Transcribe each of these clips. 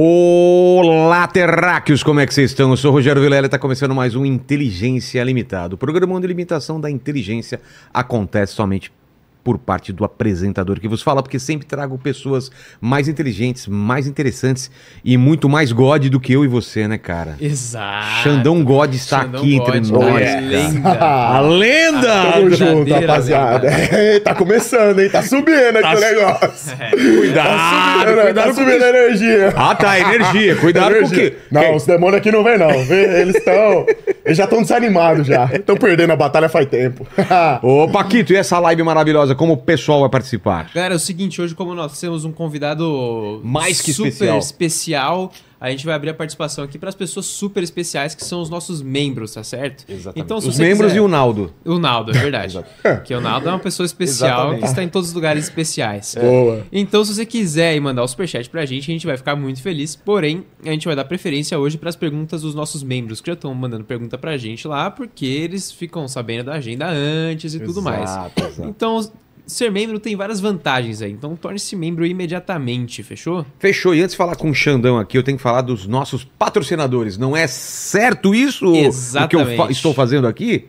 Olá, terráqueos, como é que vocês estão? Eu sou o Rogério Vilela e está começando mais um Inteligência Limitada. O programa a limitação da inteligência acontece somente por parte do apresentador que vos fala, porque sempre trago pessoas mais inteligentes, mais interessantes e muito mais God do que eu e você, né, cara? Exato. Xandão God está Xandão aqui God, entre nós. lenda. cara. A lenda! Tamo junto, rapaziada. É, tá começando, hein? Tá subindo aqui o negócio. Cuidado, Tá subindo, cuidado tá com subindo a energia. Ah, tá, energia. Cuidado com o Energia. que... Não, que- os demônios aqui não vem, não. Eles estão. Eles já estão desanimados já. Estão perdendo a batalha faz tempo. Ô, Paquito, e essa live maravilhosa, como o pessoal vai participar? Galera, é o seguinte, hoje como nós temos um convidado Mais que super especial. especial, a gente vai abrir a participação aqui para as pessoas super especiais que são os nossos membros, tá certo? Então, se Os membros quiser- e o Naldo. O Naldo, é verdade. que o Naldo é uma pessoa especial Exatamente. que está em todos os lugares especiais. Boa. Então, se você quiser ir mandar o superchat pra gente, a gente vai ficar muito feliz. Porém, a gente vai dar preferência hoje pras perguntas dos nossos membros, que já estão mandando pergunta pra gente lá, porque eles ficam sabendo da agenda antes e tudo mais. Exato, exato. Então, ser membro tem várias vantagens aí. Então, torne-se membro imediatamente, fechou? Fechou. E antes de falar com o Xandão aqui, eu tenho que falar dos nossos patrocinadores. Não é certo isso o que eu fa- Exatamente. estou fazendo aqui?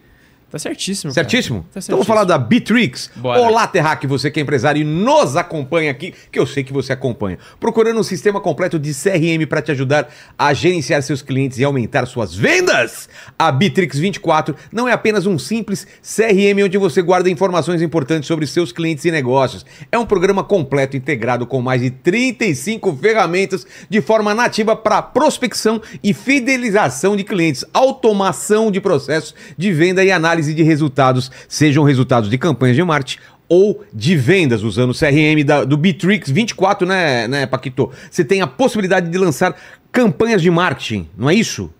Tá certíssimo. Certíssimo? Tá Então vou falar da Bitrix. Bora. Olá, Terrac, você que é empresário e nos acompanha aqui, que eu sei que você acompanha. Procurando um sistema completo de CRM para te ajudar a gerenciar seus clientes e aumentar suas vendas? A Bitrix 24 não é apenas um simples CRM onde você guarda informações importantes sobre seus clientes e negócios. É um programa completo integrado com mais de 35 ferramentas de forma nativa para prospecção e fidelização de clientes, automação de processos de venda e análise de resultados, sejam resultados de campanhas de marketing ou de vendas, usando o CRM da- do Bitrix 24, né, né, Paquito? Você tem a possibilidade de lançar campanhas de marketing, não é isso?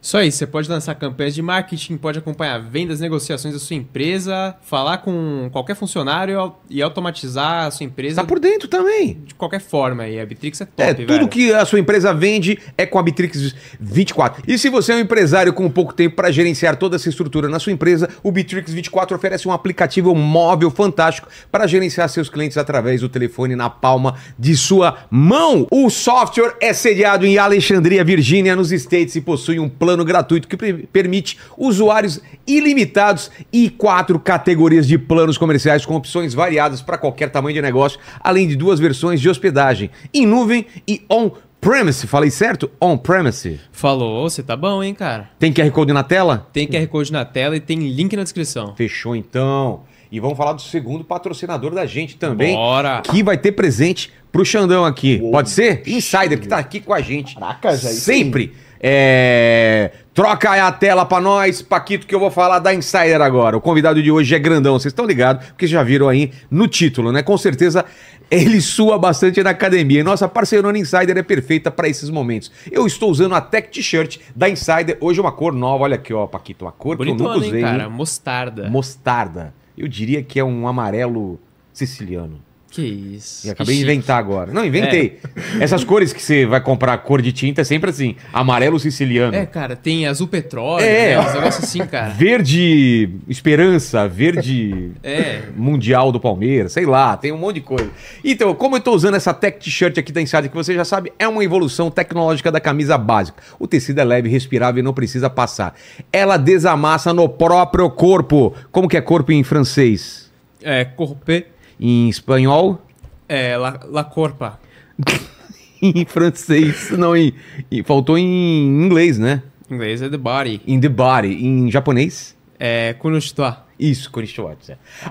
Isso aí, você pode lançar campanhas de marketing, pode acompanhar vendas, negociações da sua empresa, falar com qualquer funcionário e automatizar a sua empresa Tá por dentro também. de qualquer forma. E a Bitrix é top, É, velho. tudo que a sua empresa vende é com a Bitrix 24. E se você é um empresário com pouco tempo para gerenciar toda essa estrutura na sua empresa, o Bitrix 24 oferece um aplicativo móvel fantástico para gerenciar seus clientes através do telefone na palma de sua mão. O software é sediado em Alexandria, Virgínia, nos States e possui um plano gratuito que permite usuários ilimitados e quatro categorias de planos comerciais com opções variadas para qualquer tamanho de negócio, além de duas versões de hospedagem em nuvem e on-premise. Falei certo? On-premise. Falou, você tá bom, hein, cara? Tem QR Code na tela? Tem QR Code na tela e tem link na descrição. Fechou então. E vamos falar do segundo patrocinador da gente também. Bora. Que vai ter presente pro Xandão aqui. Uou. Pode ser? Insider, que tá aqui com a gente. Caraca, já isso Sempre. É... Troca aí a tela pra nós, Paquito, que eu vou falar da Insider agora. O convidado de hoje é grandão, vocês estão ligados, porque já viram aí no título, né? Com certeza ele sua bastante na academia. E nossa parceirona Insider é perfeita pra esses momentos. Eu estou usando a Tech T-shirt da Insider. Hoje é uma cor nova, olha aqui, ó, Paquito. Uma cor que eu Bonitona, nunca hein, usei. cara? hein? Mostarda. Mostarda. Eu diria que é um amarelo siciliano. Que isso. E acabei de inventar agora. Não, inventei. Essas cores que você vai comprar cor de tinta é sempre assim: amarelo siciliano. É, cara, tem azul petróleo, É. né? Uns negócios assim, cara. Verde esperança, verde É. mundial do Palmeiras, sei lá, tem um monte de coisa. Então, como eu tô usando essa tech t-shirt aqui da Insider, que você já sabe, é uma evolução tecnológica da camisa básica. O tecido é leve, respirável e não precisa passar. Ela desamassa no próprio corpo. Como que é corpo em francês? É, corpe. Em espanhol? É, la, la corpa. em francês. Não, em, em- faltou em inglês, né? Em inglês é the body. In the body. Em japonês? É, kunoshitoa. Isso, Konnichiwa.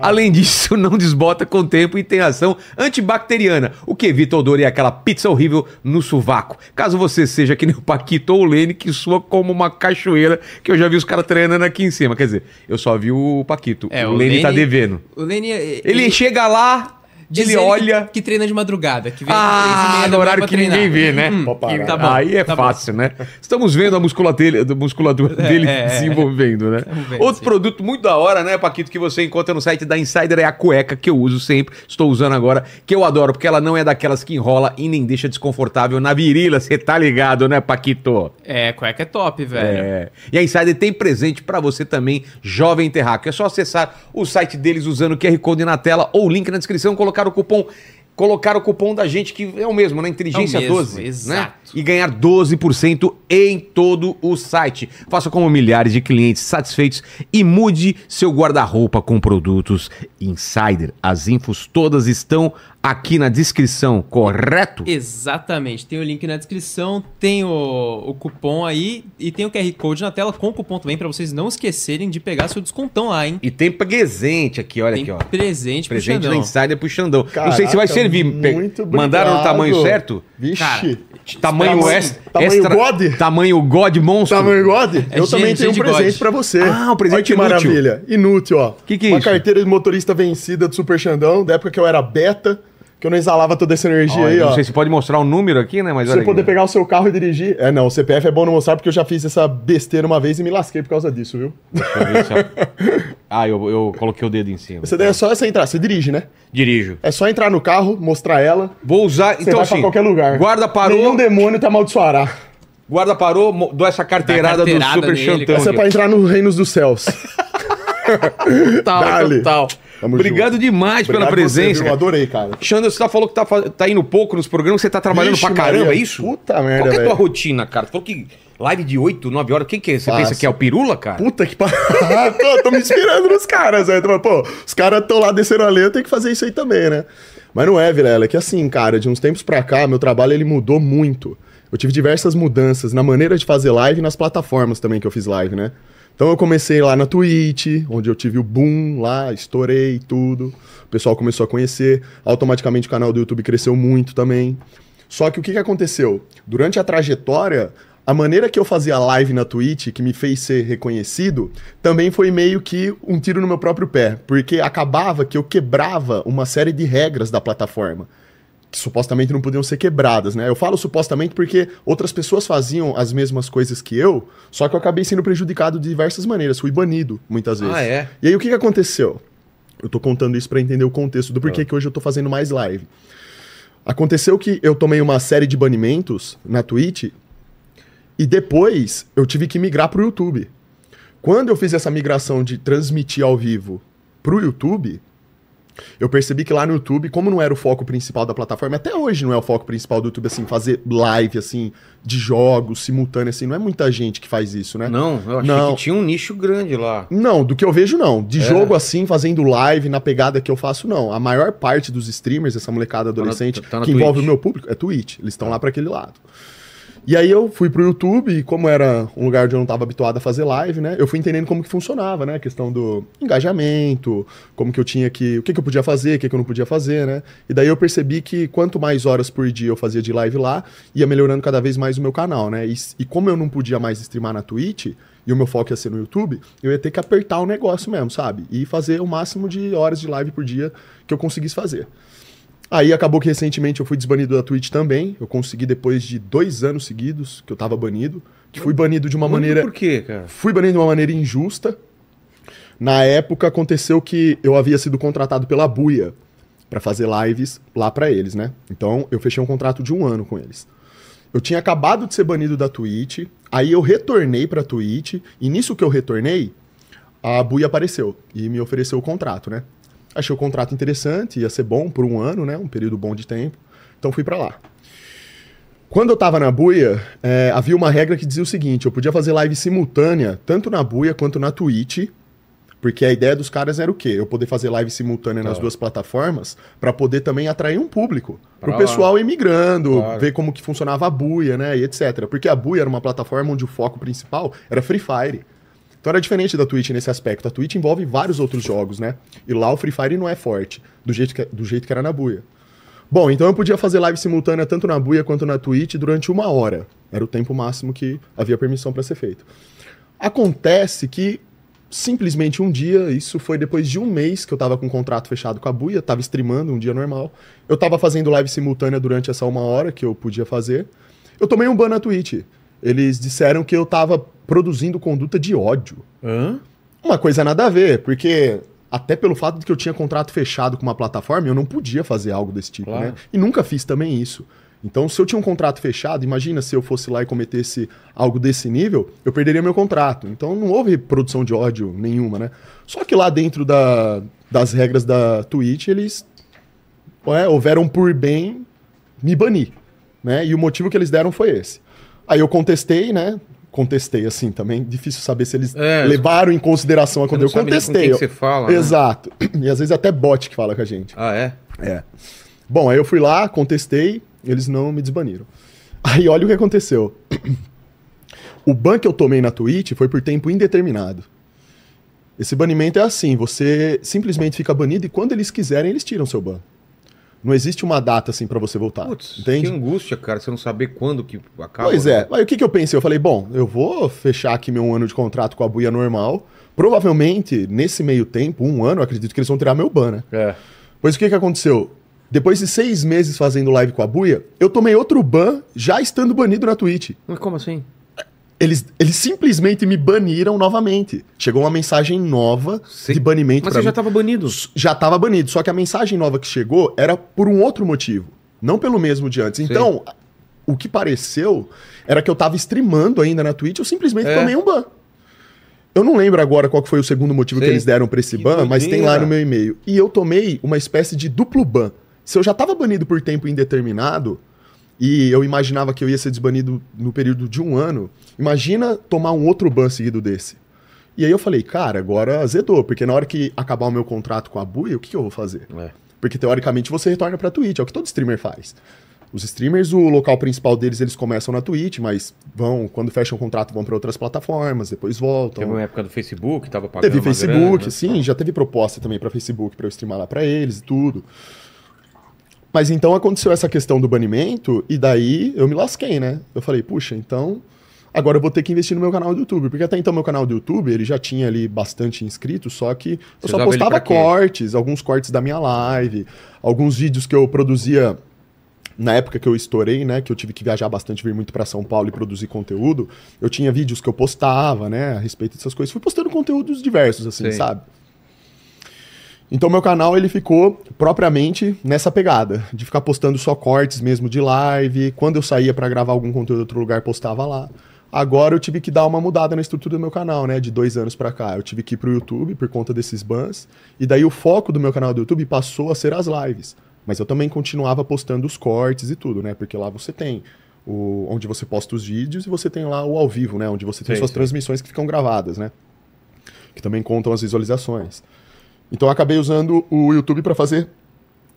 Além disso, não desbota com o tempo e tem ação antibacteriana, o que evita o odor e aquela pizza horrível no sovaco. Caso você seja que nem o Paquito ou o Lene, que soa como uma cachoeira, que eu já vi os caras treinando aqui em cima. Quer dizer, eu só vi o Paquito. É, o, o Lene tá Lene- devendo. O Lenny... Ele, chega lá, diz ele que- olha... Que, treina de madrugada. Que vem Ah, no horário que treinar. ninguém vê, né? Hum, tá bom, Aí é tá bom. fácil, né? Estamos vendo a musculatura, a musculatura dele é, é. desenvolvendo, né? Vendo, Outro sim. produto muito da hora, né, Paquito, que você encontra no site da Insider é a cueca que eu uso sempre, estou usando agora, que eu adoro, porque ela não é daquelas que enrola e nem deixa desconfortável na virilha, você tá ligado, né, Paquito? É, cueca é top, velho. É. E a Insider tem presente pra você também, jovem terráqueo. É só acessar o site deles usando o QR Code na tela ou o link na descrição, colocar o cupom colocar o cupom da gente, que é o mesmo, né? Inteligência É mesmo, 12. Né? exato. E ganhar 12% em todo o site. Faça como milhares de clientes satisfeitos e mude seu guarda-roupa com produtos Insider. As infos todas estão aqui na descrição, correto? Exatamente. Tem o link na descrição, tem o, o cupom aí e tem o QR Code na tela com o cupom também pra vocês não esquecerem de pegar seu descontão lá, hein? E tem presente aqui, olha tem aqui, ó. presente, pro Presente da Xandão. Insider pro Xandão. não sei se vai Caraca, servir. Muito Mandaram no obrigado. tamanho certo? Vixe. Cara, Tamanho, Tamanho- extra, tamanho extra- God? Tamanho God monstro. Tamanho God? É eu também gente tenho um presente pra você. Ah, um presente Olha que inútil. maravilha. Inútil, ó. Que que é Uma isso? carteira de motorista vencida do Super Xandão, da época que eu era beta, que eu não exalava toda essa energia Olha, aí, ó. não sei se pode mostrar o número aqui, né? Mas você poder aqui. pegar o seu carro e dirigir. É, não, o CPF é bom não mostrar porque eu já fiz essa besteira uma vez e me lasquei por causa disso, viu? Eu Ah, eu, eu coloquei o dedo em cima. Essa daí é só essa entrar, você dirige, né? Dirijo. É só entrar no carro, mostrar ela, Vou usar. você então, vai assim, pra qualquer lugar. Guarda parou. Nenhum demônio te amaldiçoará. Guarda parou, dou essa carteirada, carteirada do Super nele, Chantão. Essa é pra entrar nos reinos dos céus. Total, Dale. total. Tamo Obrigado junto. demais pela Obrigado você, presença. viu? cara. Adorei, cara. Xander, você tá falou que tá, tá indo pouco nos programas, você tá trabalhando Vixe, pra caramba, Maria. é isso? Puta merda, Qual que é a tua rotina, cara? Você falou que live de 8, 9 horas, quem que é? Você Faço. pensa que é o Pirula, cara? Puta que pariu. tô, tô me inspirando nos caras, velho. Tô- Pô, os caras estão lá descendo a lenha, eu tenho que fazer isso aí também, né? Mas não é, Vilela. É que assim, cara, de uns tempos pra cá, meu trabalho ele mudou muito. Eu tive diversas mudanças na maneira de fazer live e nas plataformas também que eu fiz live, né? Então eu comecei lá na Twitch, onde eu tive o boom lá, estourei tudo. O pessoal começou a conhecer. Automaticamente o canal do YouTube cresceu muito também. Só que o que, que aconteceu? Durante a trajetória, a maneira que eu fazia live na Twitch, que me fez ser reconhecido, também foi meio que um tiro no meu próprio pé. Porque acabava que eu quebrava uma série de regras da plataforma. Que supostamente não podiam ser quebradas, né? Eu falo supostamente porque outras pessoas faziam as mesmas coisas que eu, só que eu acabei sendo prejudicado de diversas maneiras. Fui banido muitas vezes. Ah, é? E aí o que, que aconteceu? Eu tô contando isso pra entender o contexto do porquê que hoje eu tô fazendo mais live. Aconteceu que eu tomei uma série de banimentos na Twitch e depois eu tive que migrar pro YouTube. Quando eu fiz essa migração de transmitir ao vivo pro YouTube, eu percebi que lá no YouTube, como não era o foco principal da plataforma, até hoje não é o foco principal do YouTube, assim, fazer live, assim, de jogos, simultâneo, assim, não é muita gente que faz isso, né? Não, eu achei Não. que tinha um nicho grande lá. Não, do que eu vejo, não. De É. jogo assim, fazendo live na pegada que eu faço, não. A maior parte dos streamers, essa molecada adolescente, tá na que envolve Twitch. o meu público, é Twitch. Eles estão lá pra aquele lado. E aí eu fui pro YouTube, e como era um lugar onde eu não estava habituado a fazer live, né? Eu fui entendendo como que funcionava, né? A questão do engajamento, como que eu tinha que. O que, que eu podia fazer, o que, que eu não podia fazer, né? E daí eu percebi que quanto mais horas por dia eu fazia de live lá, ia melhorando cada vez mais o meu canal, né? E, e como eu não podia mais streamar na Twitch, e o meu foco ia ser no YouTube, eu ia ter que apertar o negócio mesmo, sabe? E fazer o máximo de horas de live por dia que eu conseguisse fazer. Aí acabou que recentemente eu fui desbanido da Twitch também. Eu consegui depois de dois anos seguidos que eu tava banido. Que fui banido de uma maneira. Por quê, cara? Fui banido de uma maneira injusta. Na época aconteceu que eu havia sido contratado pela Buia para fazer lives lá para eles, né? Então eu fechei um contrato de um ano com eles. Eu tinha acabado de ser banido da Twitch, aí eu retornei pra Twitch, e nisso que eu retornei, a Buia apareceu e me ofereceu o contrato, né? Achei o contrato interessante, ia ser bom por um ano, né? Um período bom de tempo. Então fui pra lá. Quando eu tava na Buia, é, havia uma regra que dizia o seguinte: eu podia fazer live simultânea, tanto na Buia quanto na Twitch, porque a ideia dos caras era o quê? Eu poder fazer live simultânea nas Tá. duas plataformas pra poder também atrair um público. Pro lá. pessoal ir migrando, Claro. ver como que funcionava a Buia, né? E etc. Porque a Buia era uma plataforma onde o foco principal era Free Fire. Então era diferente da Twitch nesse aspecto. A Twitch envolve vários outros jogos, né? E lá o Free Fire não é forte, do jeito que, do jeito que era na Buia. Bom, então eu podia fazer live simultânea tanto na Buia quanto na Twitch durante uma hora. Era o tempo máximo que havia permissão para ser feito. Acontece que simplesmente um dia, isso foi depois de um mês que eu tava com um contrato fechado com a Buia, tava streamando um dia normal. Eu tava fazendo live simultânea durante essa uma hora que eu podia fazer. Eu tomei um ban na Twitch. Eles disseram que eu tava produzindo conduta de ódio. Hã? Uma coisa nada a ver, porque até pelo fato de que eu tinha contrato fechado com uma plataforma, eu não podia fazer algo desse tipo, Claro. né? E nunca fiz também isso. Então, se eu tinha um contrato fechado, imagina se eu fosse lá e cometesse algo desse nível, eu perderia meu contrato. Então, não houve produção de ódio nenhuma, né? Só que lá dentro da- das regras da Twitch, eles é, houveram por bem me banir, né? E o motivo que eles deram foi esse. Aí eu contestei, né? Contestei, assim, também difícil saber se eles É, levaram em consideração a quando eu nem com contestei. quem você fala, né? Exato. E às vezes até bot que fala com a gente. Ah, é? É. Bom, aí eu fui lá, contestei, eles não me desbaniram. Aí olha o que aconteceu. O ban que eu tomei na Twitch foi por tempo indeterminado. Esse banimento é assim, você simplesmente fica banido e quando eles quiserem, eles tiram seu ban. Não existe uma data assim pra você voltar. Putz, entende? que angústia, cara, você não saber quando que acaba. Pois né? é. Aí o que, que eu pensei? Eu falei, bom, eu vou fechar aqui meu ano de contrato com a buia normal. Provavelmente, nesse meio tempo, um ano, eu acredito que eles vão tirar meu ban, né? É. Pois o que, que aconteceu? Depois de seis meses fazendo live com a buia, eu tomei outro ban já estando banido na Twitch. Mas como assim? Eles, eles simplesmente me baniram novamente. Chegou uma mensagem nova Você- de banimento Mas pra você já mim. tava banido. Já tava banido, só que a mensagem nova que chegou era por um outro motivo, não pelo mesmo de antes. Então, o que pareceu era que eu tava streamando ainda na Twitch, eu simplesmente É. tomei um ban. Eu não lembro agora qual que foi o segundo motivo Sei. que eles deram pra esse Que ban, mas tem lá no meu e-mail. E eu tomei uma espécie de duplo ban. Se eu já tava banido por tempo indeterminado, e eu imaginava que eu ia ser desbanido no período de um ano, imagina tomar um outro ban seguido desse. E aí eu falei, cara, agora azedou, porque na hora que acabar o meu contrato com a Buia, o que, que eu vou fazer? É. Porque teoricamente você retorna pra Twitch, é o que todo streamer faz. Os streamers, o local principal deles, eles começam na Twitch, mas vão, quando fecham o contrato, vão pra outras plataformas, depois voltam. Teve uma época do Facebook, tava pagando Teve Facebook, grana. sim, já teve proposta também pra Facebook pra eu streamar lá pra eles e tudo. Mas então aconteceu essa questão do banimento e daí eu me lasquei, né? Eu falei, puxa, então agora eu vou ter que investir no meu canal do YouTube, porque até então meu canal do YouTube, ele já tinha ali bastante inscritos, só que eu Você só postava cortes, alguns cortes da minha live, alguns vídeos que eu produzia na época que eu estourei, né, que eu tive que viajar bastante, vir muito pra São Paulo e produzir conteúdo, eu tinha vídeos que eu postava, né, a respeito dessas coisas. Fui postando conteúdos diversos, assim, Sei. sabe? Então meu canal ele ficou propriamente nessa pegada, de ficar postando só cortes mesmo de live. Quando eu saía pra gravar algum conteúdo em outro lugar, postava lá. Agora eu tive que dar uma mudada na estrutura do meu canal, né? De dois anos pra cá. Eu tive que ir pro YouTube por conta desses bans. E daí o foco do meu canal do YouTube passou a ser as lives. Mas eu também continuava postando os cortes e tudo, né? Porque lá você tem o, onde você posta os vídeos e você tem lá o ao vivo, né? Onde você tem Sei, suas sei. transmissões que ficam gravadas, né? Que também contam as visualizações. Então eu acabei usando o YouTube para fazer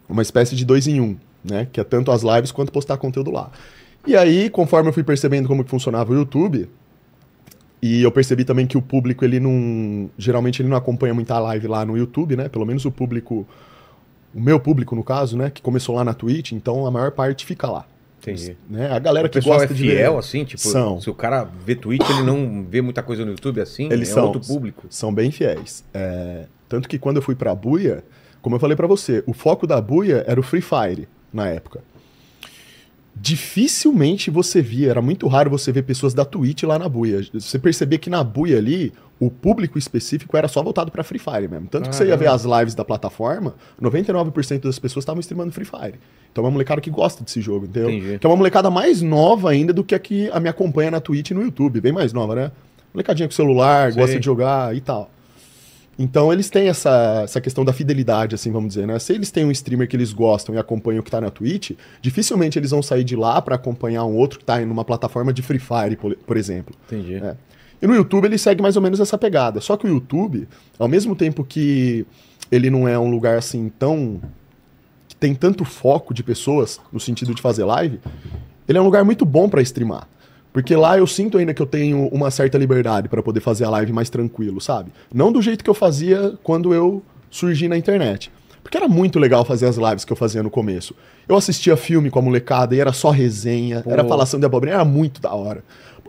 uma espécie de dois em um, né? Que é tanto as lives quanto postar conteúdo lá. E aí, conforme eu fui percebendo como que funcionava o YouTube, e eu percebi também que o público, ele não. Geralmente ele não acompanha muita live lá no YouTube, né? Pelo menos o público. O meu público, no caso, né? Que começou lá na Twitch, então a maior parte fica lá. Entendi. Né? A galera O que gosta é de fiel, assim? Tipo, São. se o cara vê Twitch, ele não vê muita coisa no YouTube assim? Eles é são. outro público. São bem fiéis. É, tanto que quando eu fui pra Buia, como eu falei pra você, o foco da Buia era o Free Fire na época. Dificilmente você via, era muito raro você ver pessoas da Twitch lá na Buia. Você percebia que na Buia ali, o público específico era só voltado pra Free Fire mesmo. Tanto que você ia ver as lives da plataforma, 99% das pessoas estavam streamando Free Fire. Então é uma molecada que gosta desse jogo, entendeu? Entendi. Que é uma molecada mais nova ainda do que a que a me acompanha na Twitch e no YouTube. Bem mais nova, né? Molecadinha com celular, Sei. gosta de jogar e tal. Então eles têm essa, essa questão da fidelidade, assim, vamos dizer, né? Se eles têm um streamer que eles gostam e acompanham o que tá na Twitch, dificilmente eles vão sair de lá pra acompanhar um outro que tá em uma plataforma de Free Fire, por, por exemplo. Entendi. É. E no YouTube ele segue mais ou menos essa pegada. Só que o YouTube, ao mesmo tempo que ele não é um lugar assim tão. que tem tanto foco de pessoas no sentido de fazer live, ele é um lugar muito bom pra streamar. Porque lá eu sinto ainda que eu tenho uma certa liberdade pra poder fazer a live mais tranquilo, sabe? Não do jeito que eu fazia quando eu surgi na internet. Porque era muito legal fazer as lives que eu fazia no começo. Eu assistia filme com a molecada e era só resenha, era falação de abobrinha, era muito da hora.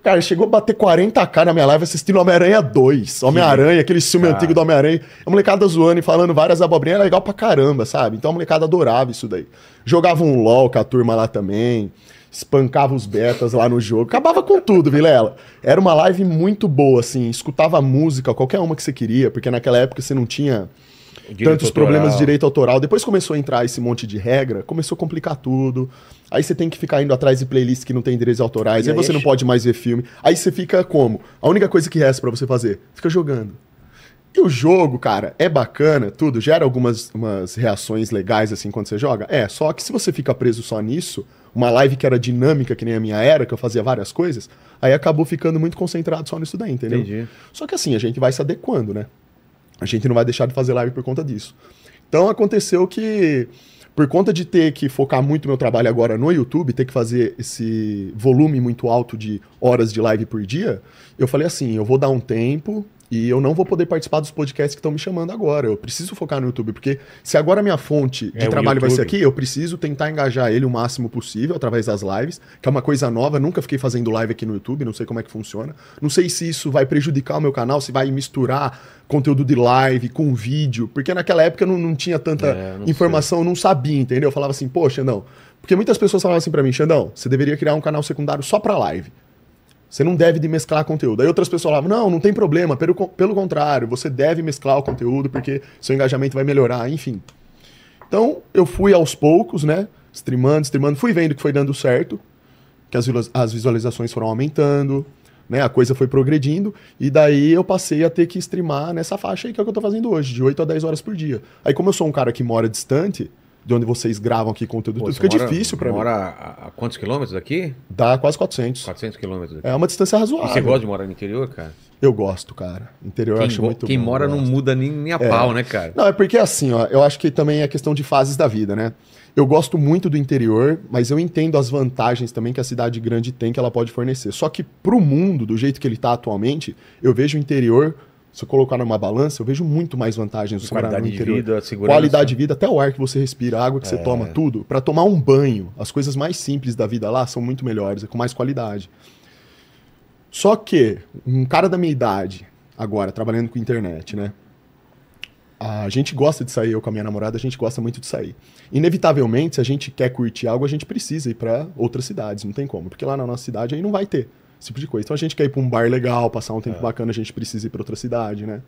Cara, chegou a bater 40k na minha live assistindo Homem-Aranha 2. Homem-Aranha, aquele filme Cara. antigo do Homem-Aranha. A molecada zoando e falando várias abobrinhas, era legal pra caramba, sabe? Então a molecada adorava isso daí. Jogava um LOL com a turma lá também. Espancava os betas lá no jogo. Acabava com tudo, Vilela. Era uma live muito boa, assim. Escutava música, qualquer uma que você queria, porque naquela época você não tinha Direito tantos problemas autoral. de direito autoral. Depois começou a entrar esse monte de regra, começou a complicar tudo. Aí você tem que ficar indo atrás de playlists que não tem direitos autorais, E aí aí você é não pode mais ver filme. Aí você fica como? A única coisa que resta pra você fazer, fica jogando. E o jogo, cara, é bacana, tudo, gera algumas umas reações legais assim quando você joga. É, só que se você fica preso só nisso, uma live que era dinâmica, que nem a minha era, que eu fazia várias coisas, aí acabou ficando muito concentrado só nisso daí, entendeu? Entendi. Só que assim, a gente vai se adequando, né? A gente não vai deixar de fazer live por conta disso. Então aconteceu que, por conta de ter que focar muito meu trabalho agora no YouTube, ter que fazer esse volume muito alto de horas de live por dia, eu falei assim: eu vou dar um tempo, e eu não vou poder participar dos podcasts que estão me chamando agora. Eu preciso focar no YouTube, porque se agora a minha fonte de É trabalho vai ser aqui, eu preciso tentar engajar ele o máximo possível através das lives, que é uma coisa nova. Nunca fiquei fazendo live aqui no YouTube, não sei como é que funciona. Não sei se isso vai prejudicar o meu canal, se vai misturar conteúdo de live com vídeo, porque naquela época eu não, não tinha tanta É, não informação, eu não sabia, entendeu? Eu falava assim, poxa, não. Porque muitas pessoas falavam assim pra mim, Xandão, você deveria criar um canal secundário só pra live. Você não deve de mesclar conteúdo. Aí outras pessoas falavam, não, não tem problema, pelo, pelo contrário, você deve mesclar o conteúdo porque seu engajamento vai melhorar, enfim. Então, eu fui aos poucos, né, streamando, streamando, fui vendo que foi dando certo, que as, as visualizações foram aumentando, né, a coisa foi progredindo, e daí eu passei a ter que streamar nessa faixa aí que é o que eu tô fazendo hoje, de 8 a 10 horas por dia. Aí como eu sou um cara que mora distante, de onde vocês gravam aqui conteúdo, Pô, fica mora- difícil pra mim. Mora a, a quantos quilômetros daqui? Dá quase 400. 400 quilômetros daqui. É uma distância E razoável. você gosta de morar no interior, cara? Eu gosto, cara. Interior eu Quem, acho go- muito quem bom, mora eu não muda nem, nem a pau, né, cara? Não, é porque assim, ó, eu acho que também é questão de fases da vida, né? Eu gosto muito do interior, mas eu entendo as vantagens também que a cidade grande tem que ela pode fornecer. Só que pro mundo, do jeito que ele tá atualmente, eu vejo o interior, se eu colocar numa balança, eu vejo muito mais vantagens do morar no Qualidade de interior. vida, segurança. Qualidade de vida, até o ar que você respira, a água que você É. toma, tudo. Pra tomar um banho, as coisas mais simples da vida lá são muito melhores, é com mais qualidade. Só que um cara da minha idade, agora, trabalhando com internet, né? A gente gosta de sair, eu com a minha namorada, a gente gosta muito de sair. Inevitavelmente, se a gente quer curtir algo, a gente precisa ir pra outras cidades, não tem como, porque lá na nossa cidade aí não vai ter esse tipo de coisa. Então a gente quer ir pra um bar legal, passar um tempo bacana, a gente precisa ir pra outra cidade, né?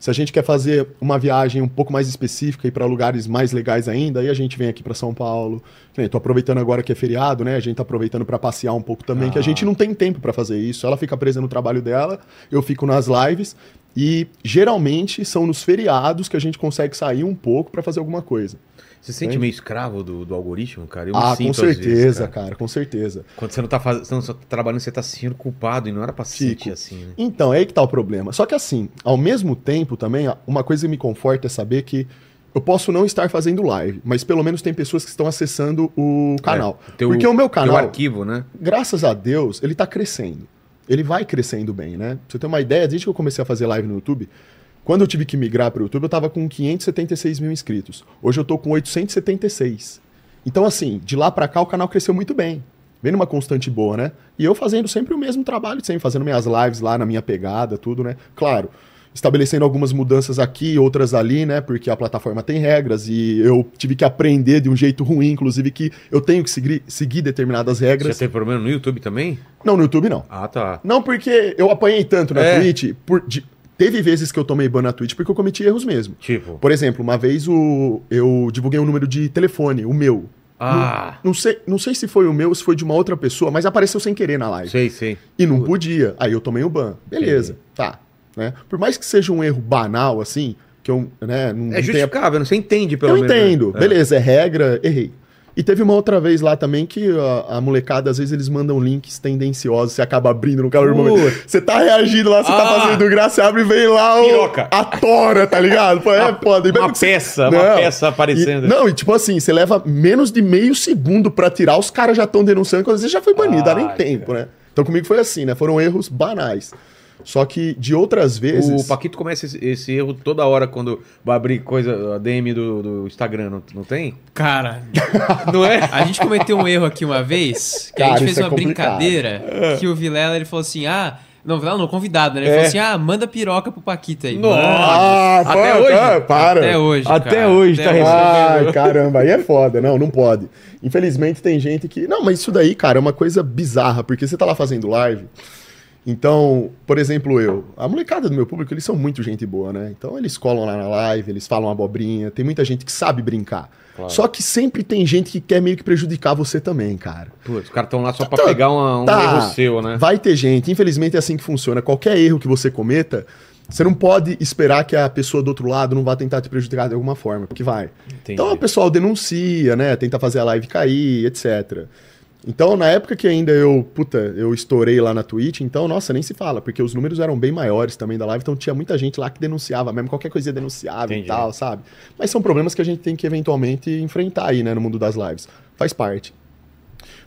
Se a gente quer fazer uma viagem um pouco mais específica e para lugares mais legais ainda, aí a gente vem aqui para São Paulo. Tô aproveitando agora que é feriado, né? A gente tá aproveitando para passear um pouco também, que a gente não tem tempo para fazer isso. Ela fica presa no trabalho dela, eu fico nas lives e geralmente são nos feriados que a gente consegue sair um pouco para fazer alguma coisa. Você se sente meio escravo do, do algoritmo, cara? Eu ah, com às vezes, certeza, cara. cara, com certeza. Quando você não tá, faz... você não tá trabalhando, você tá se sentindo culpado e não era pra se sentir assim, né? Então, é aí que tá o problema. Só que assim, ao mesmo tempo também, uma coisa que me conforta é saber que eu posso não estar fazendo live, mas pelo menos tem pessoas que estão acessando o canal. É, teu- Porque o meu canal, arquivo, né? graças a Deus, ele tá crescendo. Ele vai crescendo bem, né? Pra você ter uma ideia, desde que eu comecei a fazer live no YouTube, quando eu tive que migrar para o YouTube, eu tava com 576 mil inscritos. Hoje eu tô com 876. Então, assim, de lá para cá o canal cresceu muito bem. Vem numa constante boa, né? E eu fazendo sempre o mesmo trabalho, sempre fazendo minhas lives lá na minha pegada, tudo, né? Claro, estabelecendo algumas mudanças aqui, outras ali, né? Porque a plataforma tem regras e eu tive que aprender de um jeito ruim, inclusive que eu tenho que seguir, seguir determinadas Você regras. teve problema no YouTube também? Não, no YouTube não. Ah, tá. Não, porque eu apanhei tanto na É. Twitch. Por, de- teve vezes que eu tomei ban na Twitch porque eu cometi erros mesmo. Tipo. Por exemplo, uma vez o, eu divulguei um número de telefone, o meu. Ah, Não sei, não sei se foi o meu ou se foi de uma outra pessoa, mas apareceu sem querer na live. sei, sei. E não podia. Aí eu tomei o ban. Beleza, tá. Né? Por mais que seja um erro banal, assim, que eu né, não É não tenha justificável, você entende pelo eu menos. né? entendo. É. Beleza, é regra, errei. E teve uma outra vez lá também que a, a molecada, às vezes, eles mandam links tendenciosos, você acaba abrindo no calor do momento. Você tá reagindo lá, você tá Ah. fazendo graça, você abre e vem lá o, Piroca. a tora, tá ligado? Pô, é foda. Uma que você- peça, uma peça aparecendo. E- não, e tipo assim, você leva menos de meio segundo pra tirar, os caras já estão denunciando, quando às vezes já foi banido, dá nem Ai, tempo, né? Então comigo foi assim, né? Foram erros banais. Só que de outras vezes. O Paquito começa esse, esse erro toda hora quando vai abrir coisa, a DM do, do Instagram, não, não tem? Cara, Não é? a gente cometeu um erro aqui uma vez, que a Cara, gente fez é uma complicado. brincadeira, que o Vilela, ele falou assim, ah... Não, Vilela não, convidado, né? Ele É. falou assim, ah, manda piroca pro Paquito aí. Nossa. Ah, Até pô, hoje? tá, para. Até hoje, Até cara, hoje até tá hoje. Ai, caramba, aí é foda. Não, não pode. Infelizmente tem gente que. Não, mas isso daí, cara, é uma coisa bizarra, porque você tá lá fazendo live. Então, por exemplo, eu. A molecada do meu público, eles são muito gente boa, né? Então eles colam lá na live, eles falam abobrinha. Tem muita gente que sabe brincar. Claro. Só que sempre tem gente que quer meio que prejudicar você também, cara. Putz, os caras estão lá só pra Tá- pegar uma- um tá. erro seu, né? Vai ter gente, infelizmente é assim que funciona. Qualquer erro que você cometa, Você não pode esperar que a pessoa do outro lado não vá tentar te prejudicar de alguma forma, porque vai. Entendi. Então o pessoal denuncia, né? Tenta fazer a live cair, etc. Então, na época que ainda eu, puta, eu estourei lá na Twitch, então, nossa, nem se fala, porque os números eram bem maiores também da live, então tinha muita gente lá que denunciava, mesmo qualquer coisa denunciava Entendi. e tal, sabe? Mas são problemas que a gente tem que eventualmente enfrentar aí, né, no mundo das lives. Faz parte.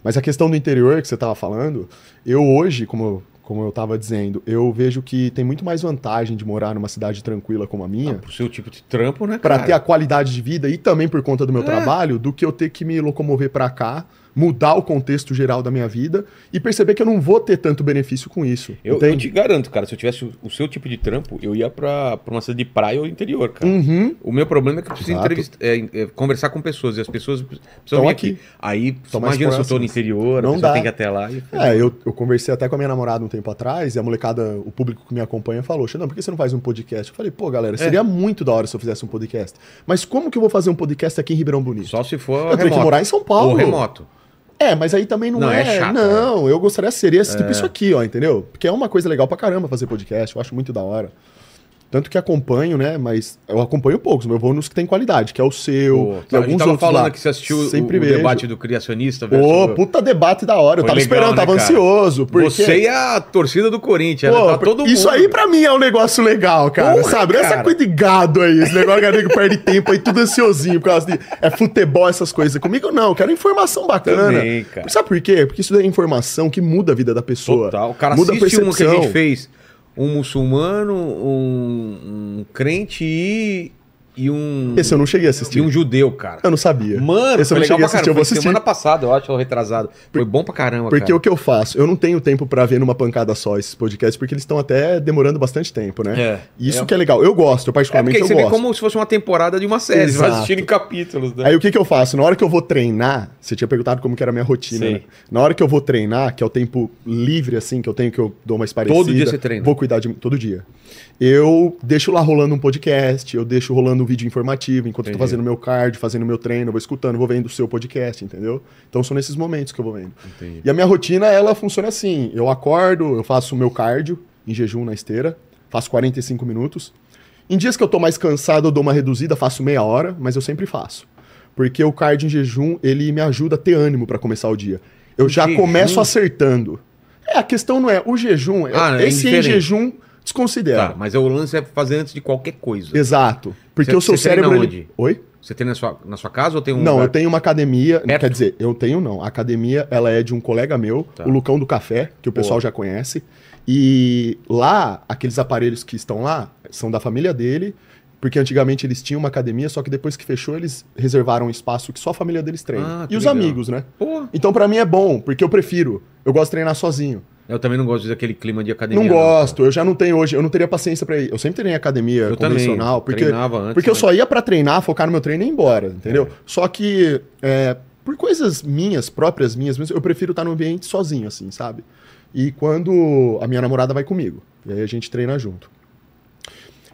Mas a questão do interior que você tava falando, eu hoje, como, como eu tava dizendo, eu vejo que tem muito mais vantagem de morar numa cidade tranquila como a minha. Pro seu tipo de trampo, né, Pra cara? ter a qualidade de vida e também por conta do meu É. trabalho, do que eu ter que me locomover pra cá, mudar o contexto geral da minha vida e perceber que eu não vou ter tanto benefício com isso. Eu, eu te garanto, cara, se eu tivesse o, seu tipo de trampo, eu ia pra, pra uma cidade de praia ou interior, cara. Uhum. O meu problema é que eu preciso é, é, conversar com pessoas e as pessoas precisam Tão vir aqui. aqui. Aí, Tão imagina se eu tô no interior, Não dá. tem que ir até lá. E... É, eu, eu conversei até com a minha namorada um tempo atrás e a molecada, o público que me acompanha falou: Xandão, por que você não faz um podcast? Eu falei, pô, galera, É. seria muito da hora se eu fizesse um podcast. Mas como que eu vou fazer um podcast aqui em Ribeirão Bonito? Só se for Eu tenho que remoto. morar em São Paulo. Ou remoto. É, mas aí também não, Não, é. é chato, não, eu gostaria de ser esse, tipo isso aqui, ó, entendeu? Porque é uma coisa legal pra caramba fazer podcast, eu acho muito da hora. Tanto que acompanho, né? Mas eu acompanho poucos, mas eu vou nos que tem qualidade, que é o seu, Pô, a gente alguns tava falando lá. que você assistiu o- Sempre o, vejo. debate do criacionista Ô, puta debate da hora. Eu Foi tava legal, esperando, né, tava cara? ansioso. Porque... Você e a torcida do Corinthians, Pô, né? Tá todo mundo. Isso aí pra mim é um negócio legal, cara. Porra, sabe? Não é essa cara. coisa de gado aí. Esse negócio que a nego perde tempo aí, tudo ansiosinho por causa de é futebol, essas coisas. Comigo não, eu quero informação bacana. Também, cara. Sabe por quê? Porque isso daí é informação que muda a vida da pessoa. Total. O cara muda assiste uma que a gente fez. Um muçulmano, um, um crente e, e um... Esse eu não cheguei a assistir. E um judeu, cara. Eu não sabia. Mano, Esse eu não cheguei a assistir, eu vou Foi assistir. semana passada, eu acho, retrasado. Foi bom pra caramba, Porque cara. o que eu faço? Eu não tenho tempo pra ver numa pancada só esses podcasts, porque eles estão até demorando bastante tempo, né? É. Isso É. que é legal. Eu gosto, eu É porque particularmente aí eu você gosto. vê como se fosse uma temporada de uma série. Você vai Exato. assistindo em capítulos, né? Aí o que, que eu faço? Na hora que eu vou treinar, você tinha perguntado como que era a minha rotina, Sei. né? Na hora que eu vou treinar, que é o tempo livre, assim, que eu tenho, que eu dou uma esparecida. Todo dia você treina? Vou cuidar de mim, todo dia. Eu deixo lá rolando um podcast, eu deixo rolando um vídeo informativo, enquanto eu tô Entendi. fazendo meu cardio, fazendo meu treino, eu vou escutando, vou vendo o seu podcast, entendeu? Então são nesses momentos que eu vou vendo. Entendi. E a minha rotina, ela funciona assim. Eu acordo, eu faço o meu cardio em jejum na esteira, faço 45 minutos. Em dias que eu tô mais cansado, eu dou uma reduzida, faço meia hora, mas eu sempre faço. Porque o cardio em jejum, ele me ajuda a ter ânimo pra começar o dia. Eu já Jejum? começo acertando. É, a questão não é o jejum, é- Ah, é esse em indiferente. jejum desconsidera. Tá, mas o lance é fazer antes de qualquer coisa. Exato. Porque Você- o seu cérebro. onde? Ele... Oi? Você tem na sua, na sua casa ou tem um Não, lugar? eu tenho uma academia. Perto? Quer dizer, eu tenho não. A academia, ela é de um colega meu, Tá. o Lucão do Café, que o pessoal Boa. já conhece. E lá, aqueles aparelhos que estão lá são da família dele, porque antigamente eles tinham uma academia, só que depois que fechou, eles reservaram um espaço que só a família deles treina. Ah, e os legal. amigos, né? Pô, Então pra mim é bom, porque eu prefiro. Eu gosto de treinar sozinho. Eu também não gosto daquele clima de academia. não gosto, eu já não tenho hoje, eu não teria paciência pra ir. Eu sempre treinei em academia Eu convencional, também, porque treinava antes, porque eu mas- só ia pra treinar, focar no meu treino e ir embora, entendeu? É. Só que é, por coisas minhas, próprias minhas, mesmo, eu prefiro estar no ambiente sozinho assim, sabe? E quando a minha namorada vai comigo, e aí a gente treina junto.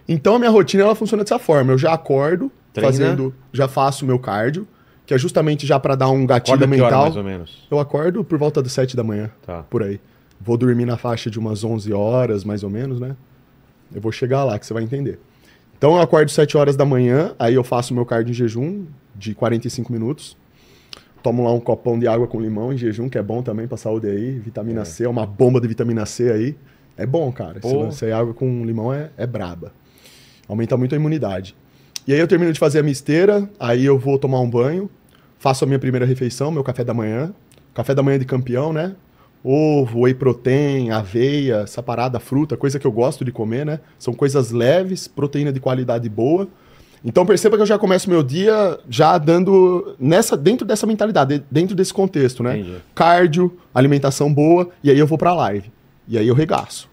Então a minha rotina ela funciona dessa forma, eu já acordo Treina? fazendo, já faço o meu cardio, que é justamente já pra dar um gatilho Acorda mental. mais ou menos. Eu acordo por volta das 7 da manhã Tá. por aí. Vou dormir na faixa de umas 11 horas, mais ou menos, né? Eu vou chegar lá, que você vai entender. Então eu acordo 7 horas da manhã, aí eu faço meu cardio em jejum de 45 minutos. Tomo lá um copão de água com limão em jejum, que é bom também pra saúde aí. Vitamina É. C, é uma bomba de vitamina C aí. É bom, cara. Pô. Se você água com limão é, é braba. Aumenta muito a imunidade. E aí eu termino de fazer a minha esteira, aí eu vou tomar um banho, faço a minha primeira refeição, meu café da manhã. Café da manhã de campeão, né? Ovo, whey protein, aveia, essa parada, fruta, coisa que eu gosto de comer, né? São coisas leves, proteína de qualidade boa. Então perceba que eu já começo meu dia já dando nessa dentro dessa mentalidade, dentro desse contexto, né? Entendi. Cardio, alimentação boa, e aí eu vou pra live. E aí eu regaço.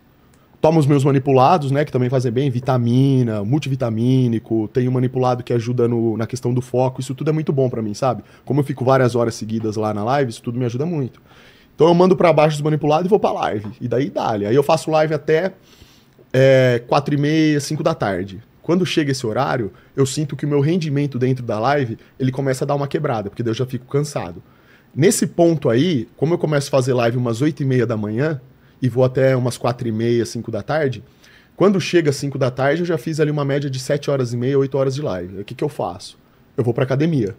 Tomo os meus manipulados, né? Que também fazem bem, vitamina, multivitamínico. Tem um manipulado que ajuda no- na questão do foco. Isso tudo é muito bom pra mim, sabe? Como eu fico várias horas seguidas lá na live, isso tudo me ajuda muito. Então eu mando pra baixo os manipulados e vou pra live. E daí dá-lhe. Aí eu faço live até é, 4 e meia, 5 da tarde. Quando chega esse horário, eu sinto que o meu rendimento dentro da live, ele começa a dar uma quebrada, porque daí eu já fico cansado. Nesse ponto aí, como eu começo a fazer live umas 8 e meia da manhã e vou até umas 4 e meia, 5 da tarde, Quando chega às 5 da tarde, eu já fiz ali uma média de 7 horas e meia, 8 horas de live. O que, que eu faço? Eu vou pra academia.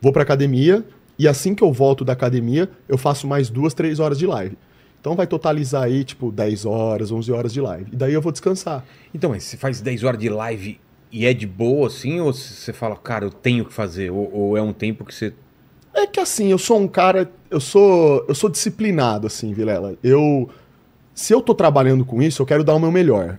Vou pra academia e assim que eu volto da academia, eu faço mais duas, três horas de live. Então vai totalizar aí, tipo, 10 horas, 11 horas de live. E daí eu vou descansar. Então, mas você faz 10 horas de live e é de boa, assim? Ou você fala, cara, eu tenho que fazer? Ou, ou é um tempo que você. É que assim, eu sou um cara, eu sou, eu sou disciplinado assim, Vilela. Eu se eu tô trabalhando com isso, eu quero dar o meu melhor.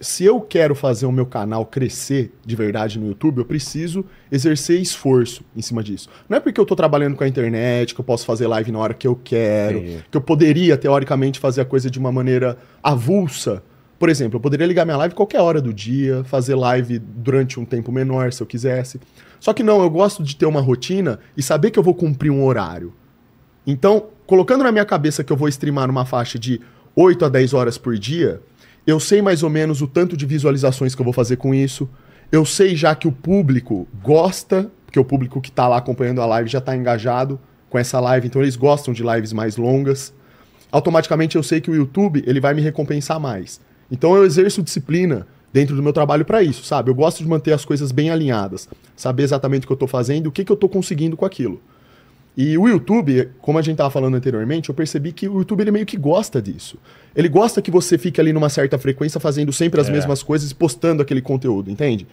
Se eu quero fazer o meu canal crescer de verdade no YouTube, eu preciso exercer esforço em cima disso. Não é porque eu tô trabalhando com a internet, que eu posso fazer live na hora que eu quero, Entendi. que eu poderia, teoricamente, fazer a coisa de uma maneira avulsa. Por exemplo, eu poderia ligar minha live qualquer hora do dia, fazer live durante um tempo menor, se eu quisesse. Só que não, eu gosto de ter uma rotina e saber que eu vou cumprir um horário. Então, colocando na minha cabeça que eu vou streamar numa faixa de 8 a 10 horas por dia, eu sei mais ou menos o tanto de visualizações que eu vou fazer com isso. Eu sei já que o público gosta, porque o público que está lá acompanhando a live já está engajado com essa live, então eles gostam de lives mais longas. Automaticamente eu sei que o YouTube ele vai me recompensar mais. Então eu exerço disciplina dentro do meu trabalho para isso, sabe? Eu gosto de manter as coisas bem alinhadas, saber exatamente o que eu estou fazendo e o que, que eu estou conseguindo com aquilo. E o YouTube, como a gente estava falando anteriormente, eu percebi que o YouTube ele meio que gosta disso. Ele gosta que você fique ali numa certa frequência fazendo sempre as É. mesmas coisas e postando aquele conteúdo, entende?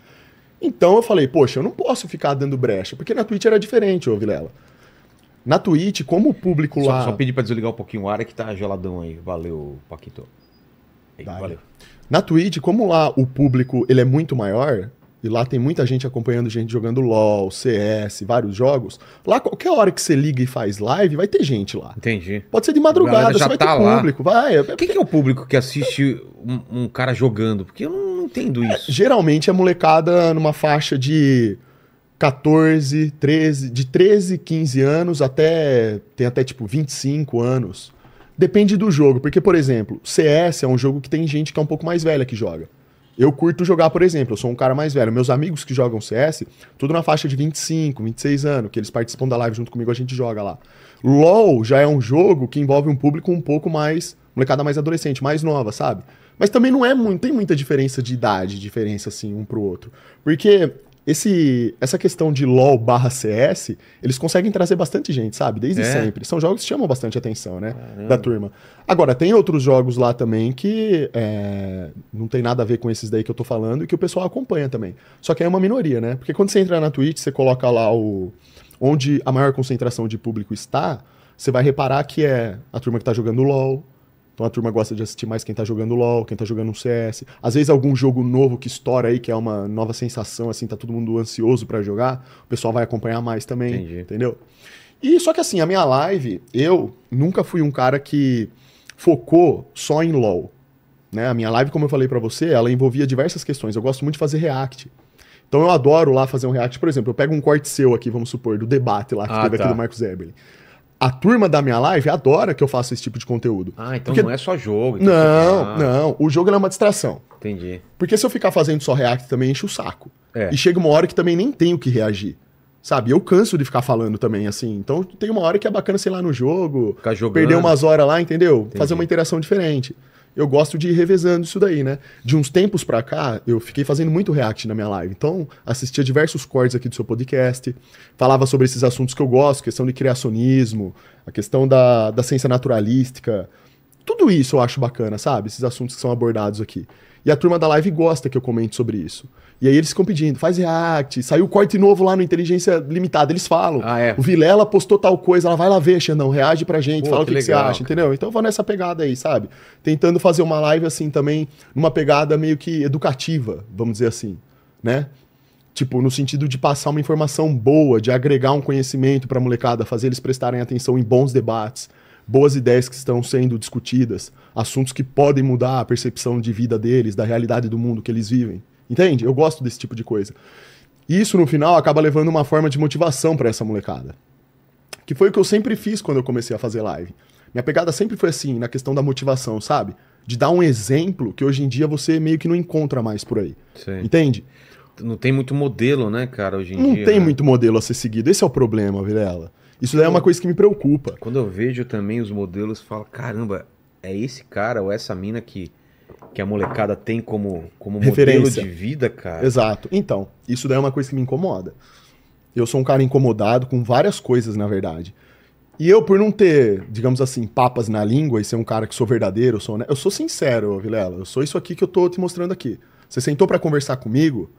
Então eu falei, poxa, eu não posso ficar dando brecha, porque na Twitch era diferente, ô Vilela. Na Twitch, como o público Só, lá. só pedir pra desligar um pouquinho o ar é que tá geladão aí. Valeu, Paquito. Aí, valeu. Na Twitch, como lá o público ele é muito maior, e lá tem muita gente acompanhando gente jogando LOL, CS, vários jogos, lá qualquer hora que você liga e faz live, vai ter gente lá. Entendi. Pode ser de madrugada, já você vai tá ter lá. público. Vai, é- Quem que é o público que assiste um, um cara jogando? Porque eu não entendo isso. Geralmente é molecada numa faixa de 14, 13, de 13, 15 anos até. tem até tipo 25 anos. Depende do jogo, porque, por exemplo, CS é um jogo que tem gente que é um pouco mais velha que joga. Eu curto jogar, por exemplo, eu sou um cara mais velho. Meus amigos que jogam CS, tudo na faixa de 25, 26 anos, que eles participam da live junto comigo, a gente joga lá. LoL já é um jogo que envolve um público um pouco mais. molecada mais adolescente, mais nova, sabe? Mas também não é muito, tem muita diferença de idade, diferença assim um pro outro. Porque esse, essa questão de LoL barra CS, eles conseguem trazer bastante gente, sabe? Desde É. sempre. São jogos que chamam bastante atenção, né? Da turma. Agora, tem outros jogos lá também que é, não tem nada a ver com esses daí que eu tô falando e que o pessoal acompanha também. Só que é uma minoria, né? Porque quando você entra na Twitch, você coloca lá o onde a maior concentração de público está, você vai reparar que é a turma que tá jogando LoL. Então a turma gosta de assistir mais quem tá jogando LoL, quem tá jogando um CS. Às vezes algum jogo novo que estoura aí, que é uma nova sensação, assim, tá todo mundo ansioso pra jogar, o pessoal vai acompanhar mais também, Entendi. entendeu? E só que assim, a minha live, eu nunca fui um cara que focou só em LoL. Né? A minha live, como eu falei pra você, ela envolvia diversas questões. Eu gosto muito de fazer react. Então eu adoro lá fazer um react. Por exemplo, eu pego um corte seu aqui, vamos supor, do debate lá que Ah, teve tá. aqui do Marcos Eberle. A turma da minha live adora que eu faça esse tipo de conteúdo. Ah, então Porque- não é só jogo. então Não, ah, não. O jogo é uma distração. Entendi. Porque se eu ficar fazendo só react também enche o saco. É. E chega uma hora que também nem tenho que reagir. Sabe? Eu canso de ficar falando também, assim. Então tem uma hora que é bacana, sei lá, no jogo. Ficar jogando. Perder umas horas lá, entendeu? Fazer uma interação diferente. Eu gosto de ir revezando isso daí, né? De uns tempos pra cá, eu fiquei fazendo muito react na minha live. Então, assistia diversos cortes aqui do seu podcast, falava sobre esses assuntos que eu gosto, questão de criacionismo, a questão da, da ciência naturalística. Tudo isso eu acho bacana, sabe? Esses assuntos que são abordados aqui. E a turma da live gosta que eu comente sobre isso. E aí eles ficam pedindo, faz react, saiu corte novo lá no Inteligência Limitada. Eles falam, Ah, é? o Vilela postou tal coisa, ela vai lá ver, Xandão, reage pra gente, Pô, fala o que que, que você legal, acha, entendeu? Então eu vou nessa pegada aí, sabe? Tentando fazer uma live assim também, numa pegada meio que educativa, vamos dizer assim, né? Tipo, no sentido de passar uma informação boa, de agregar um conhecimento pra molecada, fazer eles prestarem atenção em bons debates, boas ideias que estão sendo discutidas, assuntos que podem mudar a percepção de vida deles, da realidade do mundo que eles vivem. Entende? Eu gosto desse tipo de coisa. Isso, no final, acaba levando uma forma de motivação pra essa molecada. Que foi o que eu sempre fiz quando eu comecei a fazer live. Minha pegada sempre foi assim, na questão da motivação, sabe? De dar um exemplo que hoje em dia você meio que não encontra mais por aí. Sei. Entende? Não tem muito modelo, né, cara, hoje em Não dia. tem né? muito modelo a ser seguido. Esse é o problema, Vilela. Isso daí é uma coisa que me preocupa. Quando eu vejo também os modelos, falo, caramba, é esse cara ou essa mina que que a molecada tem como, como Referência. modelo de vida, cara. Exato. Então, isso daí é uma coisa que me incomoda. Eu sou um cara incomodado com várias coisas, na verdade. E eu, por não ter, digamos assim, papas na língua e ser um cara que sou verdadeiro, sou, honesto, eu sou sincero, Vilela. Eu sou isso aqui que eu tô te mostrando aqui. Você sentou pra conversar comigo,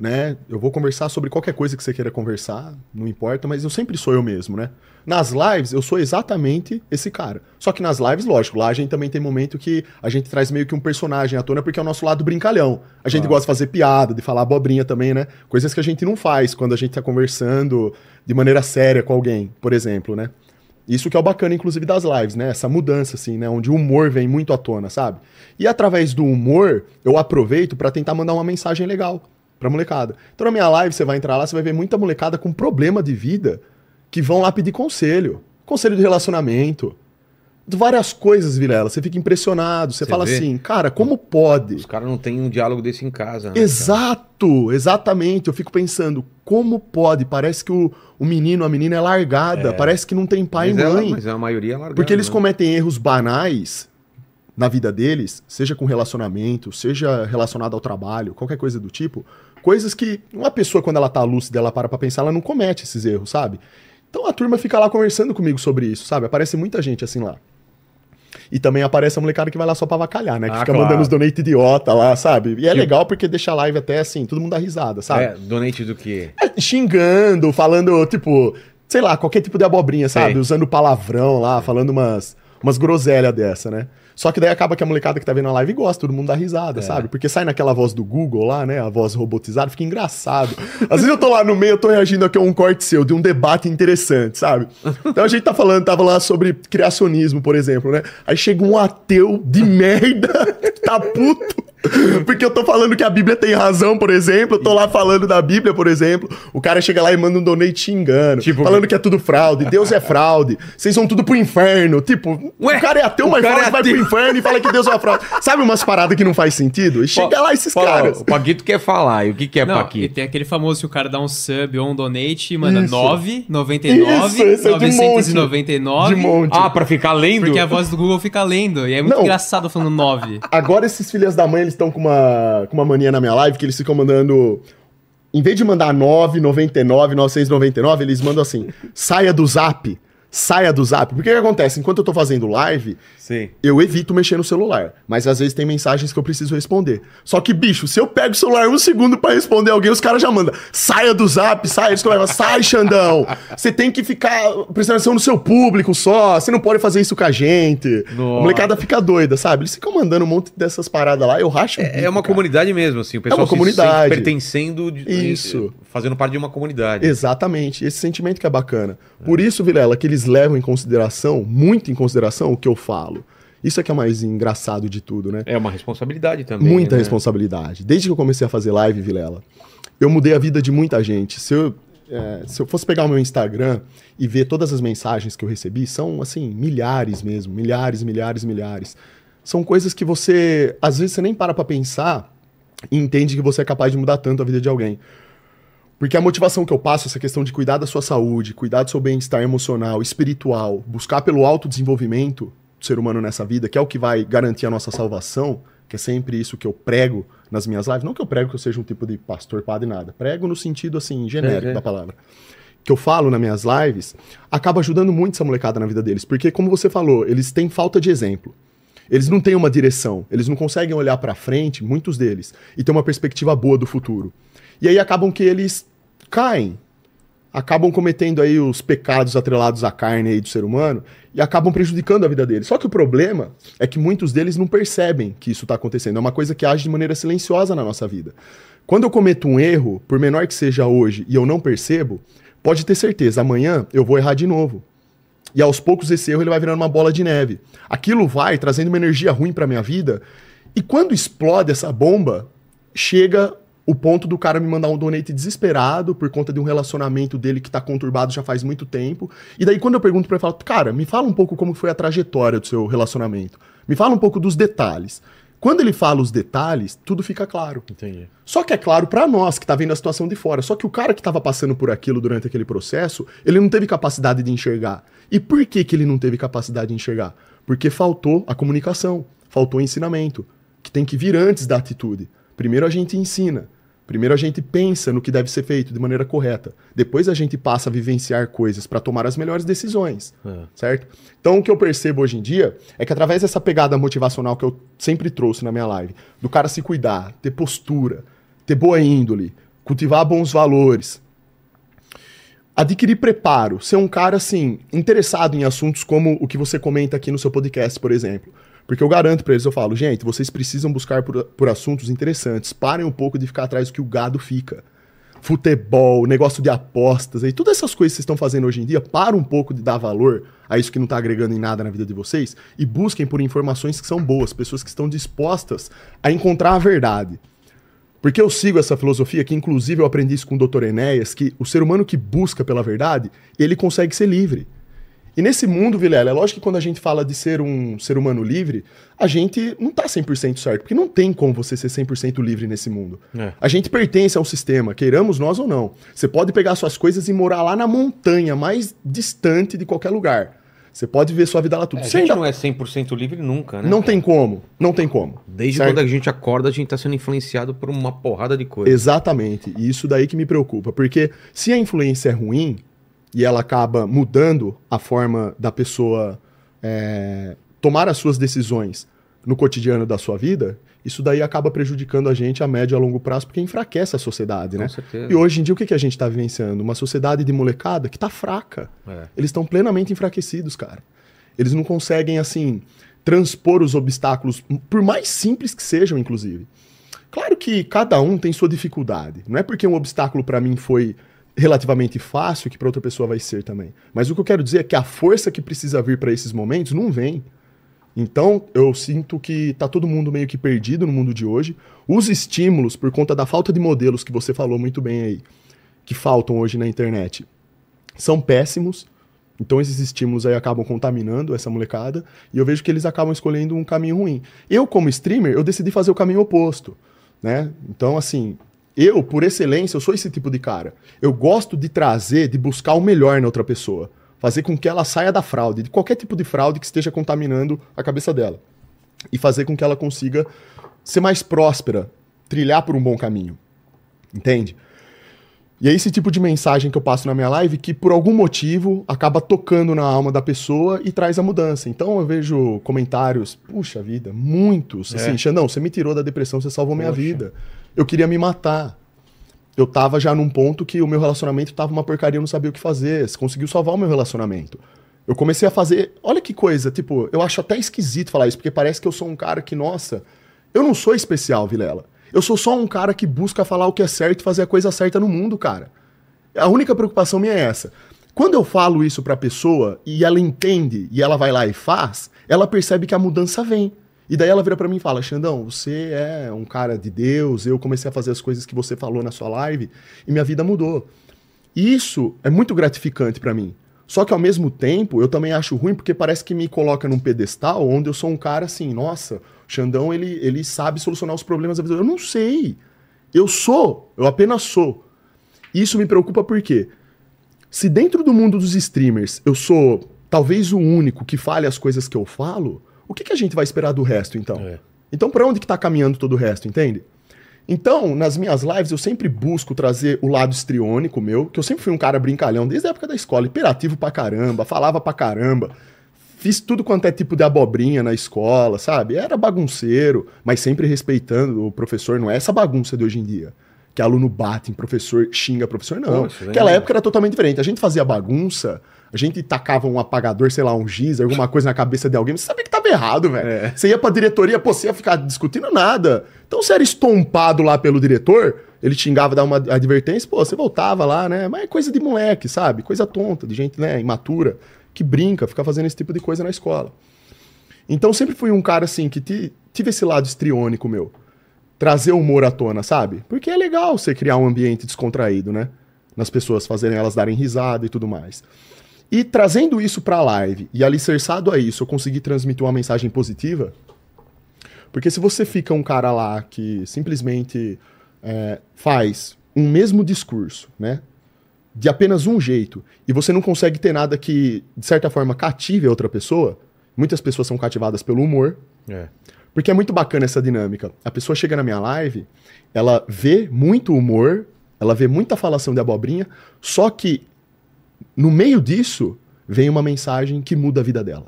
né? Eu vou conversar sobre qualquer coisa que você queira conversar, não importa, mas eu sempre sou eu mesmo, né? Nas lives, eu sou exatamente esse cara. Só que nas lives, lógico, lá a gente também tem momento que a gente traz meio que um personagem à tona, porque é o nosso lado brincalhão. A gente gosta de fazer piada, de falar abobrinha também, né? Coisas que a gente não faz quando a gente tá conversando de maneira séria com alguém, por exemplo, né? Isso que é o bacana, inclusive, das lives, né? Essa mudança, assim, né? Onde o humor vem muito à tona, sabe? E através do humor, eu aproveito pra tentar mandar uma mensagem legal pra molecada. Então, na minha live, você vai entrar lá, você vai ver muita molecada com problema de vida que vão lá pedir conselho. Conselho de relacionamento. Várias coisas, Vilela. Você fica impressionado. Você, Você fala vê? assim, cara, como pode? Os caras não têm um diálogo desse em casa. né, cara? Exato, exatamente. Eu fico pensando, como pode? Parece que o, o menino, a menina é largada. Parece que não tem pai mas e mãe. É, mas a maioria é largada. Porque eles né? cometem erros banais na vida deles, seja com relacionamento, seja relacionado ao trabalho, qualquer coisa do tipo, coisas que uma pessoa, quando ela tá lúcida, ela para pra pensar, ela não comete esses erros, sabe? Então a turma fica lá conversando comigo sobre isso, sabe? Aparece muita gente assim lá. E também aparece a molecada que vai lá só pra avacalhar, né? Que Ah, fica claro. mandando os donate idiota lá, sabe? E é legal porque deixa a live até assim, todo mundo dá risada, sabe? É, donate do quê? É, xingando, falando, tipo, sei lá, qualquer tipo de abobrinha, sabe? Sei. Usando palavrão lá, falando umas, umas groselhas dessa, né? Só que daí acaba que a molecada que tá vendo a live gosta, todo mundo dá risada, sabe? Porque sai naquela voz do Google lá, né? A voz robotizada, fica engraçado. Às vezes eu tô lá no meio, eu tô reagindo aqui a um corte seu, de um debate interessante, sabe? Então a gente tá falando, tava lá sobre criacionismo, por exemplo, né? Aí chega um ateu de merda, tá puto. Porque eu tô falando que a Bíblia tem razão, por exemplo. Eu tô lá falando da Bíblia, por exemplo. O cara chega lá e manda um donate xingando. Tipo- falando que é tudo fraude. Deus é fraude. Vocês vão tudo pro inferno. Tipo, Ué, o cara é ateu, mas fala é vai pro inferno e fala que Deus é uma fraude. Sabe umas paradas que não faz sentido? E chega lá esses Fala, caras. O Paquito quer falar. E o que, que é Não, e Paquito? tem aquele famoso que o cara dá um sub ou um donate e manda Isso. 9, 99, Isso, esse é de monte. 999. Ah, pra ficar lendo? Porque a voz do Google fica lendo. E é muito Não. engraçado falando 9. Agora esses filhos da mãe, eles estão com uma, com uma mania na minha live que eles ficam mandando. Em vez de mandar 999, 999, eles mandam assim: saia do zap. Saia do zap. Porque o que acontece? Enquanto eu tô fazendo live, Sim. eu evito mexer no celular. Mas às vezes tem mensagens que eu preciso responder. Só que, bicho, se eu pego o celular um segundo pra responder alguém, os caras já mandam. Saia do zap, sai. Eles começam, sai, Xandão. Você tem que ficar prestando atenção no seu público só. Você não pode fazer isso com a gente. Nossa. A molecada fica doida, sabe? Eles ficam mandando um monte dessas paradas lá. Eu racho. o É, bico, é uma cara. comunidade mesmo, assim. O pessoal uma se comunidade. pertencendo... de- Isso. Fazendo parte de uma comunidade. Exatamente, esse sentimento que é bacana. Por isso, Vilela, que eles levam em consideração, muito em consideração, o que eu falo. Isso é que é mais engraçado de tudo, né? É uma responsabilidade também. Muita né? responsabilidade. Desde que eu comecei a fazer live, Vilela, eu mudei a vida de muita gente. Se eu, é, se eu fosse pegar o meu Instagram e ver todas as mensagens que eu recebi, são, assim, milhares mesmo. Milhares, milhares, milhares. São coisas que você, às vezes, você nem para pra pensar e entende que você é capaz de mudar tanto a vida de alguém. Porque a motivação que eu passo, essa questão de cuidar da sua saúde, cuidar do seu bem-estar emocional, espiritual, buscar pelo autodesenvolvimento do ser humano nessa vida, que é o que vai garantir a nossa salvação, que é sempre isso que eu prego nas minhas lives. Não que eu prego que eu seja um tipo de pastor, padre, nada. Prego no sentido, assim, genérico É, é. da palavra. Que eu falo nas minhas lives, acaba ajudando muito essa molecada na vida deles. Porque, como você falou, eles têm falta de exemplo. Eles não têm uma direção, eles não conseguem olhar pra frente, muitos deles, e ter uma perspectiva boa do futuro. E aí acabam que eles caem, acabam cometendo aí os pecados atrelados à carne aí do ser humano e acabam prejudicando a vida deles. Só que o problema é que muitos deles não percebem que isso está acontecendo. É uma coisa que age de maneira silenciosa na nossa vida. Quando eu cometo um erro, por menor que seja hoje, e eu não percebo, pode ter certeza, amanhã eu vou errar de novo. E aos poucos esse erro ele vai virando uma bola de neve. Aquilo vai trazendo uma energia ruim para minha vida. E quando explode essa bomba, chega o ponto do cara me mandar um donate desesperado por conta de um relacionamento dele que tá conturbado já faz muito tempo. E daí quando eu pergunto pra ele, falo, cara, me fala um pouco como foi a trajetória do seu relacionamento. Me fala um pouco dos detalhes. Quando ele fala os detalhes, tudo fica claro. Entendi. Só que é claro pra nós que tá vendo a situação de fora. Só que o cara que tava passando por aquilo durante aquele processo, ele não teve capacidade de enxergar. E por que que ele não teve capacidade de enxergar? Porque faltou a comunicação, faltou o ensinamento. que tem que vir antes da atitude. Primeiro a gente ensina. Primeiro a gente pensa no que deve ser feito de maneira correta. Depois a gente passa a vivenciar coisas para tomar as melhores decisões. É. Certo? Então o que eu percebo hoje em dia é que através dessa pegada motivacional que eu sempre trouxe na minha live, do cara se cuidar, ter postura, ter boa índole, cultivar bons valores, adquirir preparo, ser um cara assim, interessado em assuntos como o que você comenta aqui no seu podcast, por exemplo. Porque eu garanto pra eles, eu falo, gente, vocês precisam buscar por, por assuntos interessantes. Parem um pouco de ficar atrás do que o gado fica. Futebol, negócio de apostas, aí todas essas coisas que vocês estão fazendo hoje em dia, para um pouco de dar valor a isso que não tá agregando em nada na vida de vocês e busquem por informações que são boas, pessoas que estão dispostas a encontrar a verdade. Porque eu sigo essa filosofia, que inclusive eu aprendi isso com o Dr. Enéas, que o ser humano que busca pela verdade, ele consegue ser livre. E nesse mundo, Vilela, é lógico que quando a gente fala de ser um ser humano livre, a gente não tá 100% certo, porque não tem como você ser 100% livre nesse mundo. É. A gente pertence a um sistema, queiramos nós ou não. Você pode pegar suas coisas e morar lá na montanha mais distante de qualquer lugar. Você pode ver sua vida lá tudo. É, a gente ainda- não é 100% livre nunca, né? não tem como, não tem como. Desde certo? quando a gente acorda, a gente tá sendo influenciado por uma porrada de coisas. Exatamente. E isso daí que me preocupa. Porque se a influência é ruim e ela acaba mudando a forma da pessoa é, tomar as suas decisões no cotidiano da sua vida, isso daí acaba prejudicando a gente a médio e a longo prazo, porque enfraquece a sociedade, Com né? certeza. E hoje em dia, o que, que a gente está vivenciando? Uma sociedade de molecada que tá fraca. É. Eles estão plenamente enfraquecidos, cara. Eles não conseguem, assim, transpor os obstáculos, por mais simples que sejam, inclusive. Claro que cada um tem sua dificuldade. Não é porque um obstáculo para mim foi relativamente fácil que para outra pessoa vai ser também. Mas o que eu quero dizer é que a força que precisa vir para esses momentos não vem. Então, eu sinto que tá todo mundo meio que perdido no mundo de hoje. Os estímulos, por conta da falta de modelos que você falou muito bem aí, que faltam hoje na internet, são péssimos. Então, esses estímulos aí acabam contaminando essa molecada. E eu vejo que eles acabam escolhendo um caminho ruim. Eu, como streamer, eu decidi fazer o caminho oposto. Né? Então, assim, eu, por excelência, eu sou esse tipo de cara. Eu gosto de trazer, de buscar o melhor na outra pessoa. Fazer com que ela saia da fraude, de qualquer tipo de fraude que esteja contaminando a cabeça dela. E fazer com que ela consiga ser mais próspera, trilhar por um bom caminho. Entende? E é esse tipo de mensagem que eu passo na minha live que, por algum motivo, acaba tocando na alma da pessoa e traz a mudança. Então eu vejo comentários, puxa vida, muitos. Assim, Xandão, você me tirou da depressão, você salvou minha Poxa. vida. Eu queria me matar. Eu tava já num ponto que o meu relacionamento tava uma porcaria, eu não sabia o que fazer. Você conseguiu salvar o meu relacionamento. Eu comecei a fazer. Olha que coisa, tipo, eu acho até esquisito falar isso, porque parece que eu sou um cara que, nossa, eu não sou especial, Vilela. Eu sou só um cara que busca falar o que é certo e fazer a coisa certa no mundo, cara. A única preocupação minha é essa. Quando eu falo isso pra pessoa e ela entende e ela vai lá e faz, ela percebe que a mudança vem. E daí ela vira pra mim e fala: Xandão, você é um cara de Deus, eu comecei a fazer as coisas que você falou na sua live e minha vida mudou. E isso é muito gratificante pra mim. Só que ao mesmo tempo, eu também acho ruim porque parece que me coloca num pedestal onde eu sou um cara assim, nossa, o Xandão ele, ele sabe solucionar os problemas da vida. Eu não sei. Eu sou, eu apenas sou. E isso me preocupa porque se dentro do mundo dos streamers eu sou talvez o único que fale as coisas que eu falo, o que, que a gente vai esperar do resto então? É. Então pra onde que tá caminhando todo o resto, entende? Então, nas minhas lives, eu sempre busco trazer o lado estriônico meu, que eu sempre fui um cara brincalhão, desde a época da escola, hiperativo pra caramba, falava pra caramba, fiz tudo quanto é tipo de abobrinha na escola, sabe? Era bagunceiro, mas sempre respeitando o professor, não é essa bagunça de hoje em dia. Que aluno bate em professor, xinga professor, não. Daí Aquela não. época era totalmente diferente. A gente fazia bagunça, a gente tacava um apagador, sei lá, um giz, alguma coisa na cabeça de alguém, você sabia que tava errado, velho. É. Você ia pra diretoria, pô, você ia ficar discutindo nada. Então você era estompado lá pelo diretor, ele xingava, dava uma advertência, pô, você voltava lá, né? Mas é coisa de moleque, sabe? Coisa tonta, de gente, né, imatura, que brinca, fica fazendo esse tipo de coisa na escola. Então sempre fui um cara assim que ti- tive esse lado estriônico meu. Trazer humor à tona, sabe? Porque é legal você criar um ambiente descontraído, né? Nas pessoas fazerem elas darem risada e tudo mais. E trazendo isso pra live e alicerçado a isso, eu consegui transmitir uma mensagem positiva. Porque se você fica um cara lá que simplesmente é, faz um mesmo discurso, né? De apenas um jeito, e você não consegue ter nada que, de certa forma, cative a outra pessoa, muitas pessoas são cativadas pelo humor, É. Porque é muito bacana essa dinâmica. A pessoa chega na minha live, ela vê muito humor, ela vê muita falação de abobrinha, só que no meio disso vem uma mensagem que muda a vida dela.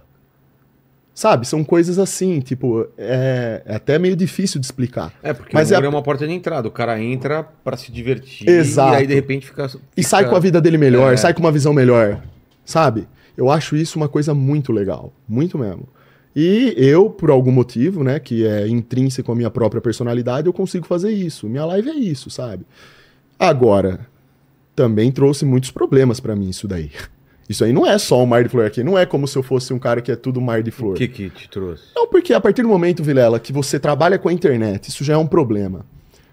Sabe? São coisas assim, tipo, é, é até meio difícil de explicar. É, porque Mas o é a- é uma porta de entrada. O cara entra pra se divertir. Exato. E aí, de repente, fica. E fica- sai com a vida dele melhor, É. sai com uma visão melhor, sabe? Eu acho isso uma coisa muito legal, muito mesmo. E eu, por algum motivo, né, que é intrínseco à minha própria personalidade, eu consigo fazer isso. Minha live é isso, sabe? Agora, também trouxe muitos problemas pra mim isso daí. Isso aí não é só um mar de flor aqui, não é como se eu fosse um cara que é tudo mar de flor. O que que te trouxe? Não, porque a partir do momento, Vilela, que você trabalha com a internet, isso já é um problema.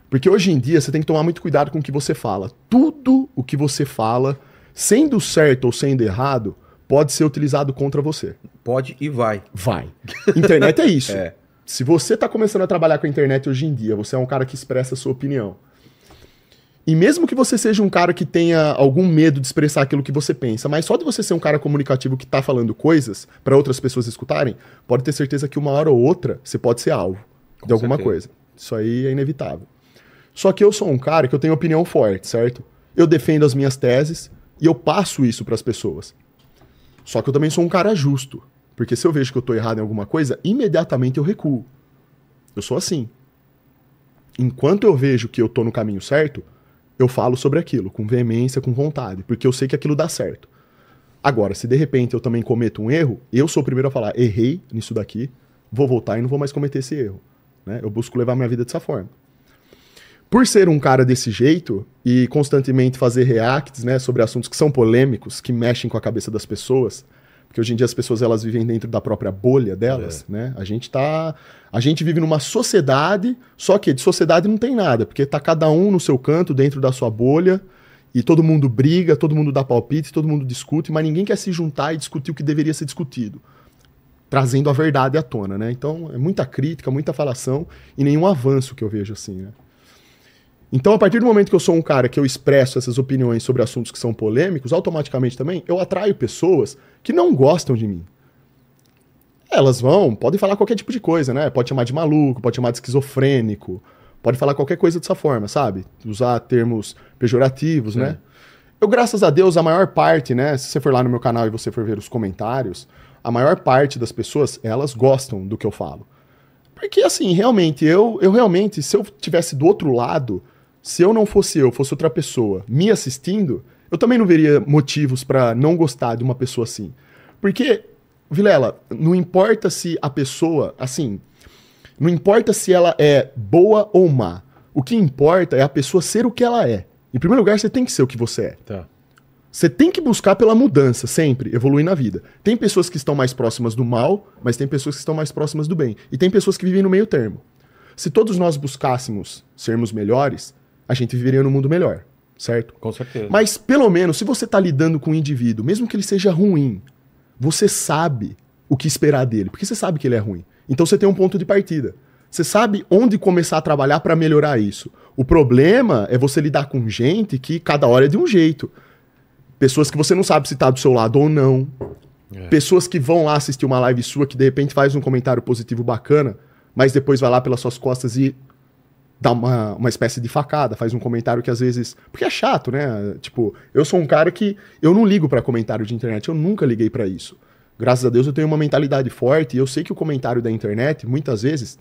Porque hoje em dia você tem que tomar muito cuidado com o que você fala. Tudo o que você fala, sendo certo ou sendo errado, pode ser utilizado contra você. Pode e vai. Vai. Internet é isso. É. Se você está começando a trabalhar com a internet hoje em dia, você é um cara que expressa a sua opinião. E mesmo que você seja um cara que tenha algum medo de expressar aquilo que você pensa, mas só de você ser um cara comunicativo que tá falando coisas para outras pessoas escutarem, pode ter certeza que uma hora ou outra você pode ser alvo de Com alguma certeza. coisa. Isso aí é inevitável. Só que eu sou um cara que eu tenho opinião forte, certo? Eu defendo as minhas teses e eu passo isso para as pessoas. Só que eu também sou um cara justo, porque se eu vejo que eu tô errado em alguma coisa, imediatamente eu recuo. Eu sou assim. Enquanto eu vejo que eu tô no caminho certo, eu falo sobre aquilo, com veemência, com vontade, porque eu sei que aquilo dá certo. Agora, se de repente eu também cometo um erro, eu sou o primeiro a falar, errei nisso daqui, vou voltar e não vou mais cometer esse erro. Né? Eu busco levar minha vida dessa forma. Por ser um cara desse jeito e constantemente fazer reacts né, sobre assuntos que são polêmicos, que mexem com a cabeça das pessoas, porque hoje em dia as pessoas elas vivem dentro da própria bolha delas, né? A gente tá, a gente vive numa sociedade, só que de sociedade não tem nada, porque tá cada um no seu canto, dentro da sua bolha, e todo mundo briga, todo mundo dá palpite, todo mundo discute, mas ninguém quer se juntar e discutir o que deveria ser discutido, trazendo a verdade à tona, né? Então é muita crítica, muita falação e nenhum avanço que eu vejo assim, né? Então, a partir do momento que eu sou um cara que eu expresso essas opiniões sobre assuntos que são polêmicos, automaticamente também eu atraio pessoas que não gostam de mim. Elas vão, podem falar qualquer tipo de coisa, né? Pode chamar de maluco, pode chamar de esquizofrênico, pode falar qualquer coisa dessa forma, sabe? Usar termos pejorativos, né? Eu, graças a Deus, a maior parte, né? Se você for lá no meu canal e você for ver os comentários, a maior parte das pessoas, elas gostam do que eu falo. Porque, assim, realmente, eu, eu realmente, se eu tivesse do outro lado, se eu não fosse eu, fosse outra pessoa me assistindo, eu também não veria motivos pra não gostar de uma pessoa assim. Porque, Vilela, não importa se a pessoa, assim, não importa se ela é boa ou má. O que importa é a pessoa ser o que ela é. Em primeiro lugar, você tem que ser o que você é. Tá. Você tem que buscar pela mudança, sempre, evoluir na vida. Tem pessoas que estão mais próximas do mal, mas tem pessoas que estão mais próximas do bem. E tem pessoas que vivem no meio termo. Se todos nós buscássemos sermos melhores, a gente viveria num mundo melhor, certo? Com certeza. Mas pelo menos, se você está lidando com um indivíduo, mesmo que ele seja ruim, você sabe o que esperar dele, porque você sabe que ele é ruim. Então você tem um ponto de partida. Você sabe onde começar a trabalhar para melhorar isso. O problema é você lidar com gente que cada hora é de um jeito. Pessoas que você não sabe se tá do seu lado ou não. É. Pessoas que vão lá assistir uma live sua que de repente faz um comentário positivo bacana, mas depois vai lá pelas suas costas e dá uma, uma espécie de facada, faz um comentário que às vezes. Porque é chato, né? Tipo, eu sou um cara que. Eu não ligo pra comentário de internet, eu nunca liguei pra isso. Graças a Deus eu tenho uma mentalidade forte e eu sei que o comentário da internet, muitas vezes,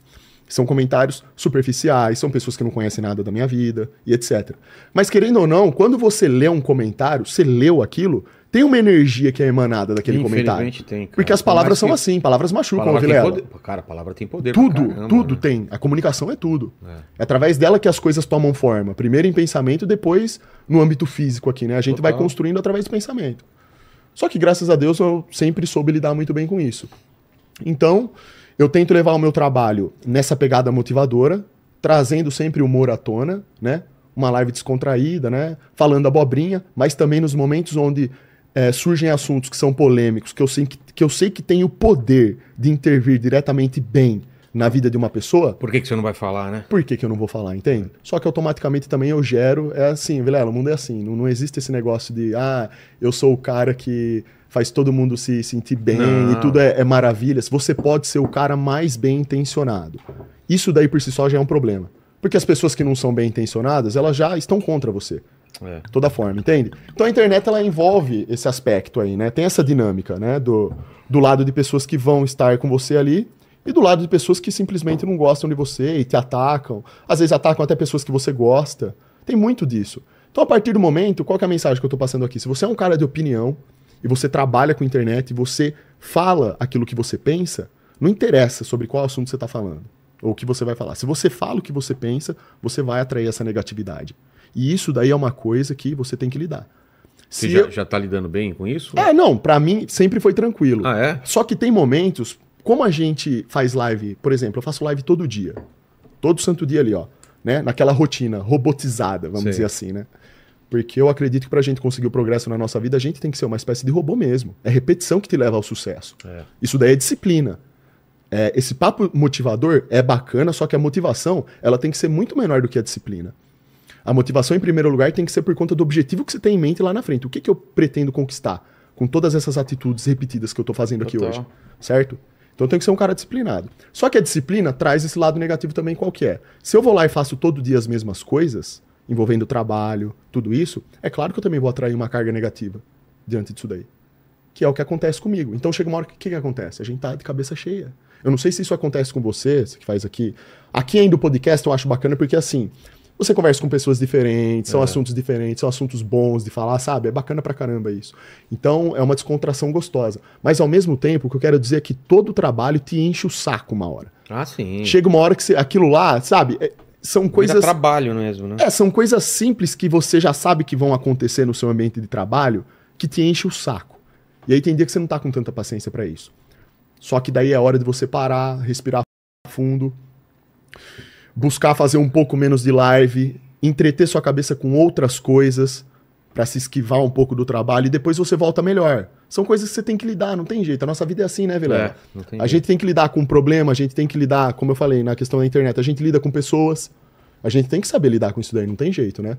são comentários superficiais, são pessoas que não conhecem nada da minha vida e etc. Mas querendo ou não, quando você lê um comentário, você leu aquilo, tem uma energia que é emanada daquele comentário. Tem, cara. Porque as palavras são que- assim, palavras machucam, Palavra Vilela. poder. Cara, a palavra tem poder. Tudo, caramba, tudo né? tem. A comunicação é tudo. É. É através dela que as coisas tomam forma. Primeiro em pensamento, depois no âmbito físico aqui, né? A gente Total. vai construindo através do pensamento. Só que graças a Deus eu sempre soube lidar muito bem com isso. Então, eu tento levar o meu trabalho nessa pegada motivadora, trazendo sempre humor à tona, né? Uma live descontraída, né? Falando abobrinha, mas também nos momentos onde eh, surgem assuntos que são polêmicos, que eu, sei que, que eu sei que tem o poder de intervir diretamente bem na vida de uma pessoa, Por que, que você não vai falar, né? por que, que eu não vou falar, entende? Só que automaticamente também eu gero, é assim, Vilela, o mundo é assim, não, não existe esse negócio de, ah, eu sou o cara que faz todo mundo se sentir bem Não. e tudo é, é maravilhas, você pode ser o cara mais bem intencionado. Isso daí por si só já é um problema. Porque as pessoas que não são bem intencionadas, elas já estão contra você. É. Toda forma, entende? Então a internet ela envolve esse aspecto aí, né? Tem essa dinâmica, né? Do, do lado de pessoas que vão estar com você ali e do lado de pessoas que simplesmente não gostam de você e te atacam. Às vezes atacam até pessoas que você gosta. Tem muito disso. Então, a partir do momento, qual é a mensagem que eu tô passando aqui? Se você é um cara de opinião e você trabalha com internet e você fala aquilo que você pensa, não interessa sobre qual assunto você está falando ou o que você vai falar. Se você fala o que você pensa, você vai atrair essa negatividade. E isso daí é uma coisa que você tem que lidar. Você Se já, eu- já tá lidando bem com isso? É, não, pra mim sempre foi tranquilo. Ah, é? Só que tem momentos, como a gente faz live, por exemplo, eu faço live todo dia. Todo santo dia ali, ó. Né? Naquela rotina robotizada, vamos Sei. dizer assim, né? Porque eu acredito que pra gente conseguir o progresso na nossa vida, a gente tem que ser uma espécie de robô mesmo. É repetição que te leva ao sucesso. É. Isso daí é disciplina. É, esse papo motivador é bacana, só que a motivação ela tem que ser muito menor do que a disciplina. A motivação, em primeiro lugar, tem que ser por conta do objetivo que você tem em mente lá na frente. O que, que eu pretendo conquistar com todas essas atitudes repetidas que eu tô fazendo aqui Total. hoje? Certo? Então tem que ser um cara disciplinado. Só que a disciplina traz esse lado negativo também, qual que é? Se eu vou lá e faço todo dia as mesmas coisas, envolvendo trabalho, tudo isso, é claro que eu também vou atrair uma carga negativa diante disso daí. Que é o que acontece comigo. Então chega uma hora que o que, que acontece? A gente tá de cabeça cheia. Eu não sei se isso acontece com você, você que faz aqui. Aqui ainda o podcast eu acho bacana porque assim, você conversa com pessoas diferentes, são É. assuntos diferentes, são assuntos bons de falar, sabe? É bacana pra caramba isso. Então é uma descontração gostosa. Mas ao mesmo tempo, o que eu quero dizer é que todo trabalho te enche o saco uma hora. Ah, sim. Chega uma hora que você, aquilo lá, sabe? é- são Vira coisas. trabalho mesmo, né? É, são coisas simples que você já sabe que vão acontecer no seu ambiente de trabalho que te enche o saco. E aí tem dia que você não tá com tanta paciência pra isso. Só que daí é hora de você parar, respirar fundo, buscar fazer um pouco menos de live, entreter sua cabeça com outras coisas pra se esquivar um pouco do trabalho e depois você volta melhor. São coisas que você tem que lidar, não tem jeito. A nossa vida é assim, né, Vilela? É, A gente tem que lidar com um problema, a gente tem que lidar, como eu falei na questão da internet, a gente lida com pessoas, a gente tem que saber lidar com isso daí, não tem jeito, né?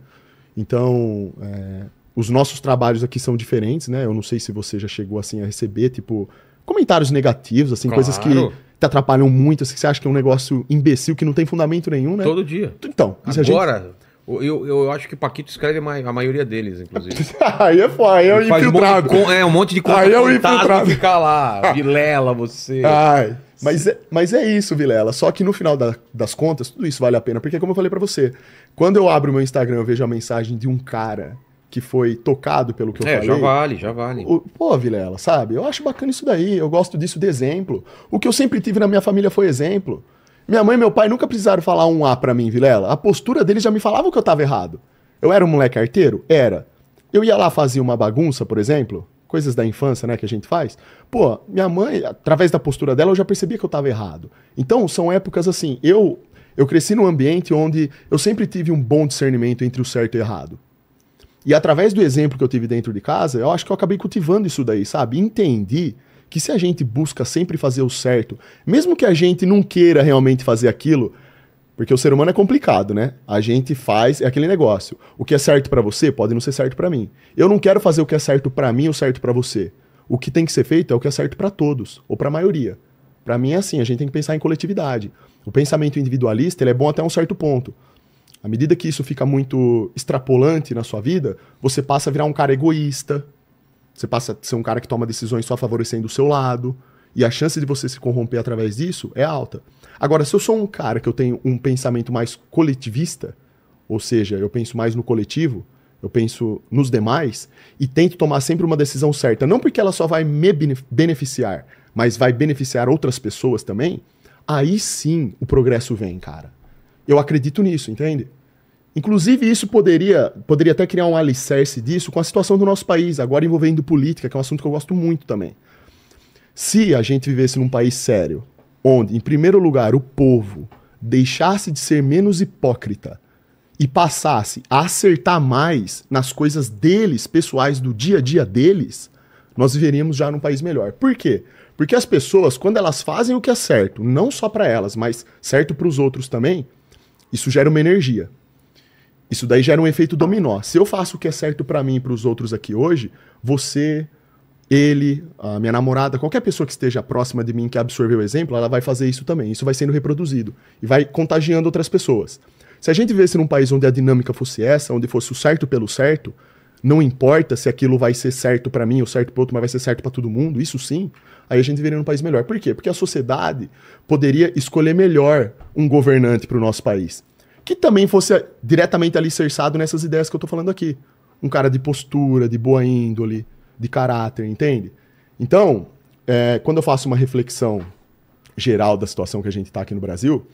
Então, é, os nossos trabalhos aqui são diferentes, né? Eu não sei se você já chegou assim a receber, tipo, comentários negativos, assim, coisas que Claro. Te atrapalham muito, assim, que você acha que é um negócio imbecil que não tem fundamento nenhum, né? Todo dia. Então, isso a gente- Agora, eu, eu, acho que Paquito escreve a ma- a maioria deles, inclusive. aí é foda, aí é o um de infiltrado. con- é, um monte de conta Aí é o fantasma infiltrado. fica lá, Vilela, você. Ai, mas é, mas é isso, Vilela. Só que no final da- das contas, tudo isso vale a pena. Porque, como eu falei pra você, quando eu abro o meu Instagram, eu vejo a mensagem de um cara que foi tocado pelo que eu é, falei. já vale, já vale. O- Pô, Vilela, sabe? Eu acho bacana isso daí. Eu gosto disso de exemplo. O que eu sempre tive na minha família foi exemplo. Minha mãe e meu pai nunca precisaram falar um A pra mim, Vilela. A postura deles já me falava que eu tava errado. Eu era um moleque arteiro? Era. Eu ia lá fazer uma bagunça, por exemplo, coisas da infância, né, que a gente faz. Pô, minha mãe, através da postura dela, eu já percebia que eu tava errado. Então, são épocas assim. Eu eu cresci num ambiente onde eu sempre tive um bom discernimento entre o certo e o errado. E através do exemplo que eu tive dentro de casa, eu acho que eu acabei cultivando isso daí, sabe? Entendi que se a gente busca sempre fazer o certo, mesmo que a gente não queira realmente fazer aquilo, porque o ser humano é complicado, né? A gente faz é aquele negócio. O que é certo pra você pode não ser certo pra mim. Eu não quero fazer o que é certo pra mim ou certo pra você. O que tem que ser feito é o que é certo pra todos ou pra maioria. Pra mim é assim, a gente tem que pensar em coletividade. O pensamento individualista, ele é bom até um certo ponto. À medida que isso fica muito extrapolante na sua vida, você passa a virar um cara egoísta. Você passa a ser um cara que toma decisões só favorecendo o seu lado. E a chance de você se corromper através disso é alta. Agora, se eu sou um cara que eu tenho um pensamento mais coletivista, ou seja, eu penso mais no coletivo, eu penso nos demais, e tento tomar sempre uma decisão certa, não porque ela só vai me bene- beneficiar, mas vai beneficiar outras pessoas também, aí sim o progresso vem, cara. Eu acredito nisso, entende? Inclusive, isso poderia, poderia até criar um alicerce disso com a situação do nosso país, agora envolvendo política, que é um assunto que eu gosto muito também. Se a gente vivesse num país sério, onde, em primeiro lugar, o povo deixasse de ser menos hipócrita e passasse a acertar mais nas coisas deles, pessoais, do dia a dia deles, nós viveríamos já num país melhor. Por quê? Porque as pessoas, quando elas fazem o que é certo, não só para elas, mas certo para os outros também, isso gera uma energia. Isso daí gera um efeito dominó. Se eu faço o que é certo para mim e para os outros aqui hoje, você, ele, a minha namorada, qualquer pessoa que esteja próxima de mim que absorveu o exemplo, ela vai fazer isso também. Isso vai sendo reproduzido e vai contagiando outras pessoas. Se a gente vivesse num país onde a dinâmica fosse essa, onde fosse o certo pelo certo, não importa se aquilo vai ser certo para mim ou certo para outro, mas vai ser certo para todo mundo, isso sim, aí a gente viria num país melhor. Por quê? Porque a sociedade poderia escolher melhor um governante para o nosso país, que também fosse diretamente alicerçado nessas ideias que eu estou falando aqui. Um cara de postura, de boa índole, de caráter, entende? Então, é, quando eu faço uma reflexão geral da situação que a gente está aqui no Brasil,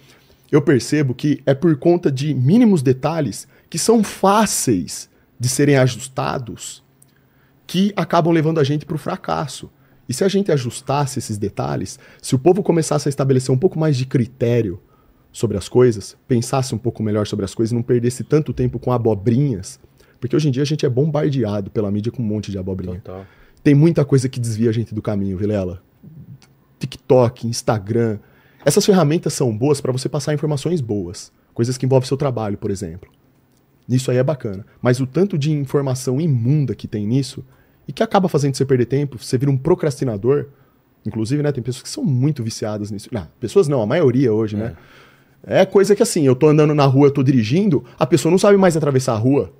eu percebo que é por conta de mínimos detalhes que são fáceis de serem ajustados que acabam levando a gente para o fracasso. E se a gente ajustasse esses detalhes, se o povo começasse a estabelecer um pouco mais de critério sobre as coisas, pensasse um pouco melhor sobre as coisas, não perdesse tanto tempo com abobrinhas, porque hoje em dia a gente é bombardeado pela mídia com um monte de abobrinha. Total. Tem muita coisa que desvia a gente do caminho, Vilela. TikTok, Instagram. Essas ferramentas são boas para você passar informações boas. Coisas que envolvem seu trabalho, por exemplo. Isso aí é bacana. Mas o tanto de informação imunda que tem nisso e que acaba fazendo você perder tempo, você vira um procrastinador. Inclusive, né, tem pessoas que são muito viciadas nisso. Não, pessoas não, a maioria hoje, né? É coisa que assim, eu tô andando na rua, eu tô dirigindo, a pessoa não sabe mais atravessar a rua.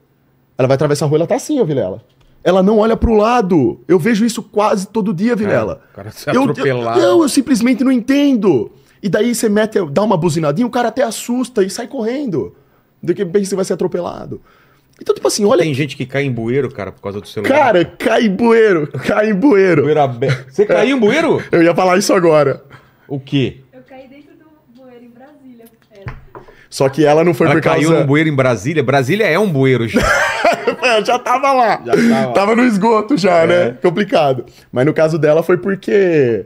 Ela vai atravessar a rua, ela tá assim, ó, Vilela. Ela não olha pro lado. Eu vejo isso quase todo dia, Vilela. É, o cara se eu, atropelado. Eu, eu, eu simplesmente não entendo. E daí você mete, dá uma buzinadinha, o cara até assusta e sai correndo. Do que pensa que você vai ser atropelado. Então, tipo assim, olha. Tem gente que cai em bueiro, cara, por causa do celular. Cara, cai em bueiro, cai em bueiro. bueiro aberto. Você caiu em bueiro? Eu ia falar isso agora. O quê? Eu caí dentro do bueiro em Brasília. Só que ela não foi Ela por causa. caiu num bueiro em Brasília. Brasília é um bueiro. já. É, já tava lá. Já tava. Tava no esgoto já, É. né? Complicado. Mas no caso dela foi porque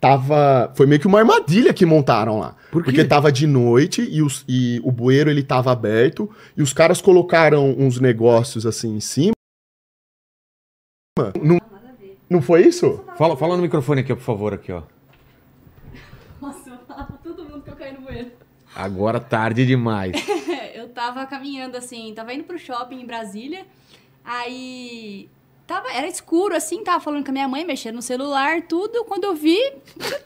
tava foi meio que uma armadilha que montaram lá. Por quê? Porque tava de noite e, os- e o bueiro ele tava aberto e os caras colocaram uns negócios assim em cima. Não, Nada a ver. não foi isso? fala, fala no microfone aqui, por favor, aqui, ó. Nossa, eu falava pra todo mundo que eu caí no bueiro. Agora tarde demais. Eu tava caminhando assim, tava indo pro shopping em Brasília. Aí. Tava, era escuro assim, tava falando com a minha mãe, mexendo no celular, tudo. Quando eu vi.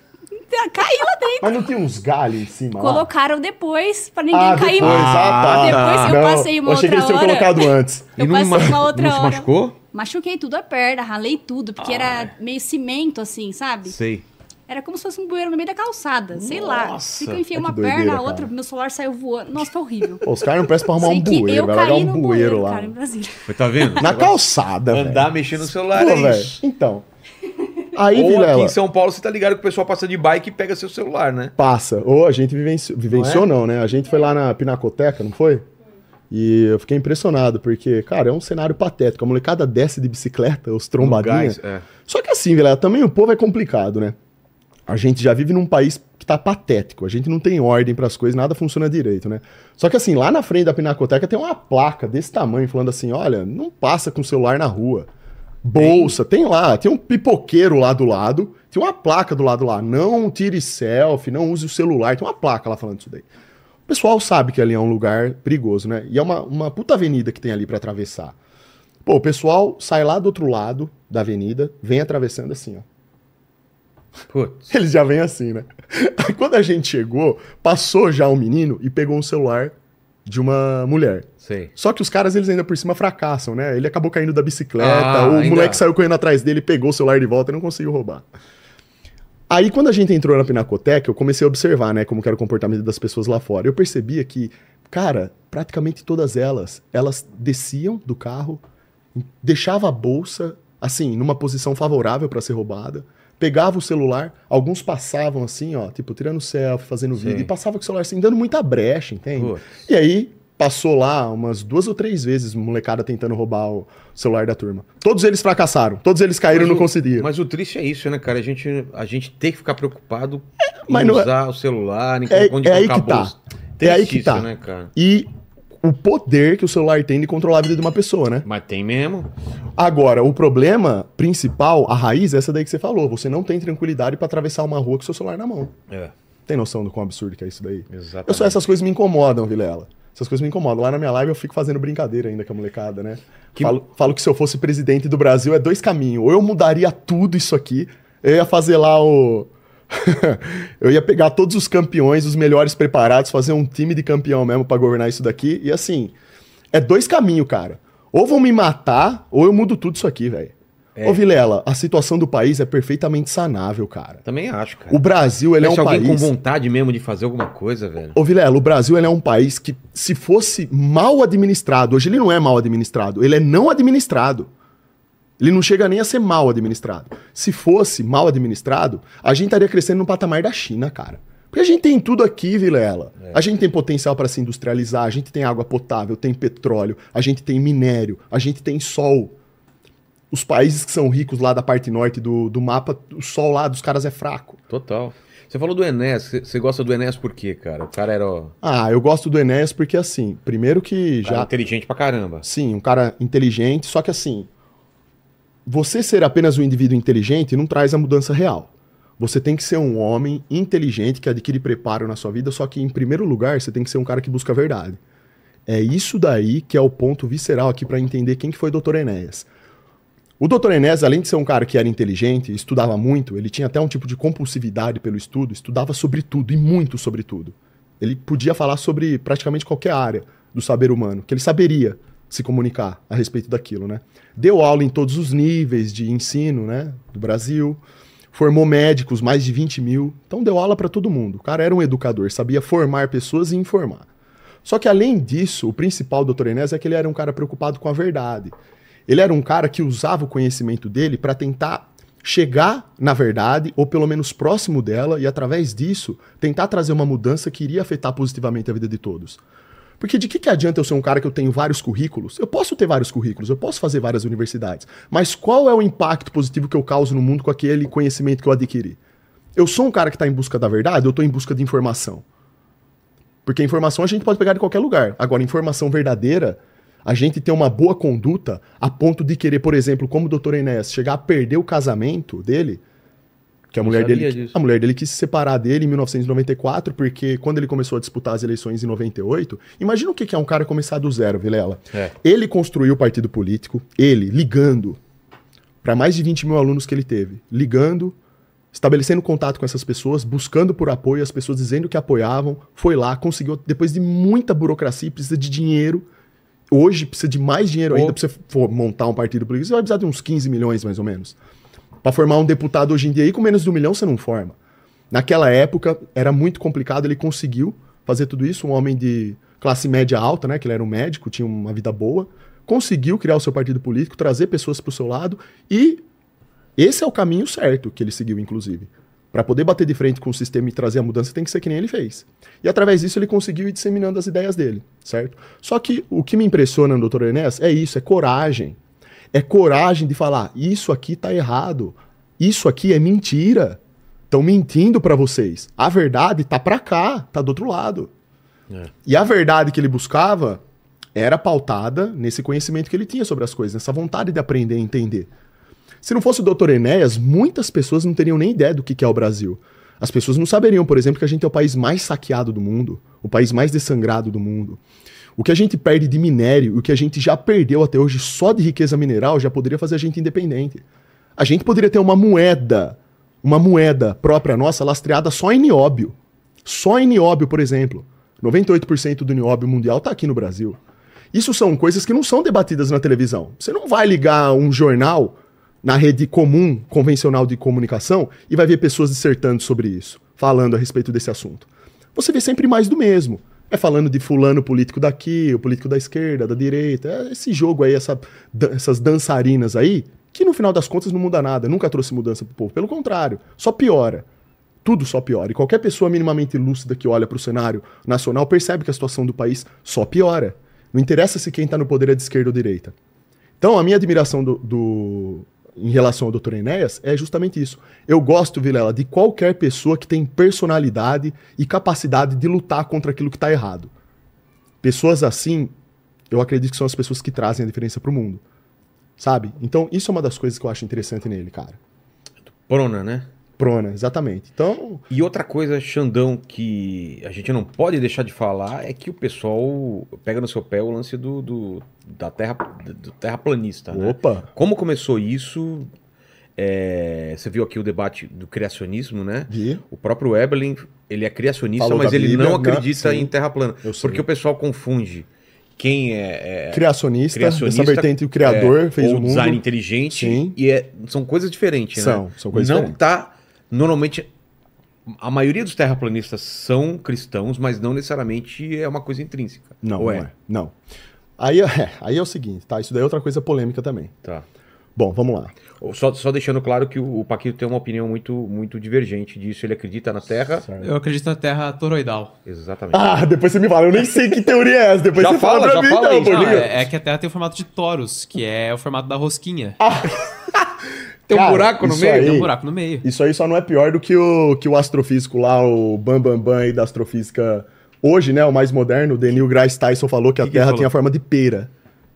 caiu lá dentro. Mas não tinha uns galhos em cima lá? Colocaram depois pra ninguém Ah, cair depois, mais. ah, tá. Depois eu Não, passei uma eu achei que outra eles tinham hora. colocado antes. Eu e não, passei ma- uma outra não se hora. machucou? Machuquei tudo a perna, ralei tudo, porque era meio cimento assim, sabe? Sei. Era como se fosse um bueiro no meio da calçada, sei lá. Nossa, que eu enfiei é uma doideira, perna, a outra, meu celular saiu voando. Nossa, foi horrível. Os caras não prestam pra arrumar sei um bueiro, eu vai caí um bueiro bueiro, lá. cara, em Brasília. Mas tá vendo? Na calçada, velho. Andar mexendo no celular Pô, é isso. Então. Aí, Ou aqui Vilela, em São Paulo, você tá ligado que o pessoal passa de bike e pega seu celular, né? passa. Ou a gente vivenci... vivenciou, não, né? A gente foi lá na Pinacoteca, não foi? E eu fiquei impressionado, porque, cara, é um cenário patético. A molecada desce de bicicleta, os gás, é. Só que assim, Vilela, também o povo é complicado, né? A gente já vive num país que tá patético. A gente não tem ordem pras coisas, nada funciona direito, né? Só que assim, lá na frente da Pinacoteca tem uma placa desse tamanho falando assim: olha, não passa com o celular na rua. Bolsa, tem lá, tem um pipoqueiro lá do lado, tem uma placa do lado lá, não tire selfie, não use o celular, tem uma placa lá falando isso daí. O pessoal sabe que ali é um lugar perigoso, né? E é uma, uma puta avenida que tem ali pra atravessar. Pô, o pessoal sai lá do outro lado da avenida, vem atravessando assim, ó. Putz. Eles já vêm assim, né? Aí quando a gente chegou, passou já um menino e pegou um celular de uma mulher. Sei. Só que os caras, eles ainda por cima fracassam, né? Ele acabou caindo da bicicleta, Ah, o ainda- moleque saiu correndo atrás dele, pegou o celular de volta e não conseguiu roubar. Aí, quando a gente entrou na Pinacoteca, eu comecei a observar, né, como era o comportamento das pessoas lá fora. Eu percebia que, cara, praticamente todas elas, elas desciam do carro, deixava a bolsa, assim, numa posição favorável para ser roubada, pegava o celular, alguns passavam assim, ó, tipo, tirando selfie, fazendo vídeo, Sim. e passava com o celular assim, dando muita brecha, entende? Putz. E aí, passou lá umas duas ou três vezes molecada tentando roubar o celular da turma. Todos eles fracassaram, todos eles caíram e não conseguiram. Mas o triste é isso, né, cara? A gente, a gente tem que ficar preocupado mas em é- usar o celular, em É- onde é aí que tá. É aí que isso, tá. né, cara? E o poder que o celular tem de controlar a vida de uma pessoa, né? Mas tem mesmo. Agora, o problema principal, a raiz é essa daí que você falou. Você não tem tranquilidade pra atravessar uma rua com seu celular na mão. É, Tem noção do quão absurdo que é isso daí? exatamente. Eu só, essas coisas me incomodam, Vilela. Essas Essas coisas me incomodam. Lá na minha live eu fico fazendo brincadeira ainda com a molecada, né? Que- Falo, falo que se eu fosse presidente do Brasil é dois caminhos. Ou eu mudaria tudo isso aqui, eu ia fazer lá o. eu ia pegar todos os campeões, os melhores preparados, fazer um time de campeão mesmo pra governar isso daqui. E assim, é dois caminhos, cara. Ou vão me matar, ou eu mudo tudo isso aqui, velho. É. Ô, Vilela, a situação do país é perfeitamente sanável, cara. Também acho, cara. O Brasil, ele é um Conhece alguém país... com vontade mesmo de fazer alguma coisa, velho. Ô, Vilela, o Brasil ele é um país que, se fosse mal administrado, hoje ele não é mal administrado, ele é não administrado. Ele não chega nem a ser mal administrado. Se fosse mal administrado, a gente estaria crescendo no patamar da China, cara. Porque a gente tem tudo aqui, Vilela. A gente tem potencial para se industrializar, a gente tem água potável, tem petróleo, a gente tem minério, a gente tem sol. Os países que são ricos lá da parte norte do, do mapa, o sol lá dos caras é fraco. Total. Você falou do Enéas. Você- gosta do Enéas por quê, cara? O cara era ó, Ah, eu gosto do Enéas porque, assim, primeiro que cara já. inteligente pra caramba. Sim, um cara inteligente, só que assim, você ser apenas um indivíduo inteligente não traz a mudança real. Você tem que ser um homem inteligente que adquire preparo na sua vida, só que em primeiro lugar você tem que ser um cara que busca a verdade. É isso daí que é o ponto visceral aqui para entender quem que foi o Dr. Enéas. O Dr. Enéas, além de ser um cara que era inteligente, estudava muito, ele tinha até um tipo de compulsividade pelo estudo, estudava sobre tudo e muito sobre tudo. Ele podia falar sobre praticamente qualquer área do saber humano, que ele saberia se comunicar a respeito daquilo, né? Deu aula em todos os níveis de ensino, né, do Brasil, formou médicos, mais de 20 mil, então deu aula para todo mundo. O cara era um educador, sabia formar pessoas e informar. Só que além disso, o principal do Dr. Enéas é que ele era um cara preocupado com a verdade. Ele era um cara que usava o conhecimento dele para tentar chegar na verdade, ou pelo menos próximo dela, e através disso tentar trazer uma mudança que iria afetar positivamente a vida de todos. Porque de que, que adianta eu ser um cara que eu tenho vários currículos? Eu posso ter vários currículos, eu posso fazer várias universidades, mas qual é o impacto positivo que eu causo no mundo com aquele conhecimento que eu adquiri? Eu sou um cara que está em busca da verdade ou estou em busca de informação? Porque informação a gente pode pegar de qualquer lugar. Agora, informação verdadeira, a gente tem uma boa conduta a ponto de querer, por exemplo, como o Dr. Enéas, chegar a perder o casamento dele, que a mulher dele, disso. a mulher dele quis se separar dele em 1994, porque quando ele começou a disputar as eleições em 98, imagina o que é um cara começar do zero, Vilela. É. Ele construiu o partido político, ele ligando para mais de 20 mil alunos que ele teve, ligando, estabelecendo contato com essas pessoas, buscando por apoio, as pessoas dizendo que apoiavam, foi lá, conseguiu, depois de muita burocracia, precisa de dinheiro. Hoje precisa de mais dinheiro ainda para você for montar um partido político. Você vai precisar de uns 15 milhões, mais ou menos. Para formar um deputado hoje em dia aí, com menos de um milhão você não forma. Naquela época era muito complicado, ele conseguiu fazer tudo isso, um homem de classe média alta, né, que ele era um médico, tinha uma vida boa, conseguiu criar o seu partido político, trazer pessoas para o seu lado e esse é o caminho certo que ele seguiu, inclusive. Para poder bater de frente com o sistema e trazer a mudança, tem que ser que nem ele fez. E através disso ele conseguiu ir disseminando as ideias dele, certo? Só que o que me impressiona no Dr. Enéas é isso, é coragem. É coragem de falar, isso aqui tá errado. Isso aqui é mentira. Estão mentindo para vocês. A verdade tá para cá, tá do outro lado. É. E a verdade que ele buscava era pautada nesse conhecimento que ele tinha sobre as coisas, nessa vontade de aprender e entender. Se não fosse o Dr. Enéas, muitas pessoas não teriam nem ideia do que que é o Brasil. As pessoas não saberiam, por exemplo, que a gente é o país mais saqueado do mundo, o país mais dessangrado do mundo. O que a gente perde de minério, o que a gente já perdeu até hoje só de riqueza mineral, já poderia fazer a gente independente. A gente poderia ter uma moeda, uma moeda própria nossa, lastreada só em nióbio. Só em nióbio, por exemplo. 98% do nióbio mundial está aqui no Brasil. Isso são coisas que não são debatidas na televisão. Você não vai ligar um jornal na rede comum, convencional de comunicação, e vai ver pessoas dissertando sobre isso, falando a respeito desse assunto. Você vê sempre mais do mesmo. É falando de fulano político daqui, o político da esquerda, da direita, é esse jogo aí, essa, essas dançarinas aí, que no final das contas não muda nada, nunca trouxe mudança pro povo. Pelo contrário, só piora. Tudo só piora. E qualquer pessoa minimamente lúcida que olha para o cenário nacional percebe que a situação do país só piora. Não interessa se quem está no poder é de esquerda ou direita. Então, a minha admiração do- em relação ao Dr. Enéas é justamente isso. Eu gosto, Vilela, de qualquer pessoa que tem personalidade e capacidade de lutar contra aquilo que está errado. Pessoas assim, eu acredito que são as pessoas que trazem a diferença para o mundo. Sabe? Então, isso é uma das coisas que eu acho interessante nele, cara. Prona, né? Prona, exatamente. Então, E outra coisa, Xandão, que a gente não pode deixar de falar é que o pessoal pega no seu pé o lance do, do- da terra, do terraplanista, né? opa, Como começou isso? é, você viu aqui o debate do criacionismo, né? vi. O próprio Eberlin, ele é criacionista, Falou mas ele Bíblia, não né? acredita Sim. em terra plana. Porque o pessoal confunde quem é, é Criacionista, criacionista, essa vertente, o criador é, fez o mundo. design inteligente, Sim. e é- são coisas diferentes, São, né? são coisas não diferentes. tá normalmente a maioria dos terraplanistas são cristãos, mas não necessariamente é uma coisa intrínseca. Não, Ou não é. Não. Aí, é, aí é o seguinte, tá? Isso daí é outra coisa polêmica também. Tá. Bom, vamos lá. Só, só deixando claro que o, o Paquito tem uma opinião muito, muito divergente disso. Ele acredita na Terra. Eu acredito na Terra toroidal. Exatamente. Ah, depois você me fala. Eu nem sei que teoria é essa. Depois Já você fala, fala, pra já mim, fala então, aí. Não, liga. é, é que a Terra tem o formato de Taurus, que é o formato da rosquinha. tem um buraco no isso meio? aí- Tem um buraco no meio. Isso aí só não é pior do que o, que o astrofísico lá, o Bambambam Bam Bam aí da astrofísica. Hoje, né, o mais moderno, o Neil deGrasse Tyson falou que a Que ele Terra tinha a forma de pera.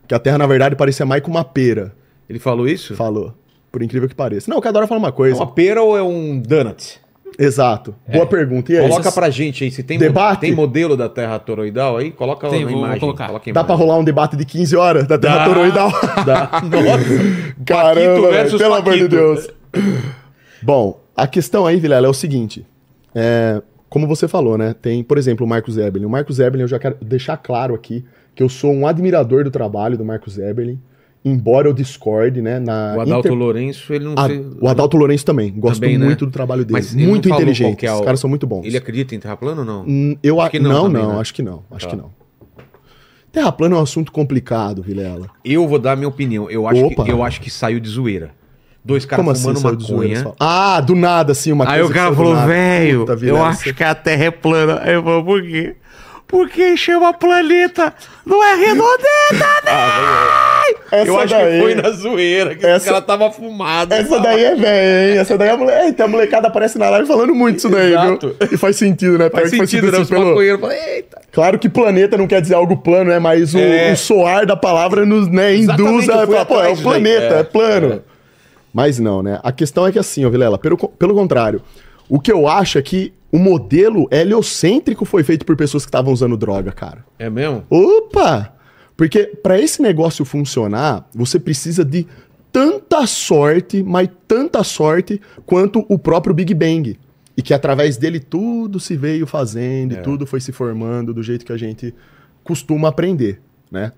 Que a Terra, na verdade, parecia mais com uma pera. Ele falou isso? Falou. Por incrível que pareça. Não, cada hora fala uma É coisa. uma pera ou é um donut? Exato. Boa pergunta. E aí? Coloca Essas- pra gente aí, se tem, Debate? tem modelo da Terra toroidal aí, coloca Tem, na vou- vou imagem. colocar. Coloca Dá pra rolar um debate de 15 horas da Terra Dá. toroidal? Dá. Nossa. Caramba, Paquito velho, versus pelo amor de. Deus. Bom, a questão aí, Vilela, é o seguinte. É, como você falou, né? Tem, por exemplo, o Marcos Eberlin. O Marcos Eberlin, eu já quero deixar claro aqui que eu sou um admirador do trabalho do Marcos Eberlin, embora eu discorde, né? Na O Adalto inter- Lourenço, ele não A- sei. o Adalto Lourenço também. Gosto Também, né? muito do trabalho dele. Mas muito não inteligente. é o- Os caras são muito bons. Ele acredita em terra plana ou não? Hum, Eu Acho que não não, não, também, né? acho que não, acho Tá. que não. Terra plana é um assunto complicado, Vilela. Eu vou dar a minha opinião. Eu acho, Opa. que, eu acho que saiu de zoeira. Dois caras Como assim fumando zoeira? maconha. Fala? Ah, do nada, assim, uma Aí o cara falou, velho, eu acho que a Terra é plana. Aí eu falo, por quê? Porque chama planeta, não é redondeta, né? Essa eu acho daí- que foi na zoeira, que Essa- cara tava fumado. Essa daí é velha, hein? Essa daí é a mulher. Eita, a molecada aparece na live falando muito isso daí, Exato. viu? E faz sentido, né? Faz que sentido, né? Os pelo- maconheiros falam, eita. Claro que planeta não quer dizer algo plano, né? Mas o, É. o soar da palavra nos né, induz a falar, pô, é o planeta, É, é, plano. é. Mas não, né? A questão é que assim, ó, Vilela, pelo, pelo contrário, o que eu acho é que o modelo heliocêntrico foi feito por pessoas que estavam usando droga, cara. É mesmo? Opa! Porque para esse negócio funcionar, você precisa de tanta sorte, mas tanta sorte quanto o próprio Big Bang. E que através dele tudo se veio fazendo, e tudo foi se formando do jeito que a gente costuma aprender, né?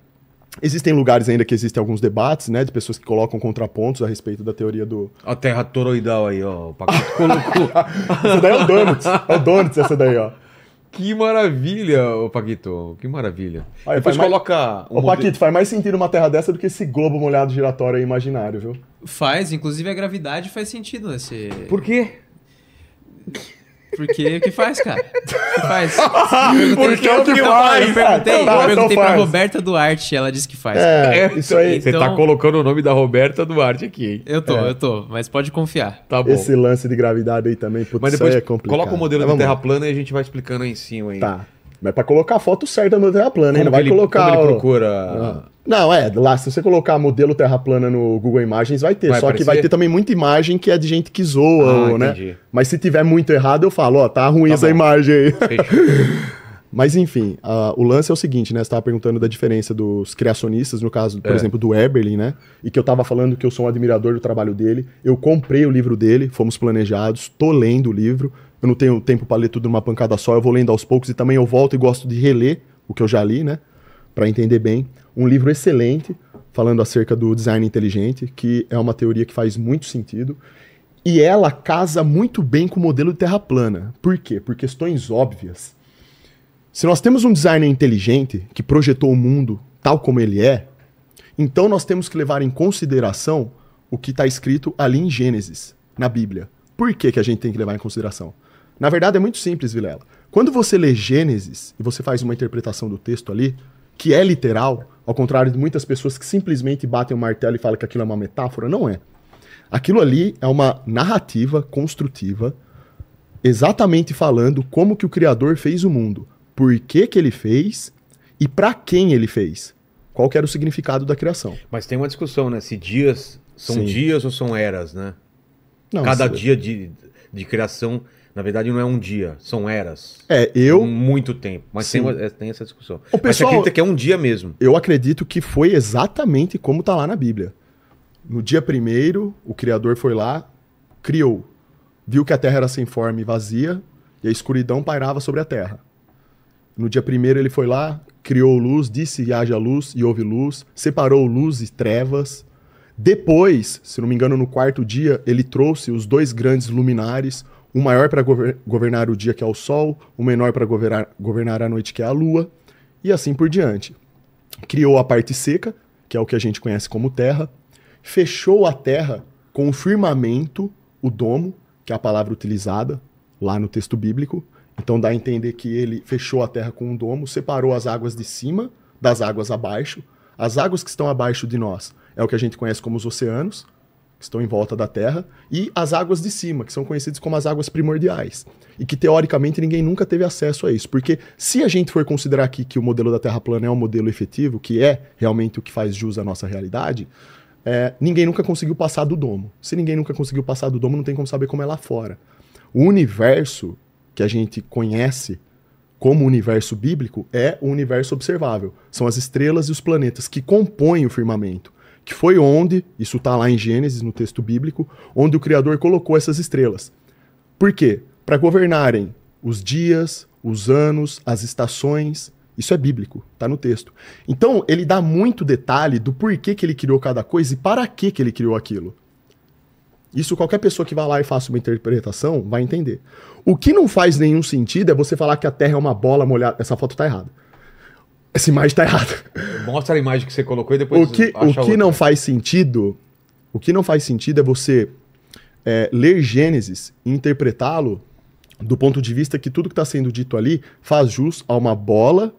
Existem lugares ainda que existem alguns debates, né, de pessoas que colocam contrapontos a respeito da teoria do. A Terra toroidal aí, ó. O Paquito colocou. Essa daí é o Donuts, é o Donuts essa daí, ó. Que maravilha, ô Paquito. Que maravilha. Olha, Depois faz mais- coloca... um Ô, modelo- Paquito, faz mais sentido uma terra dessa do que esse globo molhado giratório aí imaginário, viu? Faz, inclusive a gravidade faz sentido nesse. Por quê? Porque o que faz, cara? O que faz? Porque é o que Eu faz. perguntei, Tá, eu perguntei então pra faz. Roberta Duarte, ela disse que faz. É, isso aí. Você tá Então- colocando o nome da Roberta Duarte aqui, hein? Eu tô, É. eu tô, mas pode confiar. Tá bom. Esse lance de gravidade aí também, putz, Mas depois é complicado. coloca o modelo vamos terra plana e a gente vai explicando aí em cima. Aí. Tá. Mas pra colocar a foto certa no terra plana, hein? Não vai ele, colocar. como ele procura... Ah. Não, é, lá, se você colocar modelo terra plana no Google Imagens, vai ter. Vai só que aparecer? vai ter também muita imagem que é de gente que zoa, Ah, ou, né? entendi. Mas se tiver muito errado, eu falo, ó, tá ruim Tá essa bom. imagem aí. Mas enfim, ah, o lance é o seguinte, né? Você tava perguntando da diferença dos criacionistas, no caso, por É. exemplo, do Eberlin, né? E que eu tava falando que eu sou um admirador do trabalho dele. Eu comprei o livro dele, fomos planejados, tô lendo o livro. Eu não tenho tempo para ler tudo numa pancada só, eu vou lendo aos poucos e também eu volto e gosto de reler o que eu já li, né? Para entender bem. Um livro excelente, falando acerca do design inteligente, que é uma teoria que faz muito sentido. E ela casa muito bem com o modelo de terra plana. Por quê? Por questões óbvias. Se nós temos um designer inteligente que projetou o mundo tal como ele é, então nós temos que levar em consideração o que está escrito ali em Gênesis, na Bíblia. Por que, que a gente tem que levar em consideração? Na verdade é muito simples, Vilela. Quando você lê Gênesis e você faz uma interpretação do texto ali, que é literal, ao contrário de muitas pessoas que simplesmente batem o martelo e falam que aquilo é uma metáfora, não é. Aquilo ali é uma narrativa construtiva, exatamente falando como que o Criador fez o mundo, por que, que ele fez e para quem ele fez. Qual que era o significado da criação. Mas tem uma discussão, né? Se dias são Sim. dias ou são eras, né? Não, Cada isso- dia de... de criação, na verdade, não é um dia, são eras. É, eu, Muito tempo. Mas tem, é, tem essa discussão. O Mas você pessoal- acredita que é um dia mesmo. eu acredito que foi exatamente como tá lá na Bíblia. No dia primeiro, o Criador foi lá, criou. Viu que a terra era sem forma e vazia, e a escuridão pairava sobre a terra. No dia primeiro, ele foi lá, criou luz, disse e haja luz, e houve luz, separou luz e trevas. Depois, se não me engano, no quarto dia, ele trouxe os dois grandes luminares, o maior para governar o dia, que é o sol, o menor para governar, governar a noite, que é a lua, e assim por diante. Criou a parte seca, que é o que a gente conhece como terra, fechou a terra com o firmamento, o domo, que é a palavra utilizada lá no texto bíblico. Então dá a entender que ele fechou a terra com um domo, separou as águas de cima das águas abaixo. As águas que estão abaixo de nós é o que a gente conhece como os oceanos, que estão em volta da Terra, e as águas de cima, que são conhecidas como as águas primordiais. E que teoricamente ninguém nunca teve acesso a isso. Porque se a gente for considerar aqui que o modelo da Terra plana é um modelo efetivo, que é realmente o que faz jus à nossa realidade, é, ninguém nunca conseguiu passar do domo. Se ninguém nunca conseguiu passar do domo, não tem como saber como é lá fora. O universo que a gente conhece como universo bíblico é o universo observável. São as estrelas e os planetas que compõem o firmamento. Que foi onde, isso está lá em Gênesis, no texto bíblico, onde o Criador colocou essas estrelas. Por quê? Para governarem os dias, os anos, as estações. Isso é bíblico, está no texto. Então, ele dá muito detalhe do porquê que ele criou cada coisa e para que, que ele criou aquilo. Isso qualquer pessoa que vá lá e faça uma interpretação vai entender. O que não faz nenhum sentido é você falar que a Terra é uma bola molhada. Essa foto tá errada. Essa imagem tá errada. Mostra a imagem que você colocou e depois O que, o que outra. não faz sentido, o que não faz sentido é você é, ler Gênesis e interpretá-lo do ponto de vista que tudo que está sendo dito ali faz jus a uma bola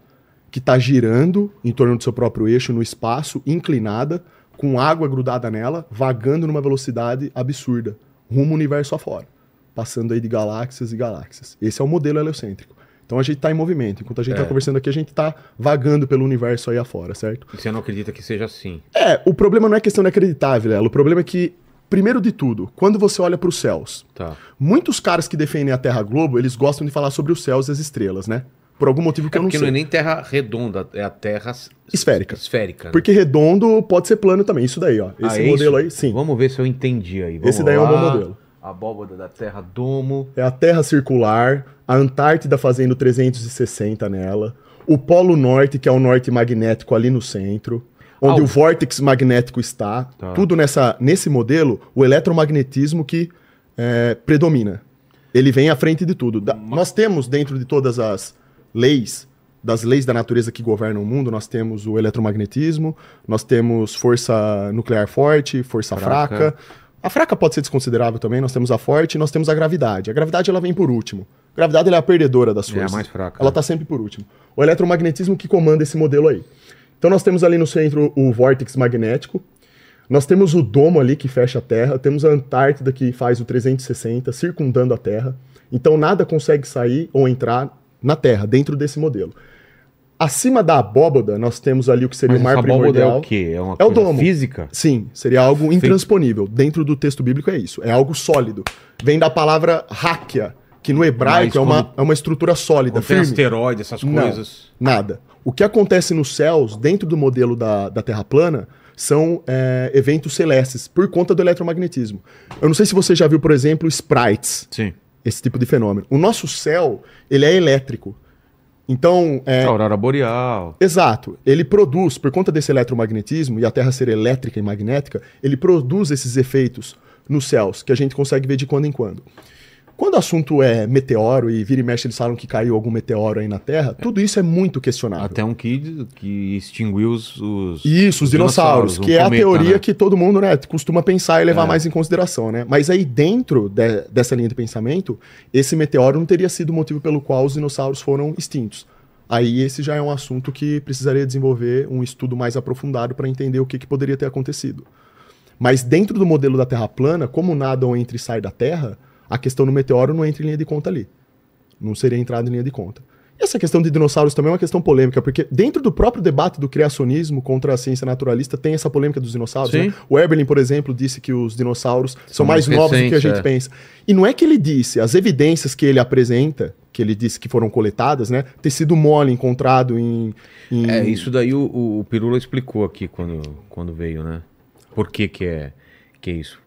que está girando em torno do seu próprio eixo no espaço, inclinada, com água grudada nela, vagando numa velocidade absurda, rumo ao universo afora, passando aí de galáxias e galáxias. Esse é o modelo heliocêntrico. Então a gente está em movimento. Enquanto a gente está É. conversando aqui, a gente está vagando pelo universo aí afora, certo? E você não acredita que seja assim. É, o problema não é questão de acreditar, Vilela. O problema é que, primeiro de tudo, quando você olha para os céus, Tá. muitos caras que defendem a Terra Globo, eles gostam de falar sobre os céus e as estrelas, né? Por algum motivo que É eu não porque sei. não é nem terra redonda, é a terra Esférica. esférica. né? Porque redondo pode ser plano também. Isso daí, ó. Esse Ah, é modelo isso? aí, sim. Vamos ver se eu entendi aí. Vamos Esse daí é um bom lá. modelo. Abóboda da terra domo. É a Terra circular, a Antártida fazendo 360 nela, o Polo Norte, que é o norte magnético ali no centro, onde Ah, o- o vórtex magnético está. Tá. Tudo nessa, nesse modelo, o eletromagnetismo que é, predomina. Ele vem à frente de tudo. Da- nós temos, dentro de todas as leis, das leis da natureza que governam o mundo, nós temos o eletromagnetismo, nós temos força nuclear forte, força Fraca. fraca. A fraca pode ser desconsiderável também, nós temos a forte e nós temos a gravidade. A gravidade ela vem por último. Gravidade é a perdedora das É a forças. mais fraca. Ela está sempre por último. O eletromagnetismo que comanda esse modelo aí. Então nós temos ali no centro o vórtex magnético, nós temos o domo ali que fecha a Terra, temos a Antártida que faz o 360, circundando a Terra. Então nada consegue sair ou entrar na Terra, dentro desse modelo. Acima da abóboda, nós temos ali o que seria Mas o mar essa primordial. é o quê? É uma É o coisa domo. física? Sim, seria algo intransponível. Dentro do texto bíblico é isso. É algo sólido. Vem da palavra háquia, que no hebraico é uma, é uma estrutura sólida, Não tem firme. asteroide, essas Não, coisas. nada. O que acontece nos céus, dentro do modelo da, da Terra plana, são é, eventos celestes, por conta do eletromagnetismo. Eu não sei se você já viu, por exemplo, sprites, Sim. esse tipo de fenômeno. O nosso céu, ele é elétrico. Então, é, aurora boreal. Exato. Ele produz, por conta desse eletromagnetismo e a Terra ser elétrica e magnética, ele produz esses efeitos nos céus que a gente consegue ver de quando em quando. Quando o assunto é meteoro e vira e mexe eles falam que caiu algum meteoro aí na Terra, tudo isso é muito questionável. Até um que, que extinguiu os, os- Isso, os dinossauros, um que é a cometa, teoria né? que todo mundo né, costuma pensar e levar É. mais em consideração, né? Mas aí dentro de- dessa linha de pensamento, esse meteoro não teria sido o motivo pelo qual os dinossauros foram extintos. Aí esse já é um assunto que precisaria desenvolver um estudo mais aprofundado para entender o que, que poderia ter acontecido. Mas dentro do modelo da Terra plana, como nada ou entra e sai da Terra, a questão do meteoro não entra em linha de conta ali. Não seria entrada em linha de conta. Essa questão de dinossauros também é uma questão polêmica, porque dentro do próprio debate do criacionismo contra a ciência naturalista tem essa polêmica dos dinossauros. Né? O Eberlin, por exemplo, disse que os dinossauros são, São mais, mais novos do que a gente é. pensa. E não é que ele disse, as evidências que ele apresenta, que ele disse que foram coletadas, né? Tecido mole encontrado em. em- É, isso daí o, o, o Pirula explicou aqui quando, quando veio, né? Por que que é, que é isso?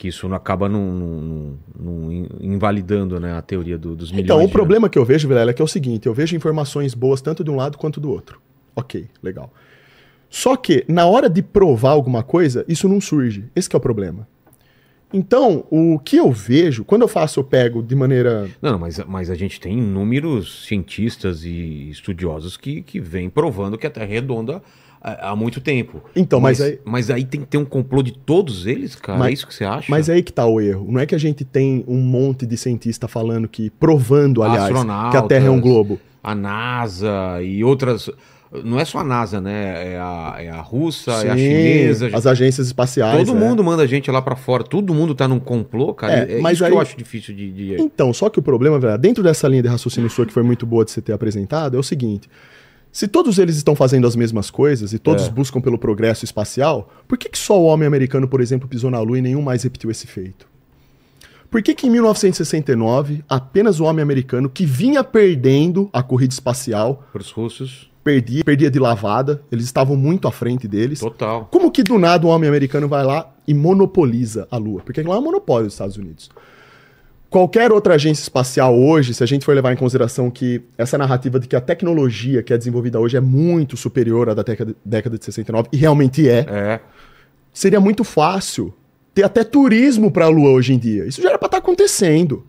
Que isso não acaba não, não- não- não in- invalidando né, a teoria do- dos milhões Então, o problema que eu vejo, Vilela, é que é o seguinte: eu vejo informações boas tanto de um lado quanto do outro. Ok, legal. Só que, na hora de provar alguma coisa, isso não surge. Esse é o problema. Então, o que eu vejo, quando eu faço, eu pego de maneira. Não, mas, mas a gente tem inúmeros cientistas e estudiosos que, que vêm provando que a Terra é redonda há, muito tempo. Então, mas aí- mas aí tem que ter um complô de todos eles, cara? Mas- é isso que você acha? Mas aí que tá o erro. Não é que a gente tem um monte de cientista falando que, provando, aliás, que a Terra é um globo. A NASA e outras. Não é só a NASA, né? É a, é a russa, é a Sim, chinesa. as agências espaciais. Todo é. mundo manda gente lá pra fora. Todo mundo tá num complô, cara. É, É, mas isso aí- que eu acho difícil de. de- Então, só que o problema, velho, dentro dessa linha de raciocínio sua que foi muito boa de você ter apresentado, é o seguinte: se todos eles estão fazendo as mesmas coisas e todos É. buscam pelo progresso espacial, por que, que só o homem americano, por exemplo, pisou na Lua e nenhum mais repetiu esse feito? Por que, que em 1969, apenas o homem americano, que vinha perdendo a corrida espacial, Pros russos, perdia, perdia de lavada, eles estavam muito à frente deles. total. Como que do nada o homem americano vai lá e monopoliza a Lua? Porque lá é um monopólio dos Estados Unidos. Qualquer outra agência espacial hoje, se a gente for levar em consideração que essa narrativa de que a tecnologia que é desenvolvida hoje é muito superior à da década, década de 69, e realmente é, É. seria muito fácil ter até turismo para a Lua hoje em dia. Isso já era para estar acontecendo.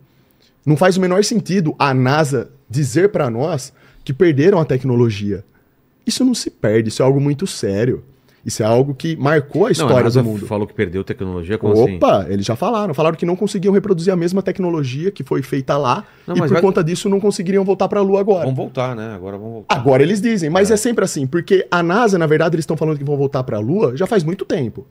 Não faz o menor sentido a NASA dizer para nós que perderam a tecnologia. Isso não se perde, isso é algo muito sério. Isso é algo que marcou a Não, a história NASA do mundo. falou que perdeu tecnologia, como assim? Opa, eles já falaram. Falaram que não conseguiam reproduzir a mesma tecnologia que foi feita lá Não, e por vai- conta disso não conseguiriam voltar para a Lua agora. Vamos voltar, né? Agora vamos voltar. Agora eles dizem, mas é. sempre assim, porque a NASA, na verdade, eles estão falando que vão voltar para a Lua já faz muito tempo.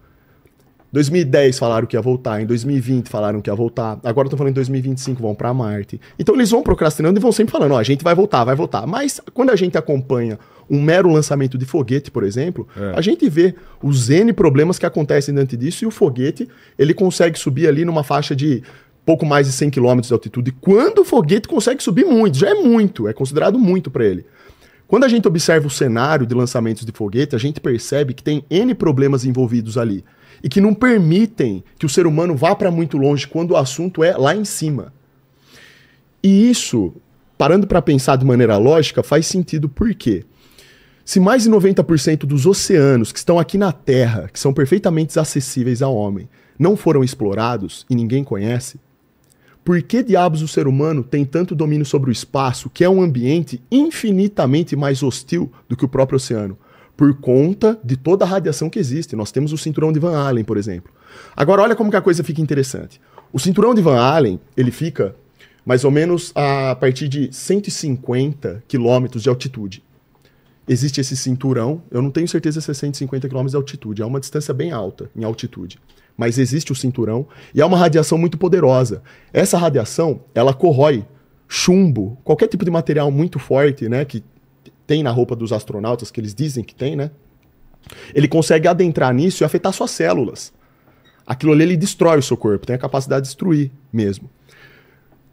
2010 falaram que ia voltar, em 2020 falaram que ia voltar, agora estão falando em 2025 vão para Marte. Então eles vão procrastinando e vão sempre falando, ó, a gente vai voltar, vai voltar. Mas quando a gente acompanha um mero lançamento de foguete, por exemplo, É. a gente vê os N problemas que acontecem diante disso e o foguete, ele consegue subir ali numa faixa de pouco mais de 100 km de altitude. Quando o foguete consegue subir muito, já é muito, é considerado muito para ele. Quando a gente observa o cenário de lançamentos de foguete, a gente percebe que tem N problemas envolvidos ali e que não permitem que o ser humano vá para muito longe quando o assunto é lá em cima. E isso, parando para pensar de maneira lógica, faz sentido por quê? Se mais de 90% dos oceanos que estão aqui na Terra, que são perfeitamente acessíveis ao homem, não foram explorados e ninguém conhece, por que diabos o ser humano tem tanto domínio sobre o espaço, que é um ambiente infinitamente mais hostil do que o próprio oceano? Por conta de toda a radiação que existe. Nós temos o cinturão de Van Allen, por exemplo. Agora, olha como que a coisa fica interessante. O cinturão de Van Allen, ele fica mais ou menos a partir de 150 quilômetros de altitude. Existe esse cinturão, eu não tenho certeza se é 150 km de altitude, é uma distância bem alta em altitude. Mas existe o cinturão e é uma radiação muito poderosa. Essa radiação, ela corrói chumbo, qualquer tipo de material muito forte, né, que tem na roupa dos astronautas, que eles dizem que tem, né? Ele consegue adentrar nisso e afetar suas células. Aquilo ali ele destrói o seu corpo, tem a capacidade de destruir mesmo.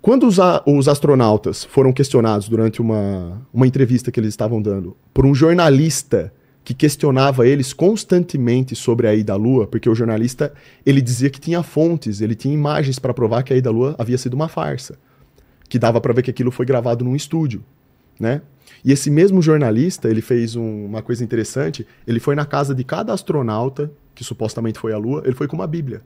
Quando os, a- os astronautas foram questionados durante uma, uma entrevista que eles estavam dando por um jornalista que questionava eles constantemente sobre a ida à Lua, porque o jornalista ele dizia que tinha fontes, ele tinha imagens para provar que a ida à Lua havia sido uma farsa, que dava para ver que aquilo foi gravado num estúdio, né? E esse mesmo jornalista, ele fez um- uma coisa interessante, ele foi na casa de cada astronauta que supostamente foi à Lua, ele foi com uma Bíblia.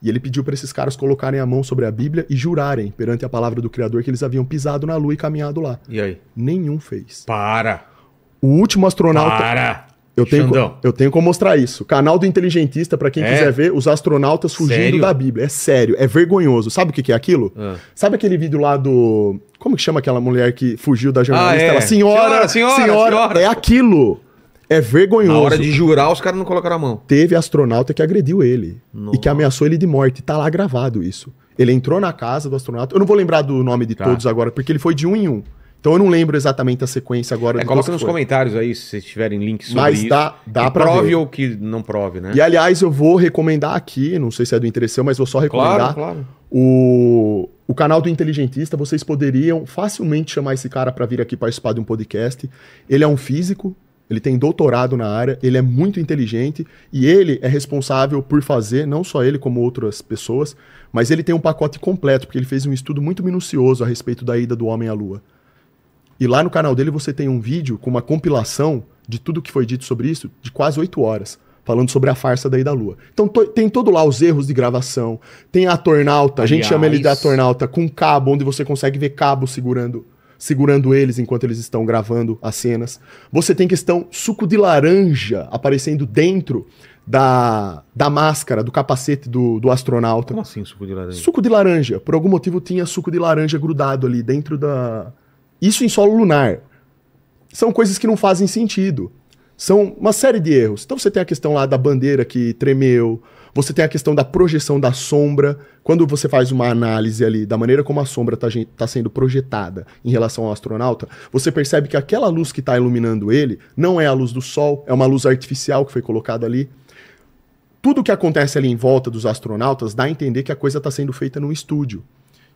E ele pediu para esses caras colocarem a mão sobre a Bíblia e jurarem perante a palavra do Criador que eles haviam pisado na Lua e caminhado lá. E aí? Nenhum fez. Para! O último astronauta. Para! Eu tenho, Xandão. eu tenho como mostrar isso. Canal do Inteligentista, para quem É? quiser ver, os astronautas fugindo Sério? da Bíblia. É sério, é vergonhoso. Sabe o que, que é aquilo? Ah. Sabe aquele vídeo lá do. Como que chama aquela mulher que fugiu da jornalista? Ah, é. Ela, senhora, Senhora, senhora, senhora, senhora." É aquilo. É vergonhoso. Na hora de jurar, os caras não colocaram a mão. Teve astronauta que agrediu ele Nossa. e que ameaçou ele de morte. Tá lá gravado isso. Ele entrou na casa do astronauta. Eu não vou lembrar do nome de Tá. todos agora, porque ele foi de um em um. Então eu não lembro exatamente a sequência agora É, coloca nos foi. comentários aí se vocês tiverem links sobre Mas isso. dá- dá que pra prove ver. ou que não prove, né? E aliás, eu vou recomendar aqui, não sei se é do interesse mas vou só recomendar. Claro, claro. O, o canal do Inteligentista, vocês poderiam facilmente chamar esse cara para vir aqui participar de um podcast. Ele é um físico, ele tem doutorado na área, ele é muito inteligente e ele é responsável por fazer, não só ele, como outras pessoas, mas ele tem um pacote completo, porque ele fez um estudo muito minucioso a respeito da ida do homem à Lua. E lá no canal dele você tem um vídeo com uma compilação de tudo que foi dito sobre isso, de quase oito horas, falando sobre a farsa da ida à Lua. Então to- tem todo lá os erros de gravação, tem a tornauta, a gente chama ele da tornauta com cabo, onde você consegue ver cabo segurando segurando eles enquanto eles estão gravando as cenas. Você tem questão suco de laranja aparecendo dentro da, da máscara, do capacete do, do astronauta. Como assim suco de laranja? Suco de laranja. Por algum motivo tinha suco de laranja grudado ali dentro da. Isso em solo lunar. São coisas que não fazem sentido. São uma série de erros. Então você tem a questão lá da bandeira que tremeu. Você tem a questão da projeção da sombra. Quando você faz uma análise ali da maneira como a sombra está sendo projetada em relação ao astronauta, você percebe que aquela luz que está iluminando ele não é a luz do sol, é uma luz artificial que foi colocada ali tudo que acontece ali em volta dos astronautas dá a entender que a coisa está sendo feita num estúdio.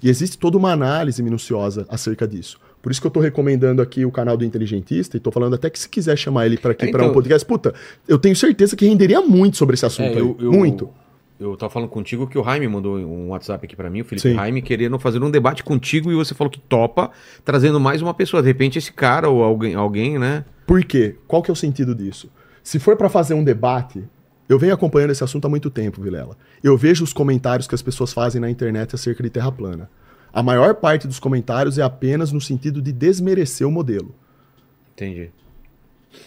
E existe toda uma análise minuciosa acerca disso. Por isso que eu estou recomendando aqui o canal do Inteligentista e estou falando até que se quiser chamar ele para aqui É, para um então- podcast, puta, eu tenho certeza que renderia muito sobre esse assunto É, eu, eu- Muito. Eu tava falando contigo que o Jaime mandou um WhatsApp aqui pra mim, o Felipe Sim. Jaime, querendo fazer um debate contigo e você falou que topa, trazendo mais uma pessoa. De repente, esse cara ou alguém, alguém né? Por quê? Qual que é o sentido disso? Se for para fazer um debate, eu venho acompanhando esse assunto há muito tempo, Vilela. Eu vejo os comentários que as pessoas fazem na internet acerca de Terra plana. A maior parte dos comentários é apenas no sentido de desmerecer o modelo. Entendi.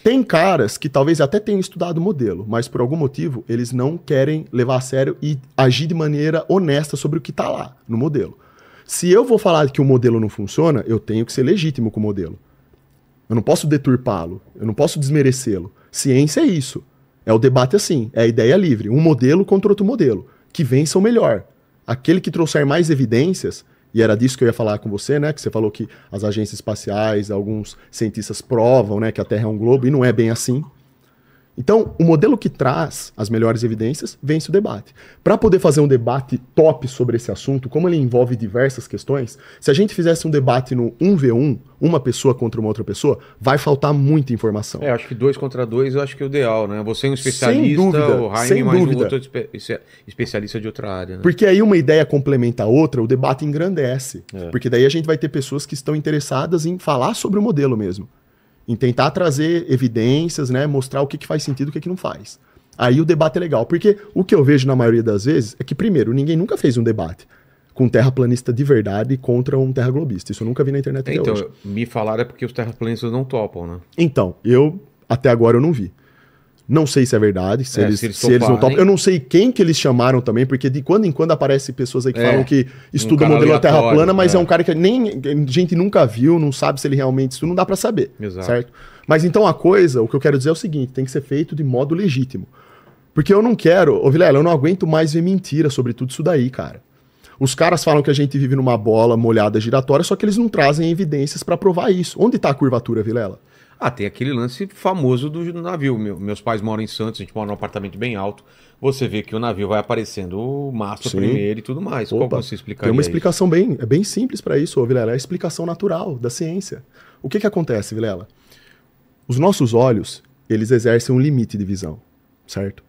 Tem caras que talvez até tenham estudado o modelo, mas por algum motivo eles não querem levar a sério e agir de maneira honesta sobre o que está lá no modelo. Se eu vou falar que o modelo não funciona, eu tenho que ser legítimo com o modelo. Eu não posso deturpá-lo, eu não posso desmerecê-lo. Ciência é isso. É o debate assim, é a ideia livre, um modelo contra outro modelo, que vença o melhor. Aquele que trouxer mais evidências, e era disso que eu ia falar com você, né, que você falou que as agências espaciais, alguns cientistas provam, né, que a Terra é um globo e não é bem assim. Então, o modelo que traz as melhores evidências vence o debate. Para poder fazer um debate top sobre esse assunto, como ele envolve diversas questões, se a gente fizesse um debate no 1v1, uma pessoa contra uma outra pessoa, vai faltar muita informação. É, eu acho que dois contra dois eu acho que é o ideal, né? Você é um especialista, dúvida, o Jaime sem mais um dúvida. outro espe- espe- especialista de outra área, né? Porque aí uma ideia complementa a outra, o debate engrandece. É. Porque daí a gente vai ter pessoas que estão interessadas em falar sobre o modelo mesmo. Em tentar trazer evidências, né? Mostrar o que, que faz sentido e o que, que não faz. Aí o debate é legal. Porque o que eu vejo na maioria das vezes é que, primeiro, ninguém nunca fez um debate com um terraplanista de verdade contra um terraglobista. Isso eu nunca vi na internet até Então, hoje. me falaram é porque os terraplanistas não topam, né? Então, eu até agora eu não vi. Não sei se é verdade, se, É, eles, se eles se eles não topam. Eu não sei quem que eles chamaram também, porque de quando em quando aparece pessoas aí que É, falam que estuda o cara modelo da Terra plana, mas é. é. um cara que nem a gente nunca viu, não sabe se ele realmente estuda, não dá pra saber. Exato. Certo? Mas então a coisa, o que eu quero dizer é o seguinte, tem que ser feito de modo legítimo. Porque eu não quero, ô Vilela, eu não aguento mais ver mentira sobre tudo isso daí, cara. Os caras falam que a gente vive numa bola molhada giratória, só que eles não trazem evidências pra provar isso. Onde tá a curvatura, Vilela? Ah, tem aquele lance famoso do navio. Meu- meus pais moram em Santos, a gente mora num apartamento bem alto. Você vê que o navio vai aparecendo o mastro Sim. primeiro e tudo mais. Qual Opa, que você explicaria Tem uma isso? explicação bem, é bem simples para isso, ô, Vilela. É a explicação natural da ciência. O que, que acontece, Vilela? Os nossos olhos, eles exercem um limite de visão, certo?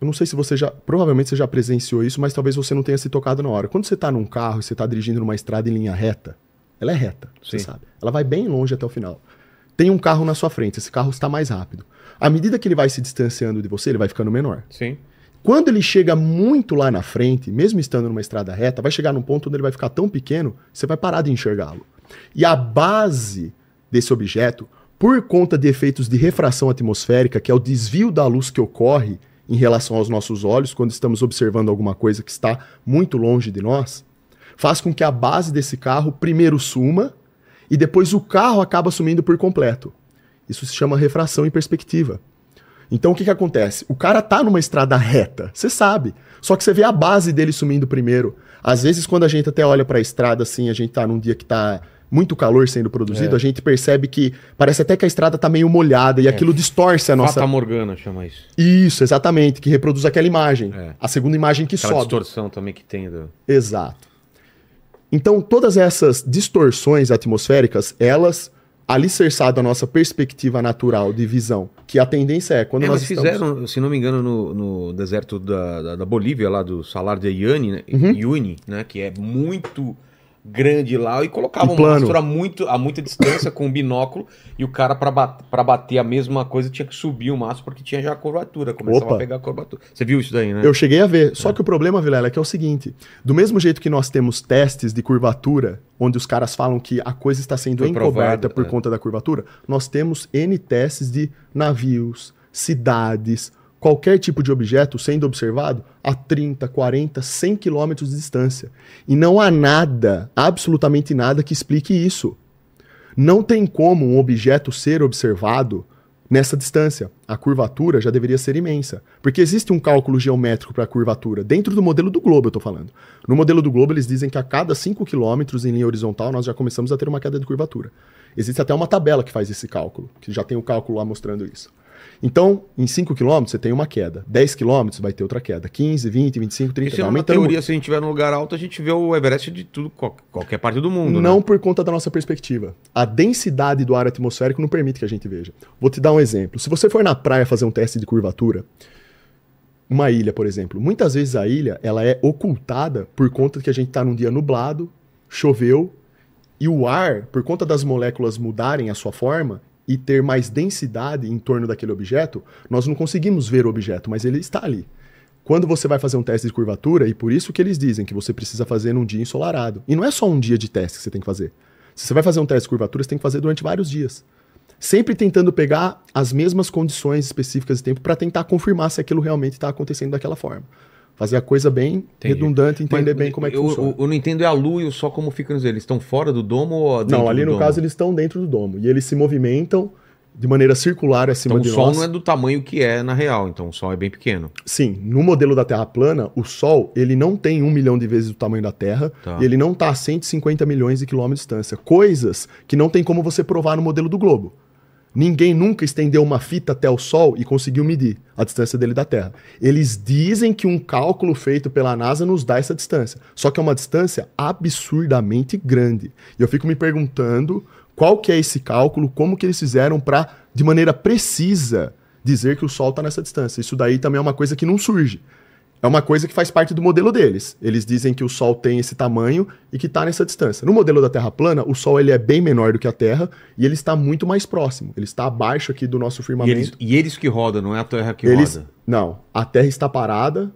Eu não sei se você já. Provavelmente você já presenciou isso, mas talvez você não tenha se tocado na hora. Quando você está num carro e você está dirigindo numa estrada em linha reta, ela é reta, você Sim. sabe. Ela vai bem longe até o final. Tem um carro na sua frente, esse carro está mais rápido. À medida que ele vai se distanciando de você, ele vai ficando menor. Sim. Quando ele chega muito lá na frente, mesmo estando numa estrada reta, vai chegar num ponto onde ele vai ficar tão pequeno, você vai parar de enxergá-lo. E a base desse objeto, por conta de efeitos de refração atmosférica, que é o desvio da luz que ocorre em relação aos nossos olhos quando estamos observando alguma coisa que está muito longe de nós, faz com que a base desse carro primeiro suma e depois o carro acaba sumindo por completo. Isso se chama refração em perspectiva. Então o que, que acontece? O cara tá numa estrada reta, você sabe. Só que você vê a base dele sumindo primeiro. Às vezes, quando a gente até olha para a estrada assim, a gente tá num dia que tá muito calor sendo produzido, É. a gente percebe que parece até que a estrada tá meio molhada e aquilo distorce a nossa. Fata Morgana chama isso. Isso, exatamente, que reproduz aquela imagem. É. A segunda imagem que Aquela sobe. distorção também que tem. Do... Exato. Então, todas essas distorções atmosféricas, elas alicerçado a nossa perspectiva natural de visão, que a tendência é quando É, nós estamos... fizeram, se não me engano, no, no deserto da, da, da Bolívia, lá do Salar de Uyuni, né? Uhum. Uyuni, né? Que é muito grande lá, e colocavam E um mastro a, muito, a muita distância com um binóculo, e o cara, pra, bat, bater a mesma coisa, tinha que subir o mastro, porque tinha já a curvatura, começava Opa. a pegar a curvatura. Você viu isso daí, né? Eu cheguei a ver. Só que o problema, Vilela, é que é o seguinte: do mesmo jeito que nós temos testes de curvatura, onde os caras falam que a coisa está sendo Foi encoberta provado, por é. conta da curvatura, nós temos N testes de navios, cidades, qualquer tipo de objeto sendo observado a 30, 40, 100 quilômetros de distância. E não há nada, absolutamente nada, que explique isso. Não tem como um objeto ser observado nessa distância. A curvatura já deveria ser imensa. Porque existe um cálculo geométrico para a curvatura, dentro do modelo do globo, eu estou falando. No modelo do globo, eles dizem que a cada 5 km em linha horizontal, nós já começamos a ter uma queda de curvatura. Existe até uma tabela que faz esse cálculo, que já tem o cálculo lá mostrando isso. Então, em 5 km você tem uma queda. 10 km vai ter outra queda. 15, 20, 25, 30, Isso vai é uma aumentando teoria, se a gente estiver num lugar alto, a gente vê o Everest de tudo, qual- qualquer parte do mundo, Não né? por conta da nossa perspectiva. A densidade do ar atmosférico não permite que a gente veja. Vou te dar um exemplo. Se você for na praia fazer um teste de curvatura, uma ilha, por exemplo, muitas vezes a ilha ela é ocultada por conta que a gente está num dia nublado, choveu, e o ar, por conta das moléculas mudarem a sua forma e ter mais densidade em torno daquele objeto, nós não conseguimos ver o objeto, mas ele está ali. Quando você vai fazer um teste de curvatura, e por isso que eles dizem que você precisa fazer num dia ensolarado. E não é só um dia de teste que você tem que fazer. Se você vai fazer um teste de curvatura, você tem que fazer durante vários dias. Sempre tentando pegar as mesmas condições específicas de tempo para tentar confirmar se aquilo realmente está acontecendo daquela forma. Fazer a coisa bem Entendi. redundante, entender Mas bem como é que eu, funciona. Eu, eu não entendo é a lua e o sol como ficam eles. Estão fora do domo ou dentro não, ali no domo? caso eles estão dentro do domo. E eles se movimentam de maneira circular acima Então o de sol nós. não é do tamanho que é na real, então o sol é bem pequeno. Sim, no modelo da Terra plana, o Sol ele não tem um milhão de vezes o tamanho da Terra Tá. e ele não está a 150 milhões de quilômetros de distância. Coisas que não tem como você provar no modelo do globo. Ninguém nunca estendeu uma fita até o Sol e conseguiu medir a distância dele da Terra. Eles dizem que um cálculo feito pela NASA nos dá essa distância. Só que é uma distância absurdamente grande. E eu fico me perguntando qual que é esse cálculo, como que eles fizeram para, de maneira precisa, dizer que o Sol está nessa distância. Isso daí também é uma coisa que não surge. É uma coisa que faz parte do modelo deles. Eles dizem que o Sol tem esse tamanho e que está nessa distância. No modelo da Terra plana, o Sol ele é bem menor do que a Terra e ele está muito mais próximo. Ele está abaixo aqui do nosso E firmamento. eles, e eles que rodam, não é a Terra que Eles, roda. não, a Terra está parada,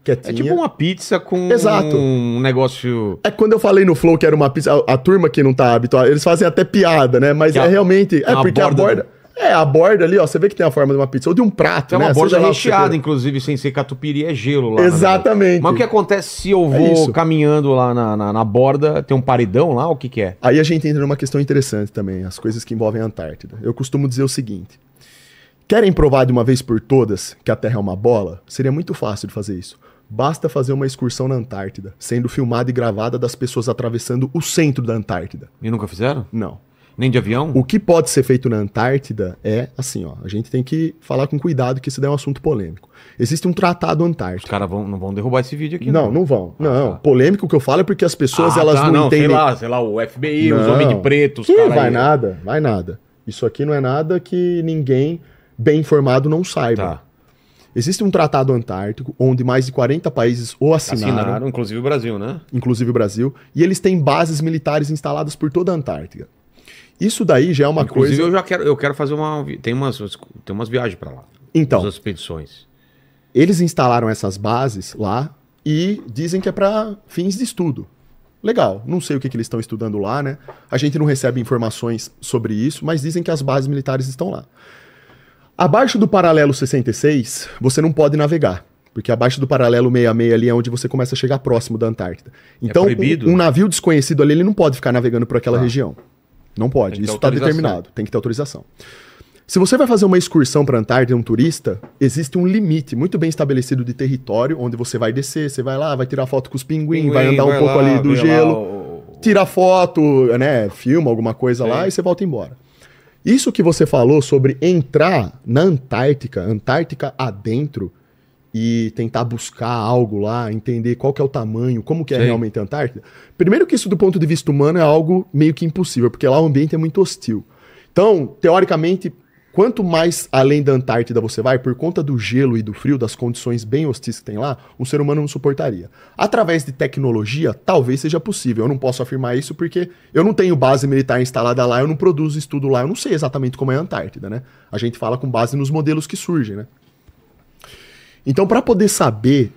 É quietinha. tipo uma pizza com Exato. um negócio. É quando eu falei no Flow que era uma pizza, a, a turma que não tá habituada, eles fazem até piada, né? Mas Que é a- realmente. É a porque borda a borda. É, a borda ali, ó, você vê que tem a forma de uma pizza, ou de um prato, É né? uma borda Seja recheada, inclusive, sem ser catupiry, é gelo lá. na Exatamente. Mas o que acontece se eu É vou isso. caminhando lá na, na, na borda, tem um paredão lá, o que que é? Aí a gente entra numa questão interessante também, as coisas que envolvem a Antártida. Eu costumo dizer o seguinte: querem provar de uma vez por todas que a Terra é uma bola? Seria muito fácil de fazer isso. Basta fazer uma excursão na Antártida, sendo filmada e gravada das pessoas atravessando o centro da Antártida. E nunca fizeram? Não. Nem de avião? O que pode ser feito na Antártida é assim, ó. A gente tem que falar com cuidado que isso daí é um assunto polêmico. Existe um tratado Os antártico. caras vão, não vão derrubar esse vídeo aqui. Não, não vão. Não, tá. polêmico que eu falo é porque as pessoas Ah, elas tá, não, entendem. Sei lá, sei lá, o FBI, os Não. homens de preto, os caras. vai aí. nada, vai nada. Isso aqui não é nada que ninguém bem informado não saiba. Tá. Existe um tratado antártico onde mais de 40 países o assinaram, Assinaram, inclusive o Brasil, né? inclusive o Brasil, e eles têm bases militares instaladas por toda a Antártida. Isso daí já é uma inclusive coisa. eu já quero, eu quero fazer uma. Tem umas, tem umas viagens pra lá. Então, As expedições. eles instalaram essas bases lá e dizem que é para fins de estudo. Legal, não sei o que, que eles estão estudando lá, né? A gente não recebe informações sobre isso, mas dizem que as bases militares estão lá. Abaixo do paralelo 66, você não pode navegar. Porque abaixo do paralelo 66 ali é onde você começa a chegar próximo da Antártida. Então, proibido? um, um navio desconhecido ali, ele não pode ficar navegando por aquela Tá. região. Não pode. Isso está determinado. Tem que ter autorização. Se você vai fazer uma excursão para a Antártida, um turista, existe um limite muito bem estabelecido de território, onde você vai descer, você vai lá, vai tirar foto com os pinguins, vai andar um pouco lá, ali do lá gelo. o- tira foto, né? Filma alguma coisa lá Sim. e você volta embora. Isso que você falou sobre entrar na Antártica, Antártica adentro, e tentar buscar algo lá, entender qual que é o tamanho, como que é Sim. realmente a Antártida. Primeiro que isso do ponto de vista humano é algo meio que impossível, porque lá o ambiente é muito hostil. Então, teoricamente, quanto mais além da Antártida você vai, por conta do gelo e do frio, das condições bem hostis que tem lá, um ser humano não suportaria. Através de tecnologia, talvez seja possível. Eu não posso afirmar isso porque eu não tenho base militar instalada lá, eu não produzo estudo lá, eu não sei exatamente como é a Antártida, né? A gente fala com base nos modelos que surgem, né? Então, para poder saber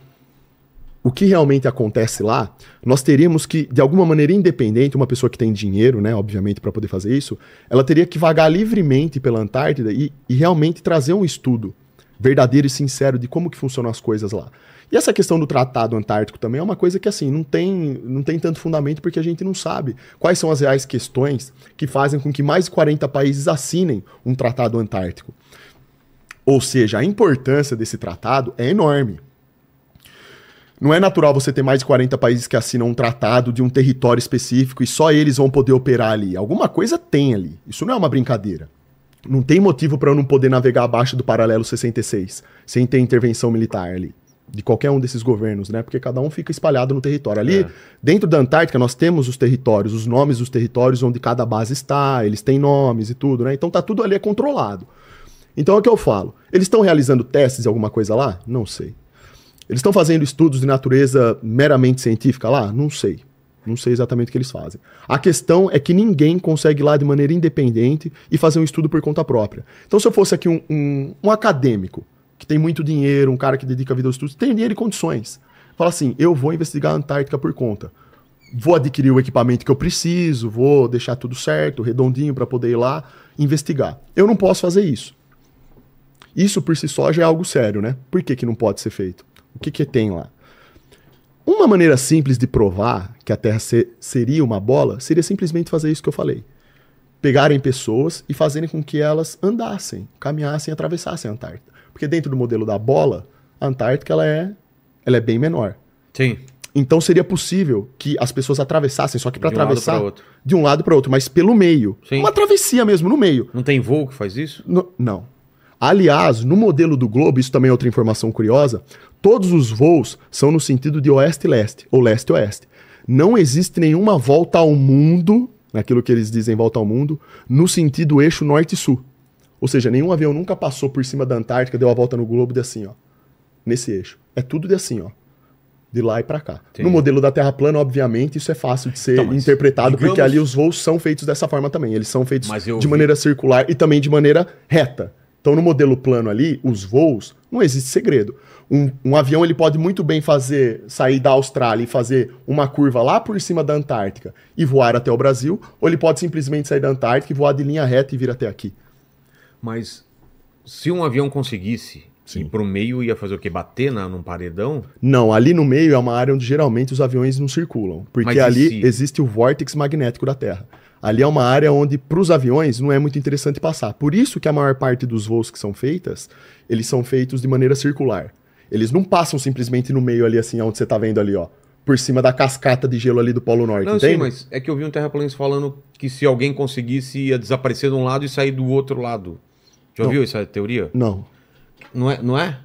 o que realmente acontece lá, nós teríamos que, de alguma maneira independente, uma pessoa que tem dinheiro, né, obviamente, para poder fazer isso, ela teria que vagar livremente pela Antártida e, e realmente trazer um estudo verdadeiro e sincero de como que funcionam as coisas lá. E essa questão do Tratado Antártico também é uma coisa que, assim, não tem, não tem tanto fundamento porque a gente não sabe quais são as reais questões que fazem com que mais de 40 países assinem um Tratado Antártico. Ou seja, a importância desse tratado é enorme. Não é natural você ter mais de 40 países que assinam um tratado de um território específico e só eles vão poder operar ali. Alguma coisa tem ali. Isso não é uma brincadeira. Não tem motivo para eu não poder navegar abaixo do paralelo 66 sem ter intervenção militar ali. De qualquer um desses governos, né? Porque cada um fica espalhado no território. Ali, É. dentro da Antártica, nós temos os territórios, os nomes dos territórios onde cada base está, eles têm nomes e tudo, né? Então tá tudo ali é controlado. Então é o que eu falo. Eles estão realizando testes de alguma coisa lá? Não sei. Eles estão fazendo estudos de natureza meramente científica lá? Não sei. Não sei exatamente o que eles fazem. A questão é que ninguém consegue ir lá de maneira independente e fazer um estudo por conta própria. Então, se eu fosse aqui um, um- um acadêmico que tem muito dinheiro, um cara que dedica a vida aos estudos, tem dinheiro e condições. Fala assim: eu vou investigar a Antártica por conta. Vou adquirir o equipamento que eu preciso, vou deixar tudo certo, redondinho, para poder ir lá investigar. Eu não posso fazer isso. Isso por si só já é algo sério, né? Por que, que não pode ser feito? O que, que tem lá? Uma maneira simples de provar que a Terra se- seria uma bola seria simplesmente fazer isso que eu falei. Pegarem pessoas e fazerem com que elas andassem, caminhassem, atravessassem a Antártida. Porque dentro do modelo da bola, a Antártica ela é, ela é bem menor. Sim. Então seria possível que as pessoas atravessassem, só que para um atravessar de um lado para outro, mas pelo meio. Sim. Uma travessia mesmo, no meio. Não tem voo que faz isso? No- não. Aliás, no modelo do globo, isso também é outra informação curiosa, todos os voos são no sentido de oeste-leste, ou leste-oeste. Não existe nenhuma volta ao mundo, naquilo que eles dizem volta ao mundo, no sentido eixo norte-sul. Ou seja, nenhum avião nunca passou por cima da Antártica, deu a volta no globo de assim, ó. Nesse eixo. É tudo de assim, ó. De lá e pra cá. Entendi. No modelo da Terra plana, obviamente, isso é fácil de ser Então, interpretado, porque digamos- ali os voos são feitos dessa forma também. Eles são feitos de vi- maneira circular e também de maneira reta. Então, no modelo plano ali, os voos, não existe segredo. Um, um avião ele pode muito bem fazer sair da Austrália e fazer uma curva lá por cima da Antártica e voar até o Brasil, ou ele pode simplesmente sair da Antártica e voar de linha reta e vir até aqui. Mas se um avião conseguisse Sim. ir pro meio, ia fazer o quê? Bater na, num paredão? Não, ali no meio é uma área onde geralmente os aviões não circulam, porque ali se- existe o vórtice magnético da Terra. Ali é uma área onde para os aviões não é muito interessante passar. Por isso que a maior parte dos voos que são feitas, eles são feitos de maneira circular. Eles não passam simplesmente no meio ali assim, onde você tá vendo ali, ó, por cima da cascata de gelo ali do Polo Norte, Não, entende? sim, mas é que eu vi um terraplanista falando que se alguém conseguisse ia desaparecer de um lado e sair do outro lado. Já ouviu essa teoria? Não. Não é, não é?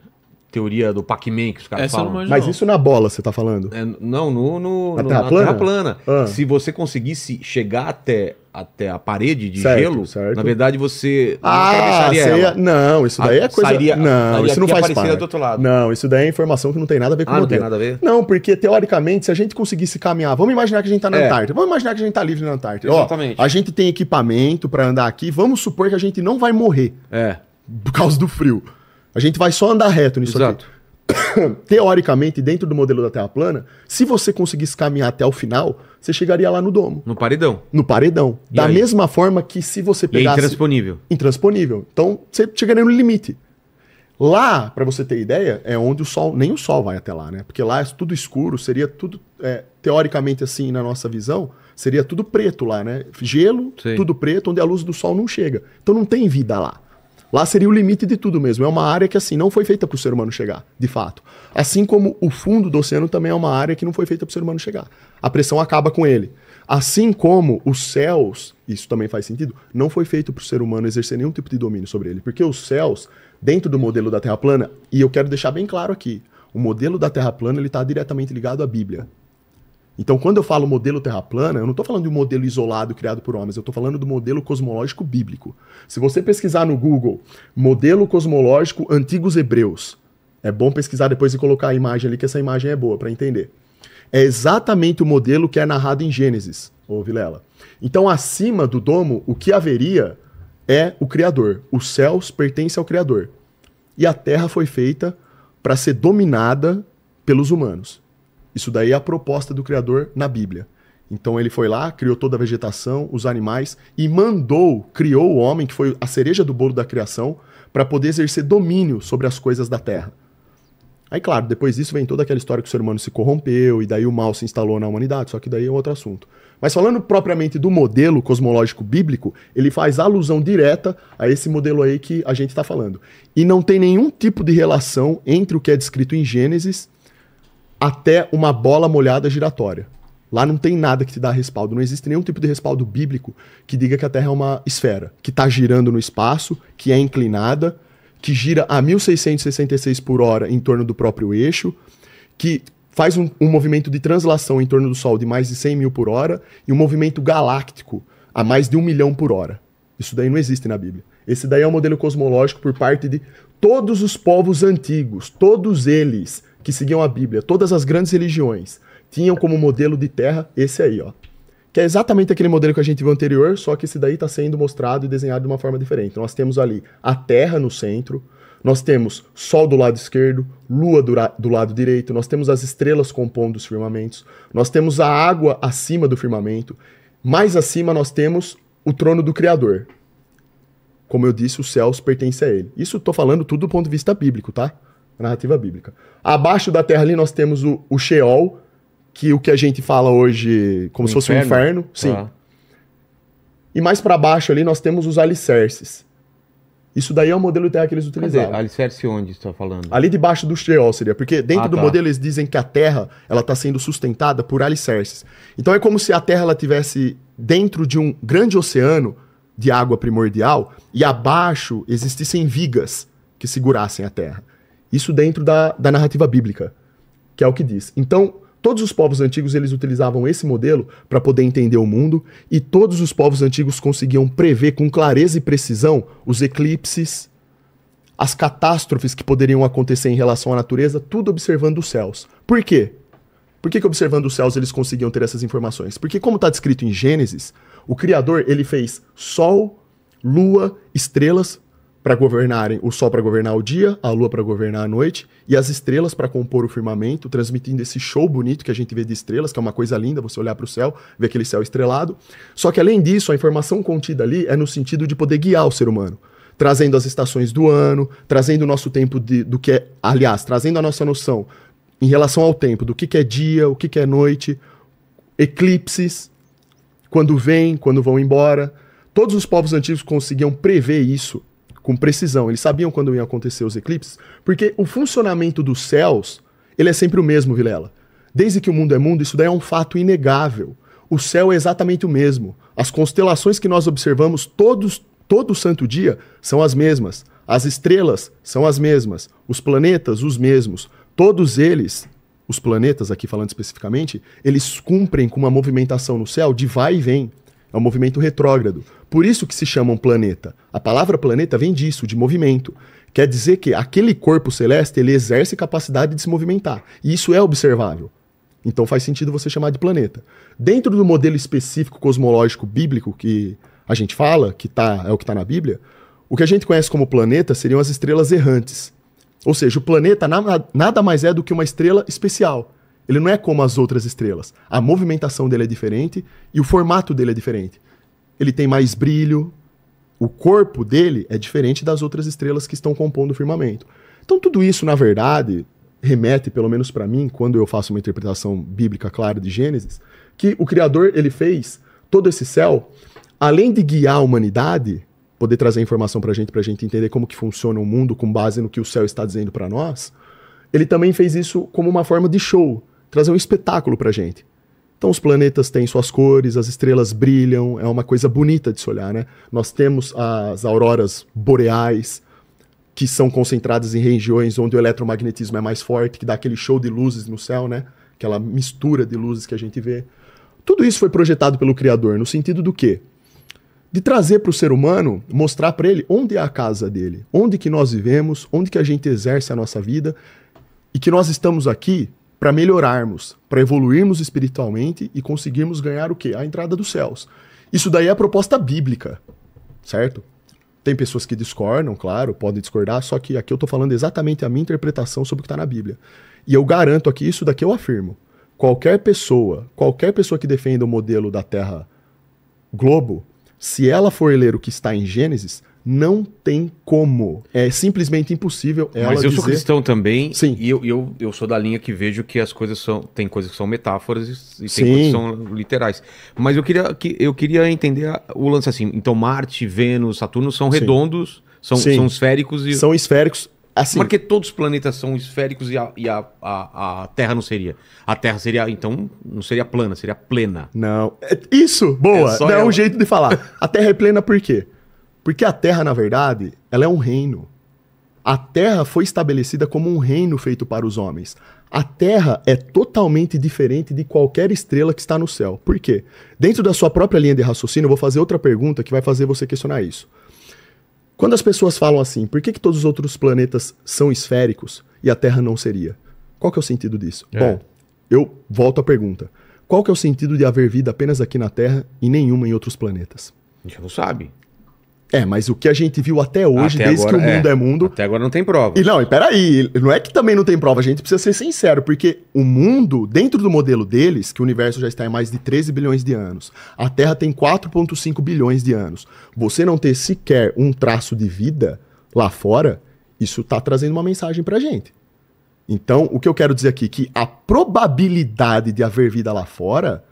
Teoria do Pac-Man que os caras Essa não falam. Mas não. isso na bola você tá falando? É, não, no, no, Na no- Terra na plana? Terra plana. Ah. Se você conseguisse chegar até, até a parede de Certo, gelo, certo. na verdade você não Ah, ia... ela. não, isso daí é coisa... sairia- não, isso não faz parte. do outro lado. Não, isso daí é informação que não tem nada a ver com Ah, o não tem modelo. nada a ver? Não, porque teoricamente, se a gente conseguisse caminhar, vamos imaginar que a gente tá na É. Antártida, vamos imaginar que a gente tá livre na Antártida. Ó, Exatamente. a gente tem equipamento pra andar aqui, vamos supor que a gente não vai morrer É, por causa do frio. A gente vai só andar reto nisso exato. aqui. Teoricamente, dentro do modelo da Terra plana, se você conseguisse caminhar até o final, você chegaria lá no domo, No paredão. no paredão. E da aí? mesma forma que se você E é pegasse intransponível. intransponível. Então, você chegaria no limite. Lá, pra você ter ideia, é onde o sol, nem o sol vai até lá, né? Porque lá é tudo escuro, seria tudo, é, teoricamente assim, na nossa visão, seria tudo preto lá, né? Gelo, Sim. tudo preto, onde a luz do sol não chega. Então não tem vida lá. Lá seria o limite de tudo mesmo. É uma área que, assim, não foi feita para o ser humano chegar, de fato. Assim como o fundo do oceano também é uma área que não foi feita para o ser humano chegar. A pressão acaba com ele. Assim como os céus, isso também faz sentido, não foi feito para o ser humano exercer nenhum tipo de domínio sobre ele. Porque os céus, dentro do modelo da Terra plana, e eu quero deixar bem claro aqui, o modelo da Terra plana está diretamente ligado à Bíblia. Então, quando eu falo modelo Terra plana, eu não estou falando de um modelo isolado criado por homens, eu estou falando do modelo cosmológico bíblico. Se você pesquisar no Google modelo cosmológico antigos hebreus, é bom pesquisar depois e colocar a imagem ali, que essa imagem é boa para entender. É exatamente o modelo que é narrado em Gênesis, ô Vilela. Então, acima do domo, o que haveria é o Criador. Os céus pertencem ao Criador. E a terra foi feita para ser dominada pelos humanos. Isso daí é a proposta do Criador na Bíblia. Então ele foi lá, criou toda a vegetação, os animais e mandou, criou o homem, que foi a cereja do bolo da criação, para poder exercer domínio sobre as coisas da terra. Aí, claro, depois disso vem toda aquela história que o ser humano se corrompeu e daí o mal se instalou na humanidade, só que daí é outro assunto. Mas falando propriamente do modelo cosmológico bíblico, ele faz alusão direta a esse modelo aí que a gente está falando. E não tem nenhum tipo de relação entre o que é descrito em Gênesis até uma bola molhada giratória. Lá não tem nada que te dá respaldo, não existe nenhum tipo de respaldo bíblico que diga que a Terra é uma esfera, que está girando no espaço, que é inclinada que gira a 1666 por hora em torno do próprio eixo, que faz um, um, movimento de translação em torno do Sol de mais de 100 mil por hora e um movimento galáctico a mais de um milhão por hora. Isso daí não existe na Bíblia. Esse daí é o um modelo cosmológico por parte de todos os povos antigos, todos eles que seguiam a Bíblia, todas as grandes religiões, tinham como modelo de terra esse aí, ó que é exatamente aquele modelo que a gente viu anterior, só que esse daí está sendo mostrado e desenhado de uma forma diferente. Nós temos ali a Terra no centro, nós temos Sol do lado esquerdo, Lua do, do, lado direito, nós temos as estrelas compondo os firmamentos, nós temos a água acima do firmamento, mais acima nós temos o trono do Criador. Como eu disse, os céus pertencem a ele. Isso estou falando tudo do ponto de vista bíblico, tá? Narrativa bíblica. Abaixo da terra ali nós temos o, o Sheol, que o que a gente fala hoje como o se fosse um inferno. Sim. Ah. E mais para baixo ali nós temos os alicerces. Isso daí é o modelo de terra que eles utilizavam. Dizer, alicerce onde você está falando? Ali debaixo do Sheol seria, porque dentro ah, do tá. modelo eles dizem que a terra ela está sendo sustentada por alicerces. Então é como se a terra ela tivesse dentro de um grande oceano de água primordial e abaixo existissem vigas que segurassem a terra. Isso dentro da, da narrativa bíblica, que é o que diz. Então, Todos os povos antigos eles utilizavam esse modelo para poder entender o mundo e todos os povos antigos conseguiam prever com clareza e precisão os eclipses, as catástrofes que poderiam acontecer em relação à natureza, tudo observando os céus. Por quê? Por que, que observando os céus eles conseguiam ter essas informações? Porque como está descrito em Gênesis, o Criador ele fez sol, lua, estrelas para governarem o sol para governar o dia, a lua para governar a noite e as estrelas para compor o firmamento, transmitindo esse show bonito que a gente vê de estrelas, que é uma coisa linda, você olhar para o céu, ver aquele céu estrelado. Só que além disso, a informação contida ali é no sentido de poder guiar o ser humano, trazendo as estações do ano, trazendo o nosso tempo de, do que é, aliás, trazendo a nossa noção em relação ao tempo, do que, que é dia, o que, que é noite, eclipses, quando vem, quando vão embora. Todos os povos antigos conseguiam prever isso com precisão. Eles sabiam quando iam acontecer os eclipses, porque o funcionamento dos céus, ele é sempre o mesmo, Vilela. Desde que o mundo é mundo, isso daí é um fato inegável. O céu é exatamente o mesmo. As constelações que nós observamos todos, todo santo dia são as mesmas. As estrelas são as mesmas. Os planetas, os mesmos. Todos eles, os planetas aqui falando especificamente, eles cumprem com uma movimentação no céu de vai e vem. É um movimento retrógrado. Por isso que se chama um planeta. A palavra planeta vem disso, de movimento. Quer dizer que aquele corpo celeste ele exerce capacidade de se movimentar. E isso é observável. Então faz sentido você chamar de planeta. Dentro do modelo específico cosmológico bíblico que a gente fala, que tá, é o que está na Bíblia, o que a gente conhece como planeta seriam as estrelas errantes. Ou seja, o planeta nada mais é do que uma estrela especial. Ele não é como as outras estrelas. A movimentação dele é diferente e o formato dele é diferente. Ele tem mais brilho, o corpo dele é diferente das outras estrelas que estão compondo o firmamento. Então tudo isso, na verdade, remete, pelo menos para mim, quando eu faço uma interpretação bíblica clara de Gênesis, que o Criador ele fez todo esse céu, além de guiar a humanidade, poder trazer informação para a gente, para a gente entender como que funciona o mundo com base no que o céu está dizendo para nós, ele também fez isso como uma forma de show trazer um espetáculo pra gente. Então os planetas têm suas cores, as estrelas brilham, é uma coisa bonita de se olhar, né? Nós temos as auroras boreais, que são concentradas em regiões onde o eletromagnetismo é mais forte, que dá aquele show de luzes no céu, né? Aquela mistura de luzes que a gente vê. Tudo isso foi projetado pelo Criador no sentido do quê? De trazer para o ser humano, mostrar para ele onde é a casa dele, onde que nós vivemos, onde que a gente exerce a nossa vida e que nós estamos aqui para melhorarmos, para evoluirmos espiritualmente e conseguirmos ganhar o quê? A entrada dos céus. Isso daí é a proposta bíblica, certo? Tem pessoas que discordam, claro, podem discordar, só que aqui eu estou falando exatamente a minha interpretação sobre o que está na Bíblia. E eu garanto aqui, isso daqui eu afirmo. Qualquer pessoa, qualquer pessoa que defenda o modelo da Terra globo, se ela for ler o que está em Gênesis, não tem como. É simplesmente impossível ela Mas eu sou dizer... cristão também. Sim. E eu, eu, eu sou da linha que vejo que as coisas são. Tem coisas que são metáforas e, e tem coisas que são literais. Mas eu queria, que, eu queria entender o lance assim. Então, Marte, Vênus, Saturno são Sim. redondos, são, Sim. são esféricos e. São esféricos. Assim, Por que todos os planetas são esféricos e, a, e a, a, a Terra não seria? A Terra seria, então, não seria plana, seria plena. Não. É- Isso, boa. É não é um jeito de falar. A Terra é plena por quê? Porque a Terra, na verdade, ela é um reino. A Terra foi estabelecida como um reino feito para os homens. A Terra é totalmente diferente de qualquer estrela que está no céu. Por quê? Dentro da sua própria linha de raciocínio, eu vou fazer outra pergunta que vai fazer você questionar isso. Quando as pessoas falam assim, por que, que todos os outros planetas são esféricos e a Terra não seria? Qual que é o sentido disso? É. Bom, eu volto à pergunta. Qual que é o sentido de haver vida apenas aqui na Terra e nenhuma em outros planetas? A gente não sabe. É, mas o que a gente viu até hoje, Até desde agora, que o mundo é, mundo. Até agora não tem prova. E não, e peraí, não é que também não tem prova, a gente precisa ser sincero, porque o mundo, dentro do modelo deles, que o universo já está em mais de 13 bilhões de anos, a Terra tem 4,5 bilhões de anos. Você não ter sequer um traço de vida lá fora, isso está trazendo uma mensagem pra gente. Então, o que eu quero dizer aqui, que a probabilidade de haver vida lá fora,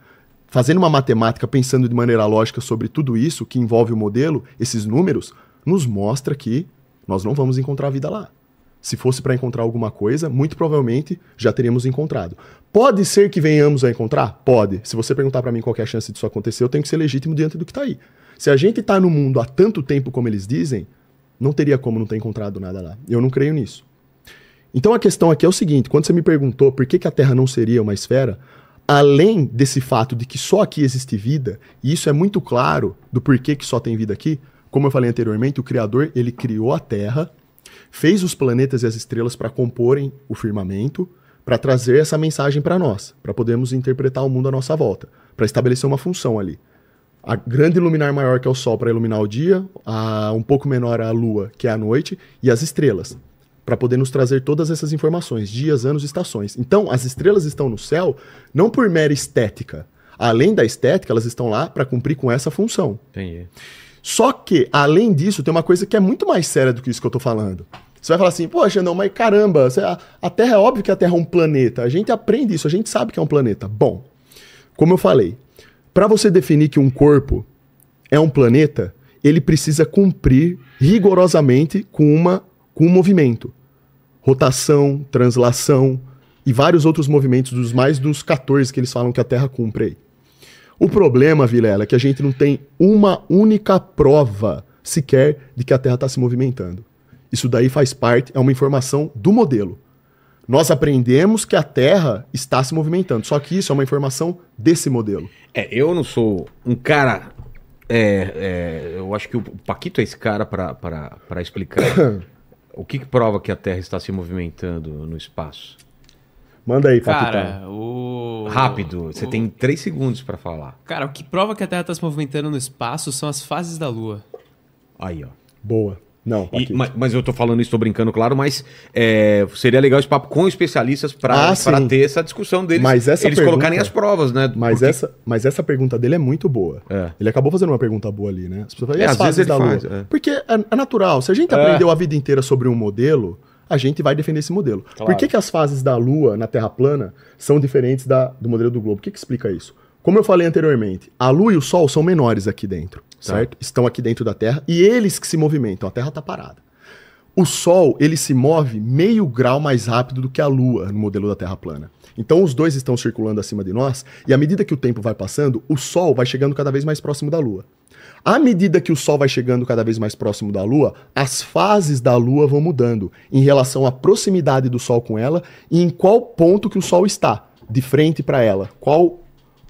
fazendo uma matemática, pensando de maneira lógica sobre tudo isso que envolve o modelo, esses números, nos mostra que nós não vamos encontrar vida lá. Se fosse para encontrar alguma coisa, muito provavelmente já teríamos encontrado. Pode ser que venhamos a encontrar? Pode. Se você perguntar para mim qual é a chance disso acontecer, eu tenho que ser legítimo diante do que está aí. Se a gente está no mundo há tanto tempo como eles dizem, não teria como não ter encontrado nada lá. Eu não creio nisso. Então a questão aqui é o seguinte: quando você me perguntou por que, que a Terra não seria uma esfera, além desse fato de que só aqui existe vida, e isso é muito claro do porquê que só tem vida aqui, como eu falei anteriormente, o Criador ele criou a Terra, fez os planetas e as estrelas para comporem o firmamento, para trazer essa mensagem para nós, para podermos interpretar o mundo à nossa volta, para estabelecer uma função ali. A grande luminar maior que é o Sol para iluminar o dia, a um pouco menor a Lua, que é a noite, e as estrelas, para poder nos trazer todas essas informações, dias, anos, estações. Então, as estrelas estão no céu não por mera estética. Além da estética, elas estão lá para cumprir com essa função. Entendi. Só que, além disso, tem uma coisa que é muito mais séria do que isso que eu tô falando. Você vai falar assim, poxa, não, mas caramba, a Terra é óbvio que a Terra é um planeta. A gente aprende isso, a gente sabe que é um planeta. Bom, como eu falei, para você definir que um corpo é um planeta, ele precisa cumprir rigorosamente com, uma, com um movimento. Rotação, translação e vários outros movimentos, dos mais dos 14 que eles falam que a Terra cumpre aí. O problema, Vilela, é que a gente não tem uma única prova sequer de que a Terra está se movimentando. Isso daí faz parte, é uma informação do modelo. Nós aprendemos que a Terra está se movimentando, só que isso é uma informação desse modelo. É, eu não sou um cara. é, é, eu acho que o Paquito é esse cara pra explicar o que, que prova que a Terra está se movimentando no espaço. Manda aí, Paquitão. Cara, o. Rápido, você o- tem três segundos pra falar. Cara, o que prova que a Terra tá se movimentando no espaço são as fases da Lua. Aí, ó. Boa. Não, E- mas, mas eu tô falando isso, tô brincando, claro, mas é, seria legal esse papo com especialistas pra Ah, ter essa discussão deles. Mas essa eles pergunta- colocarem as provas, né? Mas Porque- essa, mas essa pergunta dele é muito boa. É. Ele acabou fazendo uma pergunta boa ali, né? As pessoas falam, e É, as fases da ele Lua? faz, é. Porque é, é natural. Se a gente É. aprendeu a vida inteira sobre um modelo, a gente vai defender esse modelo. Claro. Por que, que as fases da Lua na Terra plana são diferentes da, do modelo do globo? O que, que explica isso? Como eu falei anteriormente, a Lua e o Sol são menores aqui dentro, Tá. certo? Estão aqui dentro da Terra e eles que se movimentam. A Terra está parada. O Sol, ele se move meio grau mais rápido do que a Lua no modelo da Terra plana. Então os dois estão circulando acima de nós, e à medida que o tempo vai passando, o Sol vai chegando cada vez mais próximo da Lua. À medida que o Sol vai chegando cada vez mais próximo da Lua, as fases da Lua vão mudando em relação à proximidade do Sol com ela e em qual ponto que o Sol está, de frente para ela. Qual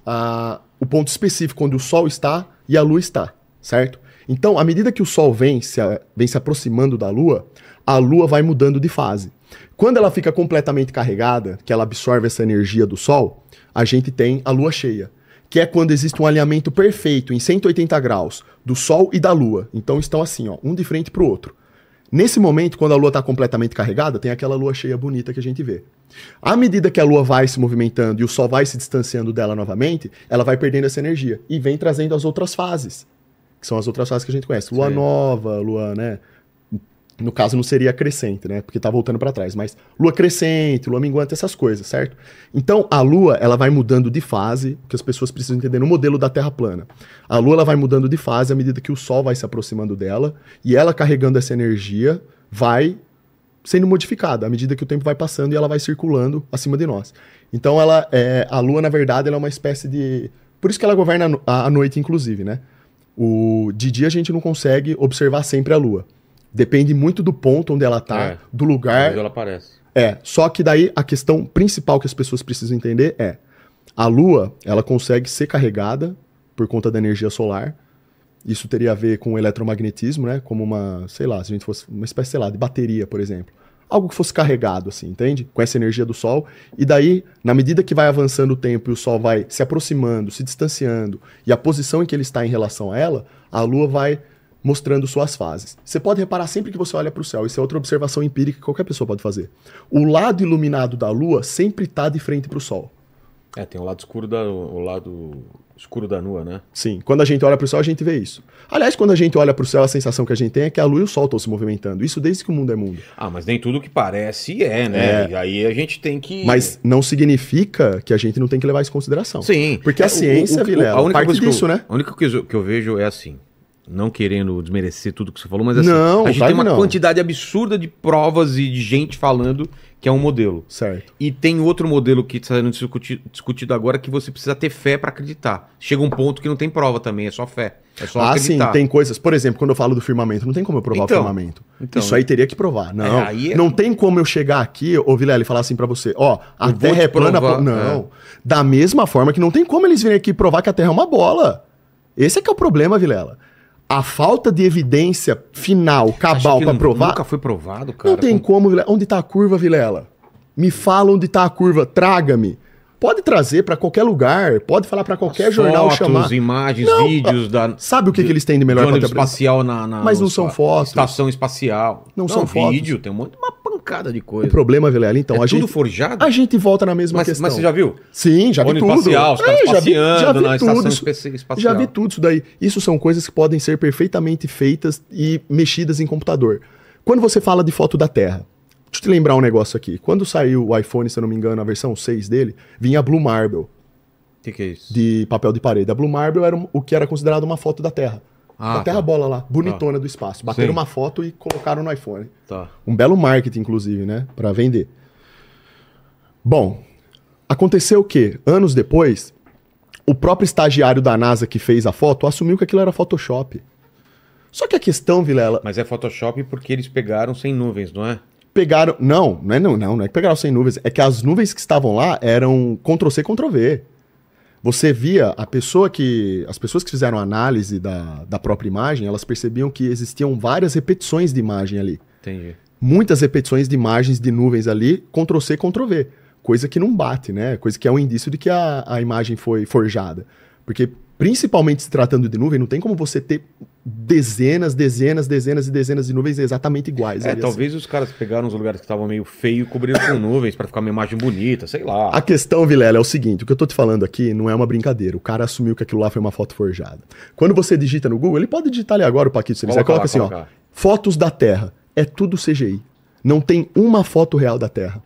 ah, o ponto específico onde o Sol está e a Lua está, certo? Então, à medida que o Sol vem se, vem se aproximando da Lua, a Lua vai mudando de fase. Quando ela fica completamente carregada, que ela absorve essa energia do Sol, a gente tem a Lua cheia que é quando existe um alinhamento perfeito em 180 graus do Sol e da Lua. Então estão assim, ó, um de frente para o outro. Nesse momento, quando a Lua está completamente carregada, tem aquela Lua cheia bonita que a gente vê. À medida que a Lua vai se movimentando e o Sol vai se distanciando dela novamente, ela vai perdendo essa energia e vem trazendo as outras fases, que são as outras fases que a gente conhece. Lua Sim. nova, Lua, né? No caso, não seria crescente, né? Porque tá voltando para trás. Mas lua crescente, lua minguante, essas coisas, certo? Então, a lua, ela vai mudando de fase, que as pessoas precisam entender no modelo da Terra plana. A lua, ela vai mudando de fase à medida que o Sol vai se aproximando dela, e ela carregando essa energia, vai sendo modificada à medida que o tempo vai passando e ela vai circulando acima de nós. Então, ela é, a lua, na verdade, ela é uma espécie de... Por isso que ela governa a no- a, a noite, inclusive, né? O, de dia a gente não consegue observar sempre a lua. Depende muito do ponto onde ela tá, É. do lugar. Mas ela aparece. É, só que daí a questão principal que as pessoas precisam entender é: a Lua, ela consegue ser carregada por conta da energia solar. Isso teria a ver com o eletromagnetismo, né? Como uma, sei lá, se a gente fosse uma espécie, sei lá, de bateria, por exemplo. Algo que fosse carregado, assim, entende? Com essa energia do Sol. E daí, na medida que vai avançando o tempo e o Sol vai se aproximando, se distanciando, e a posição em que ele está em relação a ela, a Lua vai mostrando suas fases. Você pode reparar sempre que você olha para o céu, isso é outra observação empírica que qualquer pessoa pode fazer. O lado iluminado da Lua sempre está de frente para o Sol. É, tem o lado escuro da, o lado escuro da nua, né? Sim, quando a gente olha para o céu, a gente vê isso. Aliás, quando a gente olha para o céu, a sensação que a gente tem é que a Lua e o Sol estão se movimentando. Isso desde que o mundo é mundo. Ah, mas nem tudo que parece é, né? E aí a gente tem que. Mas não significa que a gente não tem que levar isso em consideração. Sim. Porque a É, ciência, o- o- Vilela, a única parte coisa disso, eu, né? A única coisa que eu vejo é assim. Não querendo desmerecer tudo que você falou, mas assim, Não, a gente tem uma não. quantidade absurda de provas e de gente falando que é um modelo. Certo. E tem outro modelo que está sendo discuti- discutido agora que você precisa ter fé para acreditar. Chega um ponto que não tem prova também, é só fé. É só ah, sim, acreditar. tem coisas. Por exemplo, quando eu falo do firmamento, não tem como eu provar Então, o firmamento. então, Isso aí teria que provar. Não, É, é- não tem como eu chegar aqui, ô Vilela, e falar assim pra você: ó, a Eu Terra te é plana. provar, Não. Da mesma forma que não tem como eles virem aqui provar que a Terra é uma bola. Esse é que é o problema, Vilela. A falta de evidência final, cabal nu- provar. Nunca foi provado, cara. Não tem Com- como, Vilela. Onde tá a curva, Vilela? Me fala onde tá a curva, traga-me. Pode trazer pra qualquer lugar, pode falar pra qualquer jornal fotos, chamar. imagens, Não, vídeos da. Sabe o que, que eles têm de melhor apresentar? espacial na, na- Mas não são fotos. Estação espacial. Não são fotos. vídeo, tem um monte, uma pancada de O coisa. problema, Vilela, então, é a tudo gente, forjado? a gente volta na mesma mas, questão. mas você já viu? Sim, já vi tudo. espacial, os caras É, já vi- já vi na estação tudo. espe- espacial. Já vi tudo isso daí. Isso são coisas que podem ser perfeitamente feitas e mexidas em computador. Quando você fala de foto da Terra, deixa eu te lembrar um negócio aqui. Quando saiu o iPhone, se eu não me engano, a versão 6 dele, vinha Blue Marble, O que, que é isso? de papel de parede. A Blue Marble era o que era considerado uma foto da Terra. Ah, a Terra tá. bola lá, bonitona do espaço. Bateram Sim. uma foto e colocaram no iPhone. Tá. Um belo marketing, inclusive, né? Pra vender. Bom, aconteceu o quê? Anos depois, o próprio estagiário da NASA que fez a foto assumiu que aquilo era Photoshop. Só que a questão, Vilela, Mas é Photoshop porque eles pegaram sem nuvens, não é? Pegaram. Não, não é não, não, é que pegaram sem nuvens. É que as nuvens que estavam lá eram Ctrl-C, Ctrl-V. Você via a pessoa que. As pessoas que fizeram a análise da, da própria imagem, elas percebiam que existiam várias repetições de imagem ali. Entendi. muitas repetições de imagens de nuvens ali, Ctrl C, Ctrl V. Coisa que não bate, né? Coisa que é um indício de que a, a imagem foi forjada. Porque, principalmente se tratando de nuvem, não tem como você ter dezenas, dezenas, dezenas e dezenas de nuvens exatamente iguais. É, talvez os caras pegaram os lugares que estavam meio feio e cobriram com nuvens pra ficar uma imagem bonita, sei lá. assim. A questão, Vilela, é o seguinte: o que eu tô te falando aqui não é uma brincadeira. O cara assumiu que aquilo lá foi uma foto forjada. Quando você digita no Google, ele pode digitar ali agora o Paquito, se ele quiser. Coloca lá, assim, ó. Fotos da Terra. É tudo CGI. Não tem uma foto real da Terra.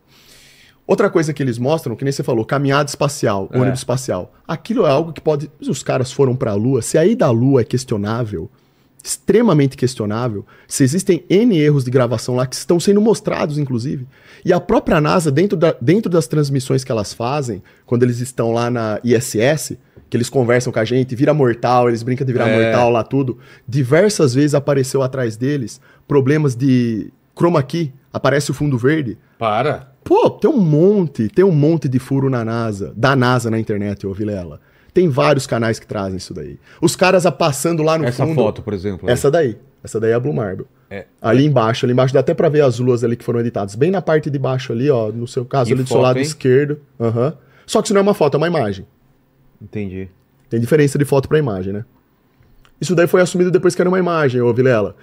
Outra coisa que eles mostram, que nem você falou, caminhada espacial, É. ônibus espacial. Aquilo é algo que pode. Os caras foram pra Lua, se a ida à Lua é questionável, extremamente questionável, se existem N erros de gravação lá que estão sendo mostrados, inclusive. E a própria NASA, dentro, da, dentro das transmissões que elas fazem, quando eles estão lá na ISS, que eles conversam com a gente, vira mortal, eles brincam de virar É. mortal lá, tudo. Diversas vezes apareceu atrás deles problemas de chroma key, aparece o fundo verde. Para. Pô, tem um monte, tem um monte de furo na NASA, da NASA na internet, ô Vilela. Tem vários canais que trazem isso daí. Os caras a passando lá no Essa fundo. foto, por exemplo. Essa daí. Essa daí é a Blue Marble. É. Ali embaixo, ali embaixo dá até pra ver as luas ali que foram editadas. Bem na parte de baixo ali, ó, no seu caso Que ali do seu foto, lado hein? esquerdo. Aham. Só que isso não é uma foto, é uma imagem. Entendi. Tem diferença de foto pra imagem, né? Isso daí foi assumido depois que era uma imagem, ô Vilela.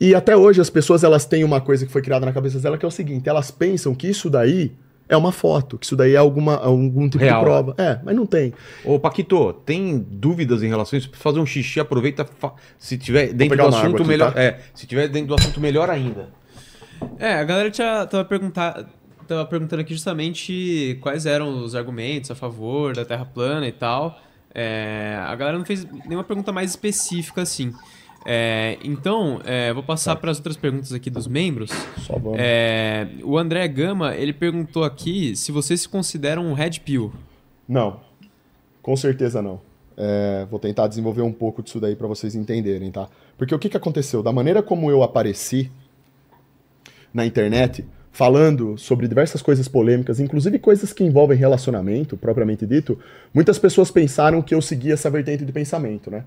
E até hoje as pessoas elas têm uma coisa que foi criada na cabeça dela que é o seguinte, elas pensam que isso daí é uma foto, que isso daí é alguma, algum tipo Real. de prova. É, mas não tem. Ô, Paquito, tem dúvidas em relação a isso? Fazer um xixi, aproveita. fa- Se tiver dentro do assunto, aqui, melhor. tá? É, se tiver dentro do assunto, melhor ainda. É, a galera tinha, tava, perguntar, tava perguntando aqui justamente quais eram os argumentos a favor da Terra plana e tal. É, a galera não fez nenhuma pergunta mais específica assim. É, então, é, vou passar para as outras perguntas aqui dos membros. Só vamos. É, o André Gama, ele perguntou aqui se vocês se consideram um Red Pill. Não. Com certeza não. É, vou tentar desenvolver um pouco disso daí pra vocês entenderem, tá? Porque o que, que aconteceu? Da maneira como eu apareci na internet, falando sobre diversas coisas polêmicas, inclusive coisas que envolvem relacionamento, propriamente dito, muitas pessoas pensaram que eu seguia essa vertente de pensamento, né?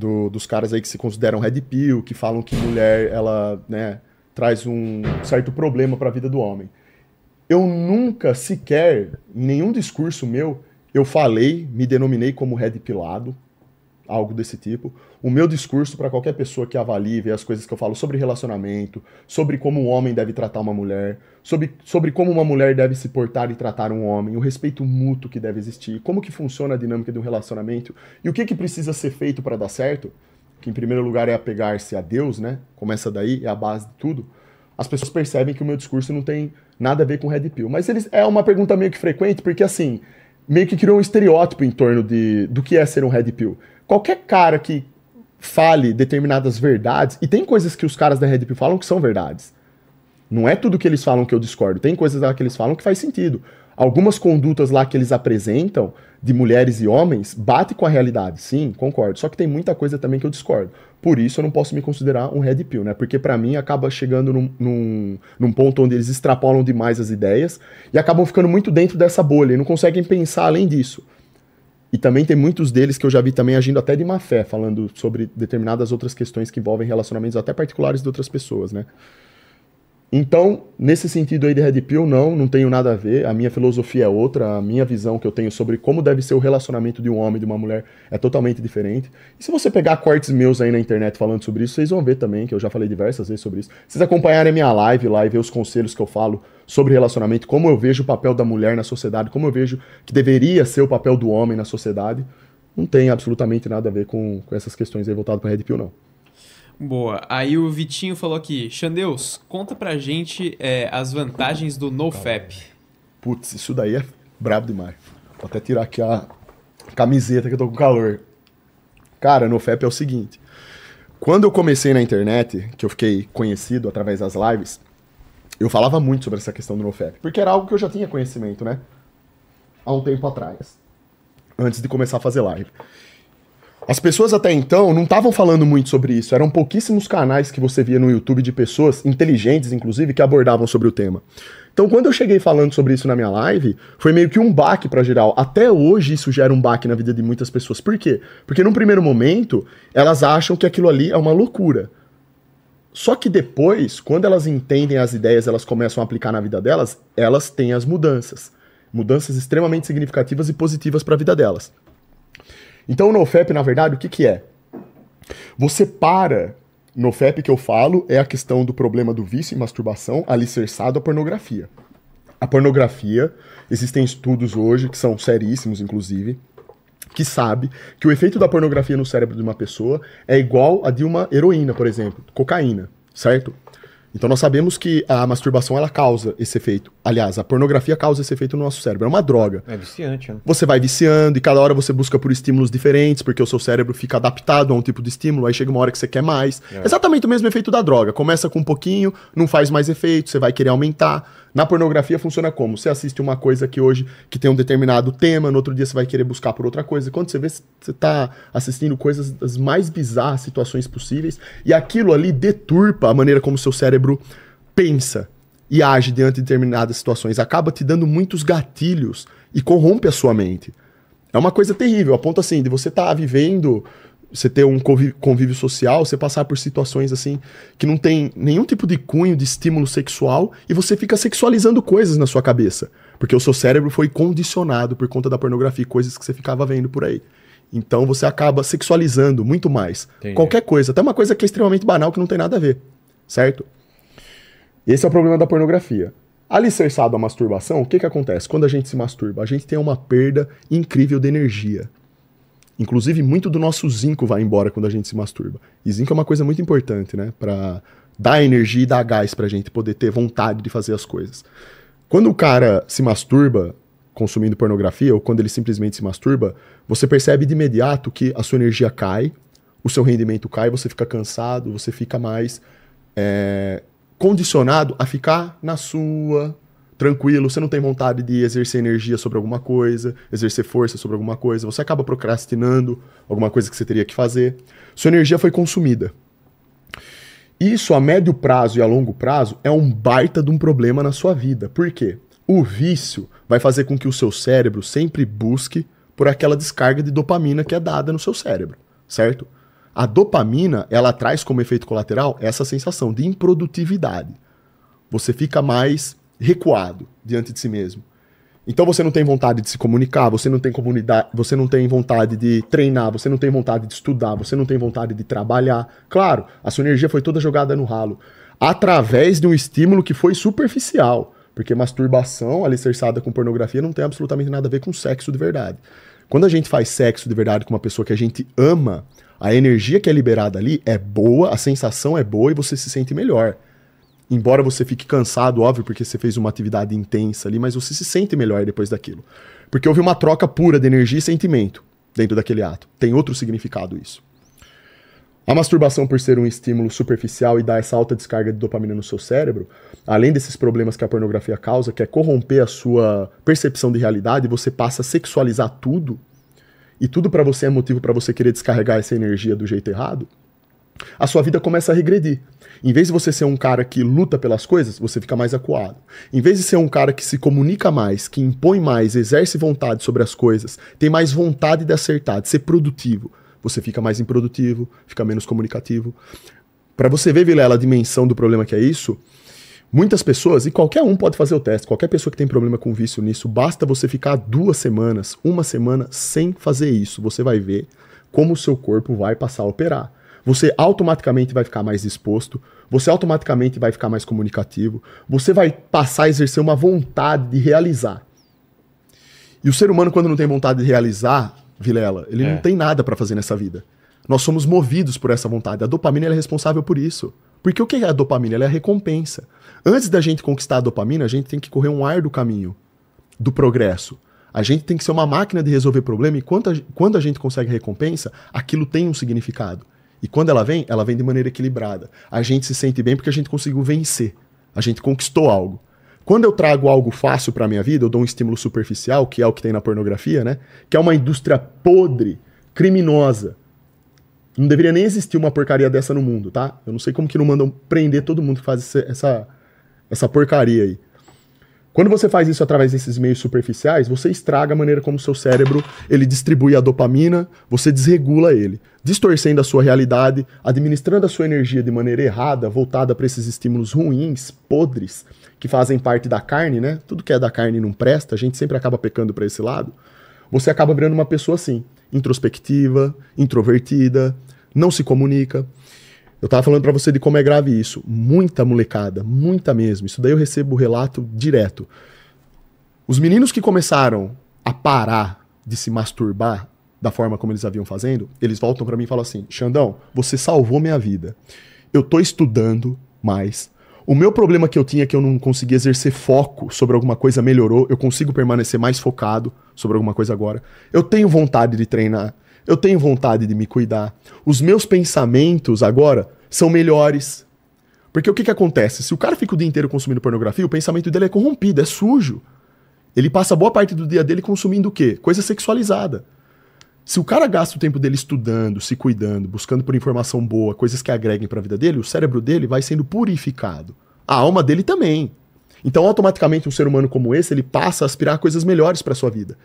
Do- dos caras aí que se consideram red pill, que falam que mulher, ela, né, traz um certo problema pra vida do homem. Eu nunca sequer, em nenhum discurso meu, eu falei, me denominei como red pilado, algo desse tipo. O meu discurso para qualquer pessoa que avalie, vê as coisas que eu falo sobre relacionamento, sobre como um homem deve tratar uma mulher, sobre, sobre como uma mulher deve se portar e tratar um homem, o respeito mútuo que deve existir, como que funciona a dinâmica de um relacionamento e o que que precisa ser feito para dar certo, que em primeiro lugar é apegar-se a Deus, né? Começa daí, é a base de tudo as pessoas percebem que o meu discurso não tem nada a ver com Red Pill. Mas eles, é uma pergunta meio que frequente, porque assim, meio que criou um estereótipo em torno de, do que é ser um Red Pill. Qualquer cara que fale determinadas verdades, e tem coisas que os caras da Red Pill falam que são verdades. Não é tudo que eles falam que eu discordo. Tem coisas lá que eles falam que faz sentido. Algumas condutas lá que eles apresentam de mulheres e homens bate com a realidade, sim, concordo. Só que tem muita coisa também que eu discordo. Por isso eu não posso me considerar um red pill, né? Porque pra mim acaba chegando num, num, num ponto onde eles extrapolam demais as ideias e acabam ficando muito dentro dessa bolha e não conseguem pensar além disso. E também tem muitos deles que eu já vi também agindo até de má fé, falando sobre determinadas outras questões que envolvem relacionamentos até particulares de outras pessoas, né? Então, nesse sentido aí de Red Pill, não, não tenho nada a ver. A minha filosofia é outra, a minha visão que eu tenho sobre como deve ser o relacionamento de um homem e de uma mulher é totalmente diferente. E se você pegar cortes meus aí na internet falando sobre isso, vocês vão ver também, que eu já falei diversas vezes sobre isso. Se vocês acompanharem a minha live lá e ver os conselhos que eu falo sobre relacionamento, como eu vejo o papel da mulher na sociedade, como eu vejo que deveria ser o papel do homem na sociedade, não tem absolutamente nada a ver com, com essas questões aí voltadas para Red Pill, não. Boa. Aí o Vitinho falou aqui, Xandeus, conta pra gente é, as vantagens do NoFap. Putz, isso daí é brabo demais. Vou até tirar aqui a camiseta que eu tô com calor. Cara, no FEP é o seguinte. Quando eu comecei na internet, que eu fiquei conhecido através das lives, eu falava muito sobre essa questão do NoFap. Porque era algo que eu já tinha conhecimento, né? Há um tempo atrás. Antes de começar a fazer live. As pessoas até então não estavam falando muito sobre isso. Eram pouquíssimos canais que você via no YouTube de pessoas, inteligentes inclusive, que abordavam sobre o tema. Então, quando eu cheguei falando sobre isso na minha live, foi meio que um baque para geral. Até hoje isso gera um baque na vida de muitas pessoas. Por quê? Porque num primeiro momento, elas acham que aquilo ali é uma loucura. Só que depois, quando elas entendem as ideias, elas começam a aplicar na vida delas, elas têm as mudanças. Mudanças extremamente significativas e positivas para a vida delas. Então o NoFap, na verdade, o que, que é? Você para. NoFap que eu falo é a questão do problema do vício em masturbação alicerçado à pornografia. A pornografia, existem estudos hoje, que são seríssimos, inclusive, que sabe que o efeito da pornografia no cérebro de uma pessoa é igual a de uma heroína, por exemplo, cocaína, certo? Então nós sabemos que a masturbação ela causa esse efeito. Aliás, a pornografia causa esse efeito no nosso cérebro. É uma droga. É viciante, né? Você vai viciando e cada hora você busca por estímulos diferentes, porque o seu cérebro fica adaptado a um tipo de estímulo, aí chega uma hora que você quer mais. É. Exatamente o mesmo efeito da droga. Começa com um pouquinho, não faz mais efeito, você vai querer aumentar. Na pornografia funciona como? Você assiste uma coisa que hoje que tem um determinado tema, no outro dia você vai querer buscar por outra coisa. Quando você vê, você tá assistindo coisas das mais bizarras situações possíveis, e aquilo ali deturpa a maneira como seu cérebro pensa e age diante de determinadas situações. Acaba te dando muitos gatilhos e corrompe a sua mente. É uma coisa terrível, a ponto assim, de você estar tá vivendo, você ter um convívio, convívio social, você passar por situações assim, que não tem nenhum tipo de cunho de estímulo sexual, e você fica sexualizando coisas na sua cabeça. Porque o seu cérebro foi condicionado por conta da pornografia, coisas que você ficava vendo por aí. Então você acaba sexualizando muito mais. Entendi. Qualquer coisa, até uma coisa que é extremamente banal, que não tem nada a ver. Certo? Esse é o problema da pornografia. Alicerçado à masturbação, o que, que acontece? Quando a gente se masturba, a gente tem uma perda incrível de energia. Inclusive, muito do nosso zinco vai embora quando a gente se masturba. E zinco é uma coisa muito importante, né? Pra dar energia e dar gás pra gente poder ter vontade de fazer as coisas. Quando o cara se masturba consumindo pornografia, ou quando ele simplesmente se masturba, você percebe de imediato que a sua energia cai, o seu rendimento cai, você fica cansado, você fica mais é, condicionado a ficar na sua, tranquilo, você não tem vontade de exercer energia sobre alguma coisa, exercer força sobre alguma coisa, você acaba procrastinando alguma coisa que você teria que fazer. Sua energia foi consumida. Isso a médio prazo e a longo prazo é um baita de um problema na sua vida. Por quê? O vício vai fazer com que o seu cérebro sempre busque por aquela descarga de dopamina que é dada no seu cérebro, certo? A dopamina, ela traz como efeito colateral essa sensação de improdutividade. Você fica mais recuado diante de si mesmo. Então você não tem vontade de se comunicar, você não tem comunidade, você não tem vontade de treinar, você não tem vontade de estudar, você não tem vontade de trabalhar. Claro, a sua energia foi toda jogada no ralo através de um estímulo que foi superficial, porque masturbação alicerçada com pornografia não tem absolutamente nada a ver com sexo de verdade. Quando a gente faz sexo de verdade com uma pessoa que a gente ama, a energia que é liberada ali é boa, a sensação é boa e você se sente melhor. Embora você fique cansado, óbvio, porque você fez uma atividade intensa ali, mas você se sente melhor depois daquilo. Porque houve uma troca pura de energia e sentimento dentro daquele ato. Tem outro significado isso. A masturbação, por ser um estímulo superficial e dar essa alta descarga de dopamina no seu cérebro, além desses problemas que a pornografia causa, que é corromper a sua percepção de realidade, você passa a sexualizar tudo, e tudo para você é motivo para você querer descarregar essa energia do jeito errado, a sua vida começa a regredir. Em vez de você ser um cara que luta pelas coisas, você fica mais acuado. Em vez de ser um cara que se comunica mais, que impõe mais, exerce vontade sobre as coisas, tem mais vontade de acertar, de ser produtivo, você fica mais improdutivo, fica menos comunicativo. Para você ver, Vilela, a dimensão do problema que é isso, muitas pessoas, e qualquer um pode fazer o teste, qualquer pessoa que tem problema com vício nisso, basta você ficar duas semanas, uma semana sem fazer isso. Você vai ver como o seu corpo vai passar a operar você automaticamente vai ficar mais disposto, você automaticamente vai ficar mais comunicativo, você vai passar a exercer uma vontade de realizar. E o ser humano, quando não tem vontade de realizar, Vilela, ele É. não tem nada para fazer nessa vida. Nós somos movidos por essa vontade. A dopamina é responsável por isso. Porque o que é a dopamina? Ela é a recompensa. Antes da gente conquistar a dopamina, a gente tem que correr um árduo caminho do progresso. A gente tem que ser uma máquina de resolver problema e quando a, quando a gente consegue recompensa, aquilo tem um significado. E quando ela vem, ela vem de maneira equilibrada. A gente se sente bem porque a gente conseguiu vencer. A gente conquistou algo. Quando eu trago algo fácil para minha vida, eu dou um estímulo superficial, que é o que tem na pornografia, né? Que é uma indústria podre, criminosa. Não deveria nem existir uma porcaria dessa no mundo, tá? Eu não sei como que não mandam prender todo mundo que faz essa, essa porcaria aí. Quando você faz isso através desses meios superficiais, você estraga a maneira como seu cérebro ele distribui a dopamina, você desregula ele, distorcendo a sua realidade, administrando a sua energia de maneira errada, voltada para esses estímulos ruins, podres, que fazem parte da carne, né? Tudo que é da carne não presta, a gente sempre acaba pecando para esse lado. Você acaba virando uma pessoa assim, introspectiva, introvertida, não se comunica. Eu tava falando pra você de como é grave isso. Muita molecada, muita mesmo. Isso daí eu recebo relato direto. Os meninos que começaram a parar de se masturbar da forma como eles haviam fazendo, eles voltam pra mim e falam assim: "Xandão, você salvou minha vida. Eu tô estudando mais. O meu problema que eu tinha é que eu não conseguia exercer foco sobre alguma coisa melhorou. Eu consigo permanecer mais focado sobre alguma coisa agora. Eu tenho vontade de treinar. Eu tenho vontade de me cuidar. Os meus pensamentos agora são melhores. Porque o que, que acontece? Se o cara fica o dia inteiro consumindo pornografia, o pensamento dele é corrompido, é sujo. Ele passa boa parte do dia dele consumindo o quê? Coisa sexualizada. Se o cara gasta o tempo dele estudando, se cuidando, buscando por informação boa, coisas que agreguem para a vida dele, o cérebro dele vai sendo purificado. A alma dele também. Então, automaticamente, um ser humano como esse, ele passa a aspirar coisas melhores para sua vida.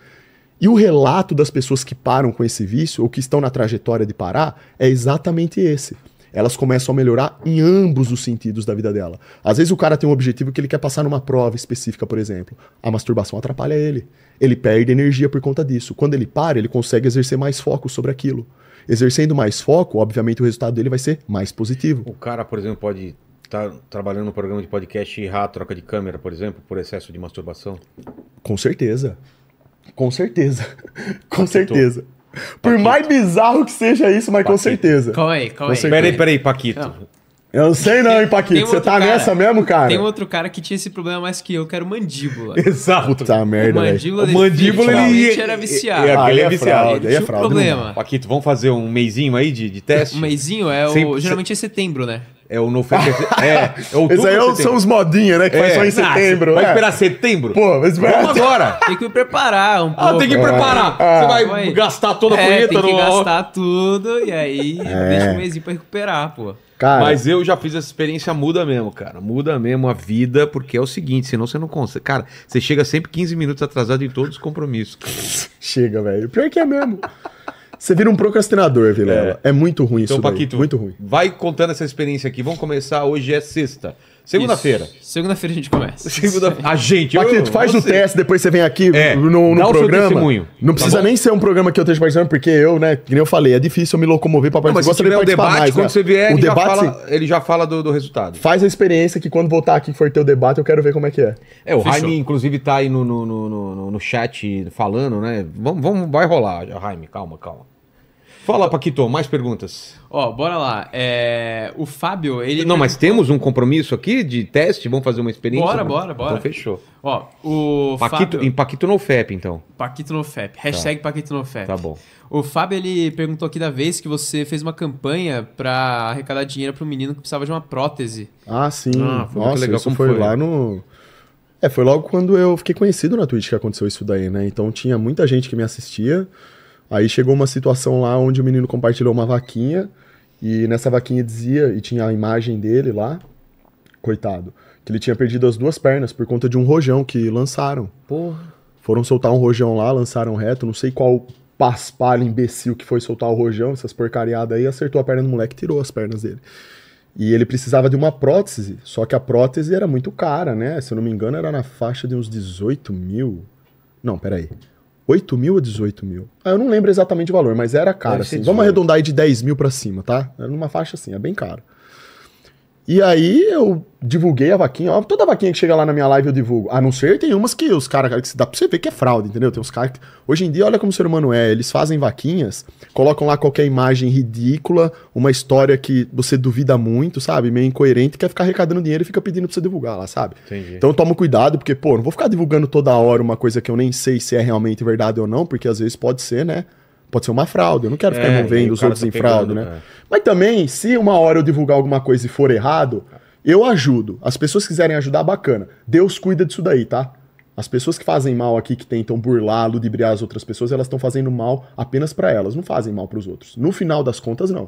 E o relato das pessoas que param com esse vício, ou que estão na trajetória de parar, é exatamente esse elas começam a melhorar em ambos os sentidos da vida dela. Às vezes o cara tem um objetivo que ele quer passar numa prova específica, por exemplo. A masturbação atrapalha ele. Ele perde energia por conta disso. Quando ele para, ele consegue exercer mais foco sobre aquilo. Exercendo mais foco, obviamente o resultado dele vai ser mais positivo. O cara, por exemplo, pode estar trabalhando no programa de podcast e errar a troca de câmera, por exemplo, por excesso de masturbação? Com certeza. Com certeza. com certeza. Por mais bizarro que seja isso, mas com certeza. Calma aí, calma aí. Peraí, peraí, Paquito. Não. Eu não sei não, hein, Paquito. um Você tá cara- nessa mesmo, cara? Tem um outro cara que tinha esse problema mais que eu, que era o mandíbula. Exato. Puta O merda, velho. mandíbula, O mandíbula, ele- era viciado. É, Ah, aquele aí é é viciado. fraude, Ele aí é um fraude. problema. Paquito, vamos fazer um meizinho aí de, de teste? O meizinho é o. Sempre- geralmente é setembro, né? É o November. É, é outubro Esse aí é são os modinha, né? Que faz É. só em Ah, setembro. Vai é. esperar setembro? Pô, mas Vamos agora! Tem que me preparar um pouco. Ah, tem que preparar. Ah. Você vai Vai. gastar toda a é, punheta tem que no... gastar tudo e aí É. deixa um mêsinho pra recuperar, pô. Cara, Mas eu já fiz essa experiência, muda mesmo, cara. Muda mesmo a vida, porque é o seguinte, senão você não consegue. Cara, você chega sempre 15 minutos atrasado em todos os compromissos. cara. chega, velho. Pior que é mesmo. Você vira um procrastinador, Vilela. É, muito ruim Então, isso daí. Paquito, Muito ruim. vai contando essa experiência aqui. Vamos começar, hoje é sexta. Segunda-feira. Segunda-feira a gente começa. Segunda A gente, Paquito, eu- faz o teste, depois você vem aqui É, no, no dá o seu programa. testemunho, Não tá precisa bom? nem ser um programa que eu esteja participando, porque eu, né, que nem eu falei, é difícil eu me locomover pra Não, mas participar. se tiver o participar debate, mais, quando né? você vier, o ele, já debate, fala, ele já fala do, do resultado. faz a experiência que quando voltar aqui for ter o debate, eu quero ver como é que é. É, o. Jaime, inclusive, tá aí no, no, no, no, no chat falando, né? Vamos, vamos, vai rolar, Jaime, calma, calma. Fala, Paquito, mais perguntas. Ó, bora lá. É, O Fábio, ele. Não, mas temos um compromisso aqui de teste? Vamos fazer uma experiência? Bora, bora, bora. Então fechou. Ó, o Paquito, Fábio... em Paquito no FEP, então. Paquito no FEP. Hashtag Paquito no FEP. Tá bom. O Fábio, ele perguntou aqui da vez que você fez uma campanha pra arrecadar dinheiro pro menino que precisava de uma prótese. Ah, sim. Ah, foi muito Nossa, legal. isso Como foi, foi? lá no... É, foi logo quando eu fiquei conhecido na Twitch que aconteceu isso daí, né? Então tinha muita gente que me assistia. Aí chegou uma situação lá onde o menino compartilhou uma vaquinha e nessa vaquinha dizia, e tinha a imagem dele lá, coitado, que ele tinha perdido as duas pernas por conta de um rojão que lançaram. Porra. Foram soltar um rojão lá, lançaram reto, não sei qual paspalho imbecil que foi soltar o rojão, essas porcariadas aí, acertou a perna do moleque e tirou as pernas dele. E ele precisava de uma prótese, só que a prótese era muito cara, né? Se eu não me engano, era na faixa de uns 18 mil. Não, peraí. 8 mil ou 18 mil? Ah, eu não lembro exatamente o valor, mas era caro, assim. Vamos 18. arredondar aí de 10 mil pra cima, tá? Era numa faixa assim, é bem caro. E aí eu divulguei a vaquinha. Ó, toda vaquinha que chega lá na minha live eu divulgo. A não ser tem umas que os caras, cara, que dá pra você ver que é fraude, entendeu? Tem uns caras que. Hoje em dia, olha como o ser humano é. Eles fazem vaquinhas, colocam lá qualquer imagem ridícula, uma história que você duvida muito, sabe? Meio incoerente, quer ficar arrecadando dinheiro e fica pedindo pra você divulgar lá, sabe? Entendi. Então toma cuidado, porque, pô, não vou ficar divulgando toda hora uma coisa que eu nem sei se é realmente verdade ou não, porque às vezes pode ser, né? Pode ser uma fraude. Eu não quero ficar É, envolvendo os outros tá em fraude, né? é. Mas também, se uma hora eu divulgar alguma coisa e for errado, eu ajudo. As pessoas quiserem ajudar, bacana. Deus cuida disso daí, tá? As pessoas que fazem mal aqui, que tentam burlar, ludibriar as outras pessoas, elas estão fazendo mal apenas pra elas, não fazem mal pros outros. No final das contas, não.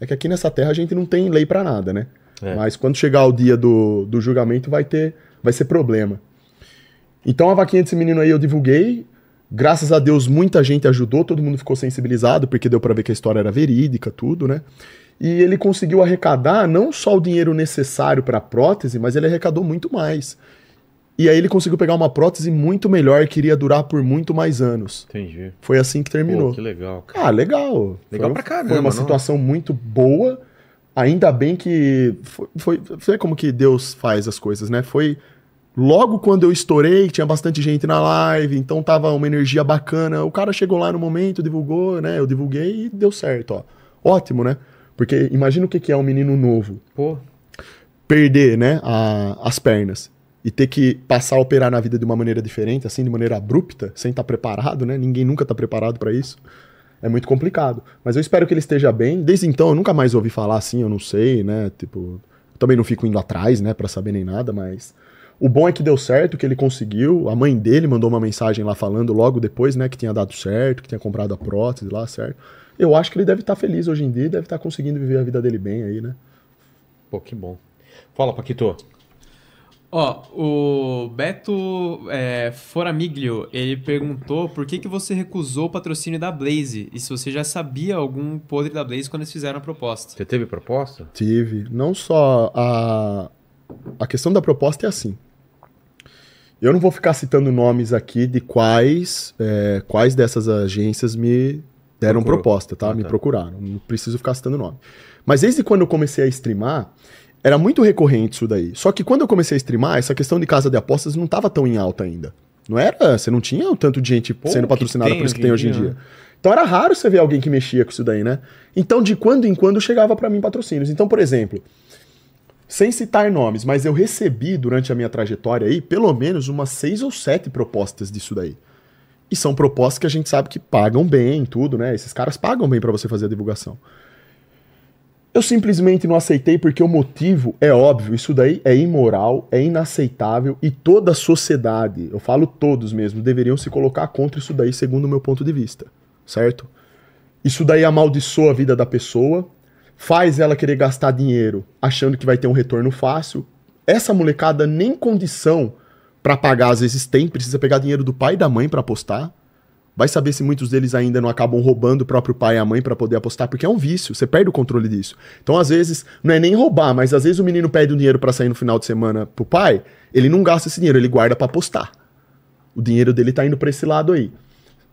É que aqui nessa terra a gente não tem lei pra nada, né? É. Mas quando chegar o dia do, do julgamento, vai ter, vai ser problema. Então a vaquinha desse menino aí eu divulguei. Graças a Deus muita gente ajudou, todo mundo ficou sensibilizado, porque deu pra ver que a história era verídica, tudo, né? E ele conseguiu arrecadar não só o dinheiro necessário para a prótese, mas ele arrecadou muito mais. E aí ele conseguiu pegar uma prótese muito melhor que iria durar por muito mais anos. Entendi. Foi assim que terminou. Pô, que legal, cara. Ah, legal. Legal foi, pra caramba, Foi uma não? situação muito boa. Ainda bem que. Foi, foi, foi como que Deus faz as coisas, né? Foi logo quando eu estourei, tinha bastante gente na live, então tava uma energia bacana. O cara chegou lá no momento, divulgou, né? Eu divulguei e deu certo, ó. Ótimo, né? Porque imagina o que é um menino novo. Pô, perder, né, a- as pernas e ter que passar a operar na vida de uma maneira diferente, assim, de maneira abrupta, sem estar preparado, né? Ninguém nunca tá preparado para isso. É muito complicado. Mas eu espero que ele esteja bem. Desde então, eu nunca mais ouvi falar assim, eu não sei, né? Tipo, também não fico indo atrás, né, para saber nem nada, mas o bom é que deu certo, que ele conseguiu. A mãe dele mandou uma mensagem lá falando logo depois, né, que tinha dado certo, que tinha comprado a prótese lá, certo. Eu acho que ele deve estar feliz hoje em dia, e deve estar conseguindo viver a vida dele bem aí, né? Pô, que bom. Fala, Paquito. Ó, o Beto é, Foramiglio, ele perguntou por que, que você recusou o patrocínio da Blaze e se você já sabia algum podre da Blaze quando eles fizeram a proposta. Você teve proposta? Tive. Não só a. A questão da proposta é assim. Eu não vou ficar citando nomes aqui de quais, é, quais dessas agências me deram Procurou. proposta, tá? Ah, Me tá. procuraram. Não preciso ficar citando nome. Mas desde quando eu comecei a streamar, era muito recorrente isso daí. Só que quando eu comecei a streamar, essa questão de casa de apostas não estava tão em alta ainda. Não era, você não tinha o tanto de gente Pô, sendo patrocinada por isso que tem em hoje em dia, dia. né? Então era raro você ver alguém que mexia com isso daí, né? Então de quando em quando chegava pra mim patrocínios. Então, por exemplo, sem citar nomes, mas eu recebi durante a minha trajetória aí pelo menos umas seis ou sete propostas disso daí. E são propostas que a gente sabe que pagam bem, tudo, né? Esses caras pagam bem pra você fazer a divulgação. Eu simplesmente não aceitei porque o motivo é óbvio, isso daí é imoral, é inaceitável e toda a sociedade, eu falo todos mesmo, deveriam se colocar contra isso daí, segundo o meu ponto de vista, certo? Isso daí amaldiçoa a vida da pessoa, faz ela querer gastar dinheiro achando que vai ter um retorno fácil. Essa molecada nem condição pra pagar às vezes tem, precisa pegar dinheiro do pai e da mãe pra apostar. Vai saber se muitos deles ainda não acabam roubando o próprio pai e a mãe pra poder apostar, porque é um vício, você perde o controle disso. Então, às vezes, não é nem roubar, mas às vezes o menino pede um dinheiro pra sair no final de semana pro pai, ele não gasta esse dinheiro, ele guarda pra apostar. O dinheiro dele tá indo pra esse lado aí,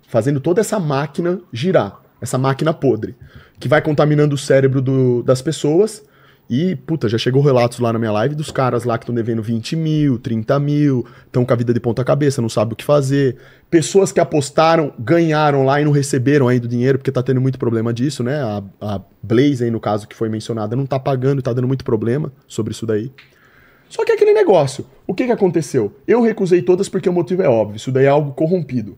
fazendo toda essa máquina girar, essa máquina podre, que vai contaminando o cérebro do- das pessoas. E, puta, já chegou relatos lá na minha live dos caras lá que estão devendo 20 mil, 30 mil, estão com a vida de ponta cabeça, não sabem o que fazer. Pessoas que apostaram, ganharam lá e não receberam ainda o dinheiro, porque tá tendo muito problema disso, né? A, a Blaze aí, no caso, que foi mencionada, não tá pagando e tá dando muito problema sobre isso daí. Só que é aquele negócio, o que que aconteceu? Eu recusei todas porque o motivo é óbvio, isso daí é algo corrompido.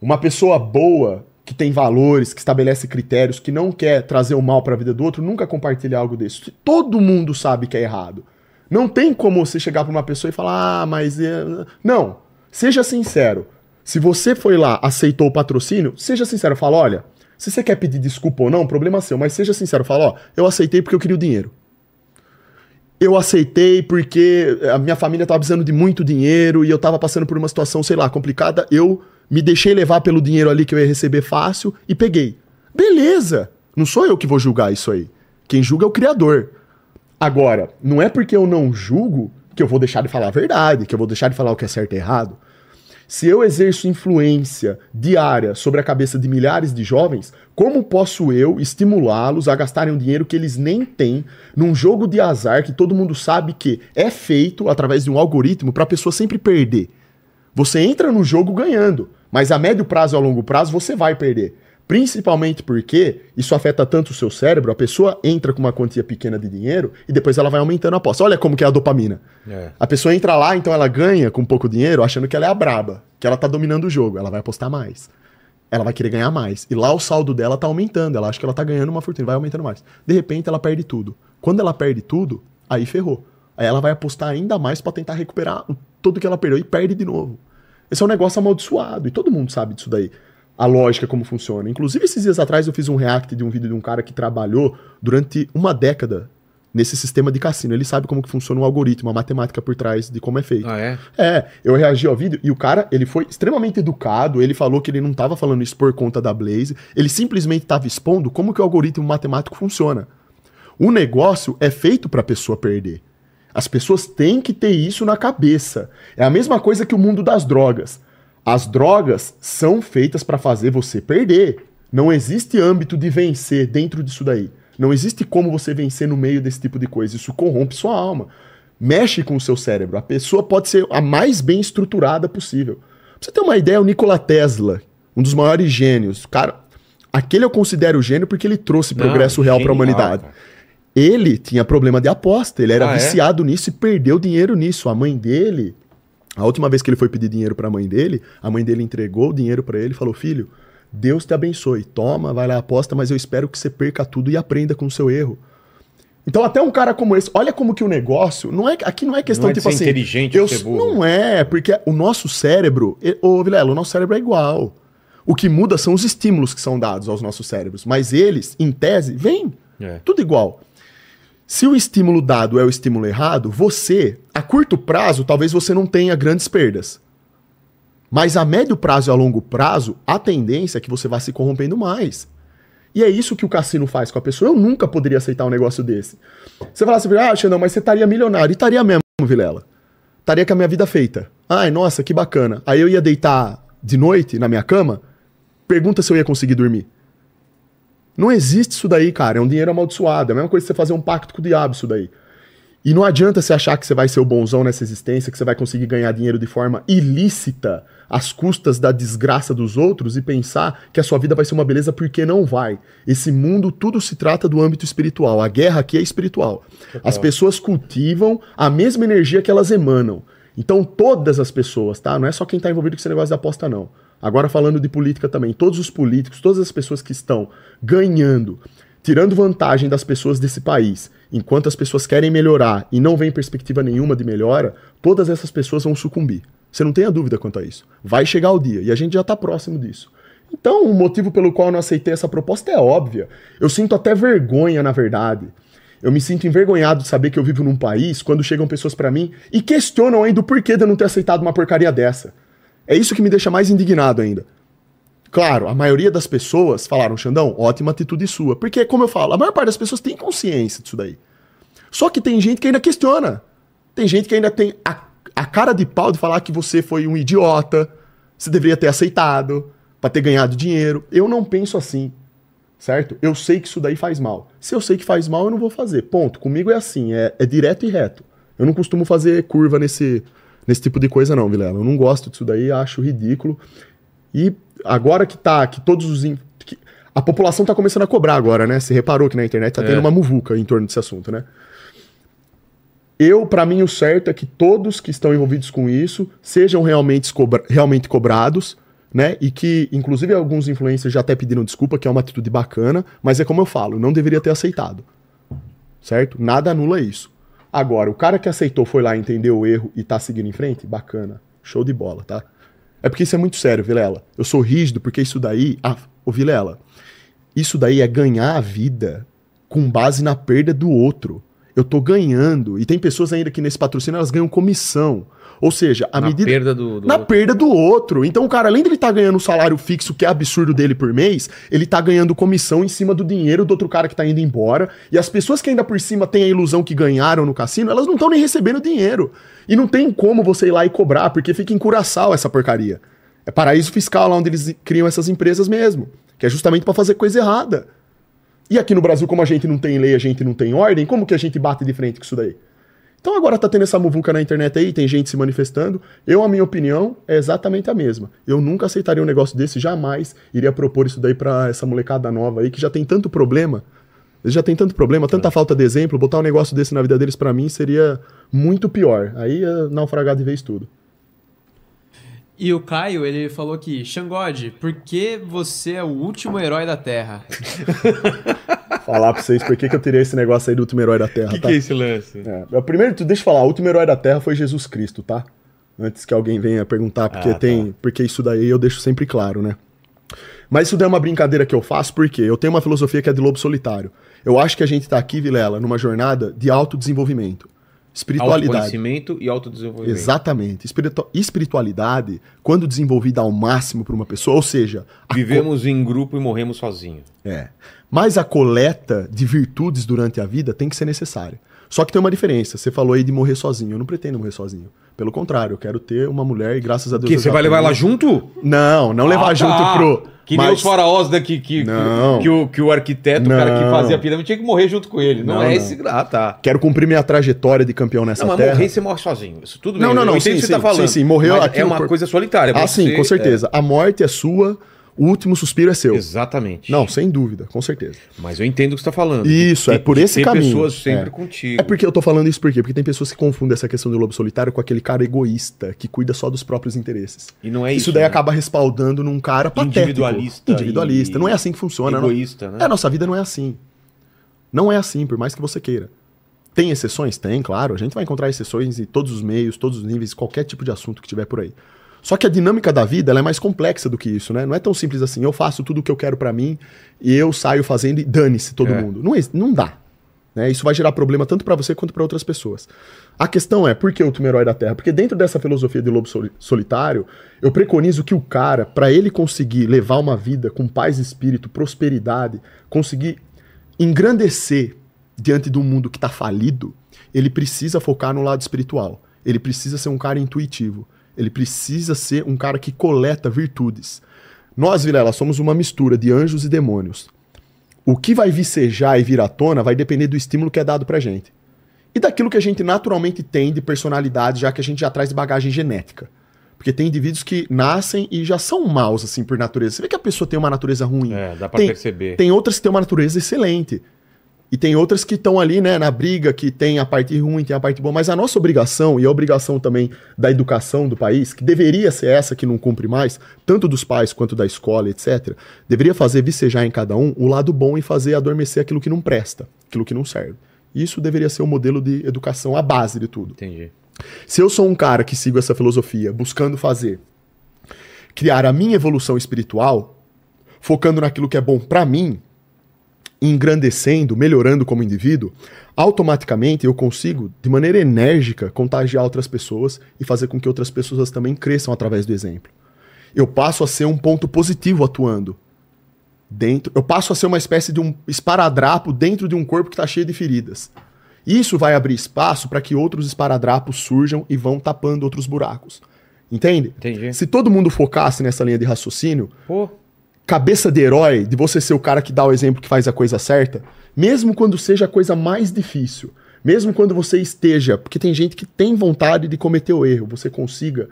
Uma pessoa boa, que tem valores, que estabelece critérios, que não quer trazer o mal pra vida do outro, nunca compartilha algo desse. Todo mundo sabe que é errado. Não tem como você chegar pra uma pessoa e falar, ah, mas. é-" Não. Seja sincero. Se você foi lá, aceitou o patrocínio, seja sincero. Fala, olha, se você quer pedir desculpa ou não, problema seu, mas seja sincero. Fala, ó, eu aceitei porque eu queria o dinheiro. Eu aceitei porque a minha família tava precisando de muito dinheiro e eu tava passando por uma situação, sei lá, complicada. Eu me deixei levar pelo dinheiro ali que eu ia receber fácil e peguei. Beleza! Não sou eu que vou julgar isso aí. Quem julga é o criador. Agora, não é porque eu não julgo que eu vou deixar de falar a verdade, que eu vou deixar de falar o que é certo e errado. Se eu exerço influência diária sobre a cabeça de milhares de jovens, como posso eu estimulá-los a gastarem um dinheiro que eles nem têm num jogo de azar que todo mundo sabe que é feito através de um algoritmo para a pessoa sempre perder? Você entra no jogo ganhando, mas a médio prazo e a longo prazo você vai perder. Principalmente porque isso afeta tanto o seu cérebro, a pessoa entra com uma quantia pequena de dinheiro e depois ela vai aumentando a aposta. Olha como que é a dopamina. É. A pessoa entra lá, então ela ganha com pouco dinheiro, achando que ela é a braba, que ela tá dominando o jogo. Ela vai apostar mais. Ela vai querer ganhar mais. E lá o saldo dela tá aumentando. Ela acha que ela tá ganhando uma fortuna, vai aumentando mais. De repente ela perde tudo. Quando ela perde tudo, aí ferrou. Aí ela vai apostar ainda mais pra tentar recuperar tudo que ela perdeu e perde de novo. Esse é um negócio amaldiçoado e todo mundo sabe disso daí. A lógica como funciona. Inclusive, esses dias atrás eu fiz um react de um vídeo de um cara que trabalhou durante uma década nesse sistema de cassino. Ele sabe como que funciona o algoritmo, a matemática por trás de como é feito. Ah, é? É, eu reagi ao vídeo e o cara, ele foi extremamente educado, ele falou que ele não tava falando isso por conta da Blaze, ele simplesmente tava expondo como que o algoritmo matemático funciona. O negócio é feito pra pessoa perder. As pessoas têm que ter isso na cabeça. É a mesma coisa que o mundo das drogas. As drogas são feitas pra fazer você perder. Não existe âmbito de vencer dentro disso daí. Não existe como você vencer no meio desse tipo de coisa. Isso corrompe sua alma. Mexe com o seu cérebro. A pessoa pode ser a mais bem estruturada possível. Pra você ter uma ideia, o Nikola Tesla, um dos maiores gênios, cara, aquele eu considero gênio porque ele trouxe Não, progresso real pra genial, humanidade. cara. Ele tinha problema de aposta, ele era Ah, é? viciado nisso e perdeu dinheiro nisso. A mãe dele, a última vez que ele foi pedir dinheiro pra mãe dele, a mãe dele entregou o dinheiro pra ele e falou: "Filho, Deus te abençoe. Toma, vai lá aposta, mas eu espero que você perca tudo e aprenda com o seu erro." Então até um cara como esse, olha como que o negócio, não é aqui não é questão Não é de tipo ser assim, inteligente eu ser burro. não é, porque o nosso cérebro, ô Vilela, o nosso cérebro é igual. O que muda são os estímulos que são dados aos nossos cérebros, mas eles, em tese, vêm É. tudo igual. Se o estímulo dado é o estímulo errado, você, a curto prazo, talvez você não tenha grandes perdas. Mas a médio prazo e a longo prazo, a tendência é que você vá se corrompendo mais. E é isso que o cassino faz com a pessoa. Eu nunca poderia aceitar um negócio desse. Você fala assim, ah, Xandão, mas você estaria milionário. E estaria mesmo, Vilela. Estaria com a minha vida feita. Ai, nossa, que bacana. Aí eu ia deitar de noite na minha cama, pergunta se eu ia conseguir dormir. Não existe isso daí, cara. É um dinheiro amaldiçoado. É a mesma coisa que você fazer um pacto com o diabo, isso daí. E não adianta você achar que você vai ser o bonzão nessa existência, que você vai conseguir ganhar dinheiro de forma ilícita, às custas da desgraça dos outros, e pensar que a sua vida vai ser uma beleza, porque não vai. Esse mundo, tudo se trata do âmbito espiritual. A guerra aqui é espiritual. As pessoas cultivam a mesma energia que elas emanam. Então, todas as pessoas, tá? Não é só quem está envolvido com esse negócio de aposta, não. Agora, falando de política também, todos os políticos, todas as pessoas que estão ganhando, tirando vantagem das pessoas desse país, enquanto as pessoas querem melhorar e não vem perspectiva nenhuma de melhora, todas essas pessoas vão sucumbir. Você não tenha dúvida quanto a isso. Vai chegar o dia e a gente já está próximo disso. Então, o motivo pelo qual eu não aceitei essa proposta é óbvia. Eu sinto até vergonha, na verdade. Eu me sinto envergonhado de saber que eu vivo num país quando chegam pessoas pra mim e questionam ainda o porquê de eu não ter aceitado uma porcaria dessa. É isso que me deixa mais indignado ainda. Claro, a maioria das pessoas falaram, Xandão, ótima atitude sua. Porque, como eu falo, a maior parte das pessoas tem consciência disso daí. Só que tem gente que ainda questiona. Tem gente que ainda tem a, a cara de pau de falar que você foi um idiota, você deveria ter aceitado pra ter ganhado dinheiro. Eu não penso assim, certo? Eu sei que isso daí faz mal. Se eu sei que faz mal, eu não vou fazer. Ponto. Comigo é assim, é, é direto e reto. Eu não costumo fazer curva nesse, nesse tipo de coisa, não, Vilela. Eu não gosto disso daí, acho ridículo. E agora que tá, que todos os. in- que- a população tá começando a cobrar agora, né? Você reparou que na internet tá É. tendo uma muvuca em torno desse assunto, né? Eu, pra mim, o certo é que todos que estão envolvidos com isso sejam realmente, cobra- realmente cobrados, né? E que, inclusive, alguns influencers já até pediram desculpa, que é uma atitude bacana, mas é como eu falo, não deveria ter aceitado. Certo? Nada anula isso. Agora, o cara que aceitou foi lá, entendeu o erro e tá seguindo em frente, bacana. Show de bola, tá? É porque isso é muito sério, Vilela. Eu sou rígido porque isso daí. Ah, ô Vilela, isso daí é ganhar a vida com base na perda do outro. Eu tô ganhando. E tem pessoas ainda que nesse patrocínio elas ganham comissão. Ou seja, a Na medida. perda do, do na outro. perda do outro. Então, o cara, além de ele estar ganhando o salário fixo, que é absurdo dele por mês, ele tá ganhando comissão em cima do dinheiro do outro cara que tá indo embora. E as pessoas que ainda por cima têm a ilusão que ganharam no cassino, elas não estão nem recebendo dinheiro. E não tem como você ir lá e cobrar, porque fica em curaçal essa porcaria. É paraíso fiscal lá onde eles criam essas empresas mesmo. Que é justamente pra fazer coisa errada. E aqui no Brasil, como a gente não tem lei, a gente não tem ordem, como que a gente bate de frente com isso daí? Então agora tá tendo essa muvuca na internet aí, tem gente se manifestando. Eu, a minha opinião, é exatamente a mesma. Eu nunca aceitaria um negócio desse, jamais iria propor isso daí pra essa molecada nova aí, que já tem tanto problema. Eles já tem tanto problema, tanta falta de exemplo, botar um negócio desse na vida deles pra mim seria muito pior. Aí ia naufragar de vez tudo. E o Caio, ele falou aqui, Xangode, por que você é o último herói da Terra? Falar pra vocês por que, que eu teria esse negócio aí do último herói da Terra, que, tá? que é esse lance? É, eu- primeiro, tu- deixa eu falar, o último herói da Terra foi Jesus Cristo, tá? Antes que alguém venha perguntar, porque Ah, tá. tem. Porque isso daí eu deixo sempre claro, né? Mas isso daí é uma brincadeira que eu faço, porque eu tenho uma filosofia que é de lobo solitário. Eu acho que a gente tá aqui, Vilela, numa jornada de autodesenvolvimento. Espiritualidade. Autoconhecimento e autodesenvolvimento. Exatamente. Espiritu- espiritualidade, quando desenvolvida ao máximo por uma pessoa, ou seja, Vivemos em grupo e morremos sozinhos. é. Mas a coleta de virtudes durante a vida tem que ser necessária. Só que tem uma diferença. Você falou aí de morrer sozinho. Eu não pretendo morrer sozinho. Pelo contrário, eu quero ter uma mulher e graças a Deus. Que eu você vai levar ela junto? Não, não levar Ah, junto tá. pro. Que nem mas- os faraós daqui que, que, Não. que, o, que o arquiteto, o cara que Não. fazia a pirâmide, tinha que morrer junto com ele. Não, Não, é não. esse. Ah, tá. Quero cumprir minha trajetória de campeão nessa Não, mas terra. morrer você morre sozinho. Isso tudo Não, bem. não, não, Eu entendo o sim, que você tá sim, falando. sim, sim, morreu aqui É uma cor- coisa solitária. Ah, sim, com certeza. A morte é sua, O último suspiro é seu. Exatamente. Não, sem dúvida, com certeza. Mas eu entendo o que você tá falando. Isso, é por esse tem caminho. pessoas sempre É. contigo. É porque eu tô falando isso por quê? Porque tem pessoas que confundem essa questão do lobo solitário com aquele cara egoísta que cuida só dos próprios interesses. E não é isso. isso daí né? acaba respaldando num cara patético. Individualista Individualista. Não é assim que funciona. não. Egoísta, né? É, a nossa vida não é assim. Não é assim, por mais que você queira. Tem exceções? Tem, claro. A gente vai encontrar exceções em todos os meios, todos os níveis, qualquer tipo de assunto que tiver por aí. Só que a dinâmica da vida é mais complexa do que isso, né? Não é tão simples assim. Eu faço tudo o que eu quero pra mim e eu saio fazendo e dane-se todo É. mundo. Não, é- não dá. Né? Isso vai gerar problema tanto pra você quanto pra outras pessoas. A questão é, por que o último herói da Terra? Porque dentro dessa filosofia de lobo soli- solitário, eu preconizo que o cara, pra ele conseguir levar uma vida com paz e espírito, prosperidade, conseguir engrandecer diante de um mundo que tá falido, ele precisa focar no lado espiritual. Ele precisa ser um cara intuitivo. Ele precisa ser um cara que coleta virtudes. Nós, Vilela, somos uma mistura de anjos e demônios. O que vai vicejar e vir à tona vai depender do estímulo que é dado pra gente. E daquilo que a gente naturalmente tem de personalidade, já que a gente já traz de bagagem genética. Porque tem indivíduos que nascem e já são maus, assim, por natureza. Você vê que a pessoa tem uma natureza ruim. É, dá pra Tem- perceber. Tem outras que têm uma natureza excelente. E tem outras que estão ali, né, na briga, que tem a parte ruim, tem a parte boa. Mas a nossa obrigação, e a obrigação também da educação do país, que deveria ser essa que não cumpre mais, tanto dos pais quanto da escola, etc., deveria fazer vicejar em cada um o lado bom e fazer adormecer aquilo que não presta, aquilo que não serve. Isso deveria ser o modelo de educação, a base de tudo. Entendi. Se eu sou um cara que sigo essa filosofia, buscando fazer, criar a minha evolução espiritual, focando naquilo que é bom pra mim, engrandecendo, melhorando como indivíduo, automaticamente eu consigo, de maneira enérgica, contagiar outras pessoas e fazer com que outras pessoas também cresçam através do exemplo. Eu passo a ser um ponto positivo atuando. Dentro, eu passo a ser uma espécie de um esparadrapo dentro de um corpo que está cheio de feridas. Isso vai abrir espaço para que outros esparadrapos surjam e vão tapando outros buracos. Entende? Entendi. Se todo mundo focasse nessa linha de raciocínio, Pô, cabeça de herói, de você ser o cara que dá o exemplo que faz a coisa certa, mesmo quando seja a coisa mais difícil, mesmo quando você esteja, porque tem gente que tem vontade de cometer o erro, você consiga,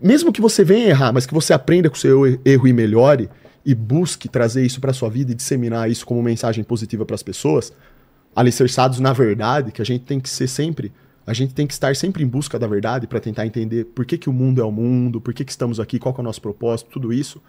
mesmo que você venha errar, mas que você aprenda com o seu er- erro e melhore e busque trazer isso para sua vida e disseminar isso como mensagem positiva para as pessoas, alicerçados na verdade, que a gente tem que ser sempre, a gente tem que estar sempre em busca da verdade para tentar entender por que, que o mundo é o mundo, por que, que estamos aqui, qual é o nosso propósito, tudo isso.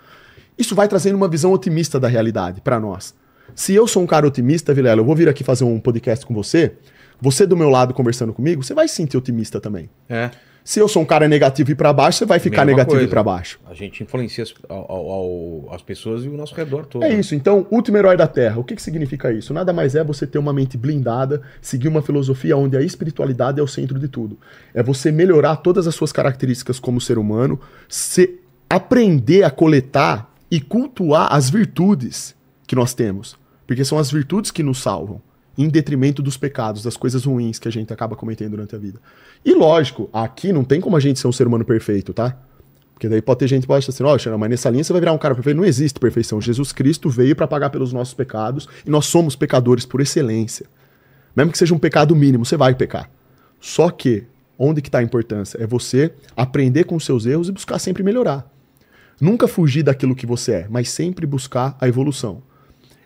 Isso vai trazendo uma visão otimista da realidade para nós. Se eu sou um cara otimista, Vilela, eu vou vir aqui fazer um podcast com você, você do meu lado conversando comigo, você vai se sentir otimista também. é. Se eu sou um cara negativo e para baixo, você vai ficar Mesma negativo coisa. e para baixo. A gente influencia as, ao- ao- as pessoas e o nosso redor todo. É isso. Então, último herói da Terra. O que, que significa isso? Nada mais é você ter uma mente blindada, seguir uma filosofia onde a espiritualidade é o centro de tudo. É você melhorar todas as suas características como ser humano, se aprender a coletar e cultuar as virtudes que nós temos. Porque são as virtudes que nos salvam, em detrimento dos pecados, das coisas ruins que a gente acaba cometendo durante a vida. E lógico, aqui não tem como a gente ser um ser humano perfeito, tá? Porque daí pode ter gente que pode achar assim, ó, Xana, mas nessa linha você vai virar um cara perfeito. Não existe perfeição. Jesus Cristo veio para pagar pelos nossos pecados e nós somos pecadores por excelência. Mesmo que seja um pecado mínimo, você vai pecar. Só que, onde que tá a importância? É você aprender com os seus erros e buscar sempre melhorar. Nunca fugir daquilo que você é, mas sempre buscar a evolução.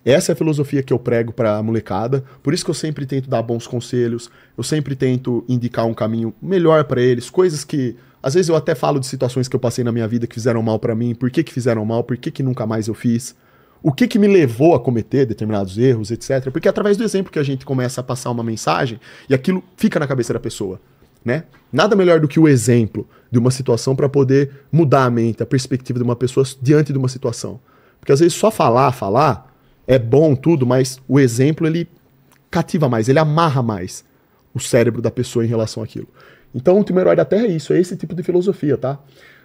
Essa é a filosofia que eu prego para a molecada. Por isso que eu sempre tento dar bons conselhos, eu sempre tento indicar um caminho melhor para eles, coisas que às vezes eu até falo de situações que eu passei na minha vida que fizeram mal para mim, por que que fizeram mal, por que que nunca mais eu fiz. O que que me levou a cometer determinados erros, etc. Porque é através do exemplo que a gente começa a passar uma mensagem e aquilo fica na cabeça da pessoa, né? Nada melhor do que o exemplo de uma situação para poder mudar a mente, a perspectiva de uma pessoa diante de uma situação. Porque às vezes só falar, falar é bom tudo, mas o exemplo ele cativa mais, ele amarra mais o cérebro da pessoa em relação àquilo. Então, o último herói da Terra é isso, é esse tipo de filosofia, tá?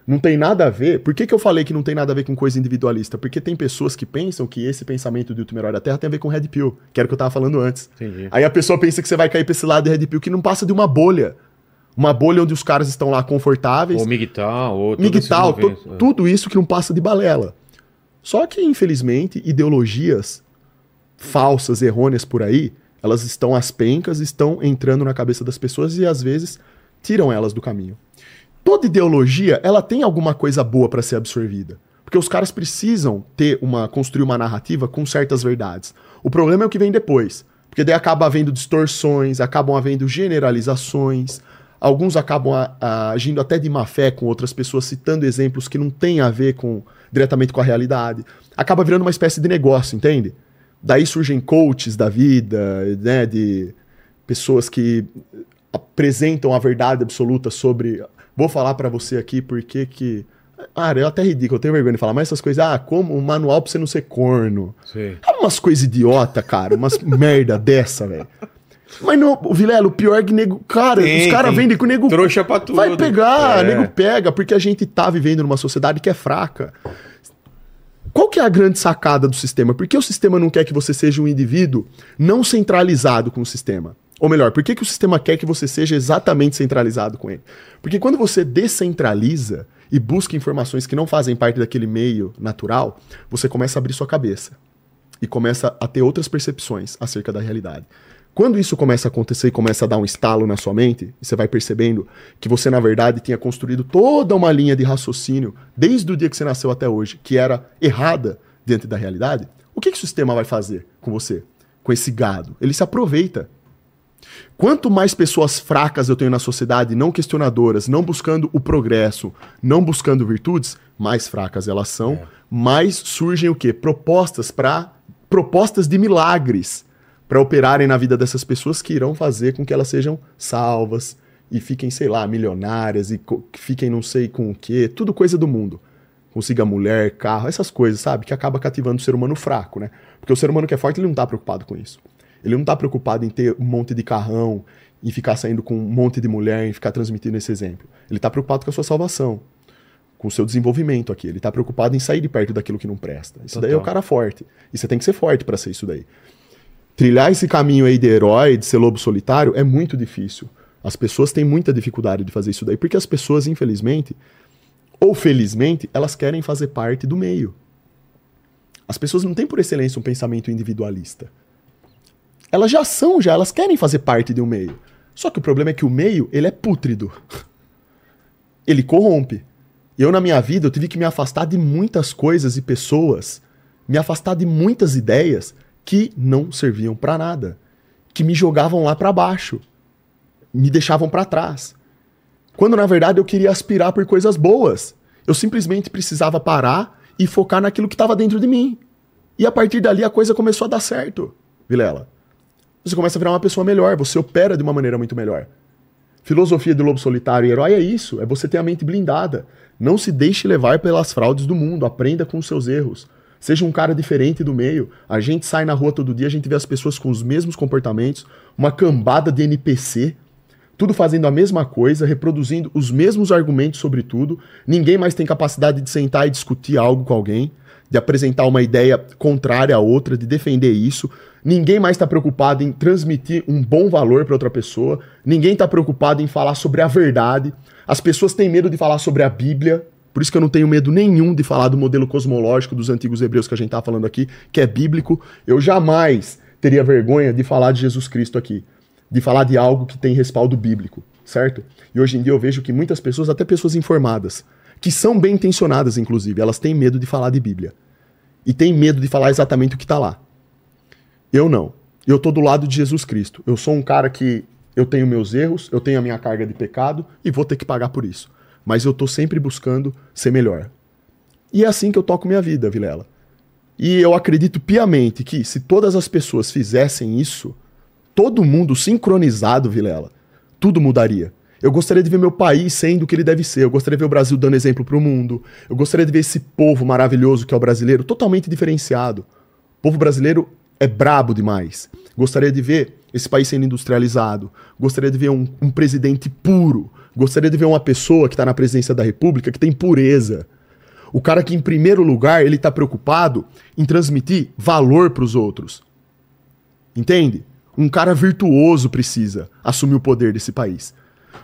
Não tem nada a ver. Por que, que eu falei que não tem nada a ver com coisa individualista? Porque tem pessoas que pensam que esse pensamento do último herói da Terra tem a ver com Red Pill, que era o que eu tava falando antes. Entendi. Aí a pessoa pensa que você vai cair pra esse lado de Red Pill que não passa de uma bolha. Uma bolha onde os caras estão lá confortáveis. Ou Migtal, ou to- movimento, é. tudo isso que não passa de balela. Só que, infelizmente, ideologias falsas, errôneas por aí, elas estão às pencas, estão entrando na cabeça das pessoas e às vezes tiram elas do caminho. Toda ideologia, ela tem alguma coisa boa para ser absorvida. Porque os caras precisam ter uma construir uma narrativa com certas verdades. O problema é o que vem depois. Porque daí acaba havendo distorções, acabam havendo generalizações, alguns acabam a- a- agindo até de má fé com outras pessoas, citando exemplos que não têm a ver com diretamente com a realidade. Acaba virando uma espécie de negócio, entende? Daí surgem coaches da vida, né, de pessoas que apresentam a verdade absoluta sobre. Vou falar pra você aqui porque que. Ah, é até ridículo, eu tenho vergonha de falar, mas essas coisas, ah, como um manual pra você não ser corno. Sei. É umas coisas idiota, cara, umas merda dessa, velho. Mas não, o Vilela, o pior é que nego. Cara, Tem, os caras vendem com o nego. trouxa pra tudo. Vai pegar, É. nego pega, porque a gente tá vivendo numa sociedade que é fraca. Qual que é a grande sacada do sistema? Por que o sistema não quer que você seja um indivíduo não centralizado com o sistema? Ou melhor, por que, que o sistema quer que você seja exatamente centralizado com ele? Porque quando você descentraliza e busca informações que não fazem parte daquele meio natural, você começa a abrir sua cabeça e começa a ter outras percepções acerca da realidade. Quando isso começa a acontecer e começa a dar um estalo na sua mente, você vai percebendo que você, na verdade, tinha construído toda uma linha de raciocínio desde o dia que você nasceu até hoje, que era errada diante da realidade, o que, que o sistema vai fazer com você? Com esse gado? Ele se aproveita. Quanto mais pessoas fracas eu tenho na sociedade, não questionadoras, não buscando o progresso, não buscando virtudes, mais fracas elas são, mais surgem o quê? Propostas para propostas de milagres para operarem na vida dessas pessoas que irão fazer com que elas sejam salvas e fiquem, sei lá, milionárias e que fiquem não sei com o quê, tudo coisa do mundo. Consiga mulher, carro, essas coisas, sabe? Que acaba cativando o ser humano fraco, né? Porque o ser humano que é forte, ele não tá preocupado com isso. Ele não tá preocupado em ter um monte de carrão, em ficar saindo com um monte de mulher, em ficar transmitindo esse exemplo. Ele tá preocupado com a sua salvação, com o seu desenvolvimento aqui. Ele tá preocupado em sair de perto daquilo que não presta. Isso daí é o Total. cara forte. E você tem que ser forte para ser isso daí. Trilhar esse caminho aí de herói, de ser lobo solitário, é muito difícil. As pessoas têm muita dificuldade de fazer isso daí, porque as pessoas, infelizmente, ou felizmente, elas querem fazer parte do meio. As pessoas não têm por excelência um pensamento individualista. Elas já são, já, elas querem fazer parte de um meio. Só que o problema é que o meio, ele é pútrido. Ele corrompe. Eu, na minha vida, eu tive que me afastar de muitas coisas e pessoas, me afastar de muitas ideias que não serviam pra nada, que me jogavam lá pra baixo, me deixavam pra trás. Quando na verdade eu queria aspirar por coisas boas. Eu simplesmente precisava parar e focar naquilo que estava dentro de mim. E a partir dali a coisa começou a dar certo, Vilela. Você começa a virar uma pessoa melhor, você opera de uma maneira muito melhor. Filosofia do lobo solitário e herói é isso, é você ter a mente blindada. Não se deixe levar pelas fraudes do mundo, aprenda com os seus erros. Seja um cara diferente do meio. A gente sai na rua todo dia, a gente vê as pessoas com os mesmos comportamentos, uma cambada de NPC, tudo fazendo a mesma coisa, reproduzindo os mesmos argumentos sobre tudo. Ninguém mais tem capacidade de sentar e discutir algo com alguém, de apresentar uma ideia contrária à outra, de defender isso. Ninguém mais está preocupado em transmitir um bom valor para outra pessoa. Ninguém está preocupado em falar sobre a verdade. As pessoas têm medo de falar sobre a Bíblia. Por isso que eu não tenho medo nenhum de falar do modelo cosmológico dos antigos hebreus que a gente tá falando aqui, que é bíblico. Eu jamais teria vergonha de falar de Jesus Cristo aqui de falar de algo que tem respaldo bíblico, certo? E hoje em dia eu vejo que muitas pessoas, até pessoas informadas, que são bem intencionadas, inclusive, elas têm medo de falar de Bíblia. E têm medo de falar exatamente o que está lá. Eu não. Eu tô do lado de Jesus Cristo. Eu sou um cara que eu tenho meus erros, eu tenho a minha carga de pecado e vou ter que pagar por isso. Mas eu tô sempre buscando ser melhor. E é assim que eu toco minha vida, Vilela. E eu acredito piamente que se todas as pessoas fizessem isso, todo mundo sincronizado, Vilela, tudo mudaria. Eu gostaria de ver meu país sendo o que ele deve ser. Eu gostaria de ver o Brasil dando exemplo para o mundo. Eu gostaria de ver esse povo maravilhoso que é o brasileiro totalmente diferenciado. O povo brasileiro é brabo demais. Gostaria de ver esse país sendo industrializado. Gostaria de ver um, um presidente puro. Gostaria de ver uma pessoa que está na presidência da República que tem pureza. O cara que, em primeiro lugar, ele está preocupado em transmitir valor para os outros. Entende? Um cara virtuoso precisa assumir o poder desse país.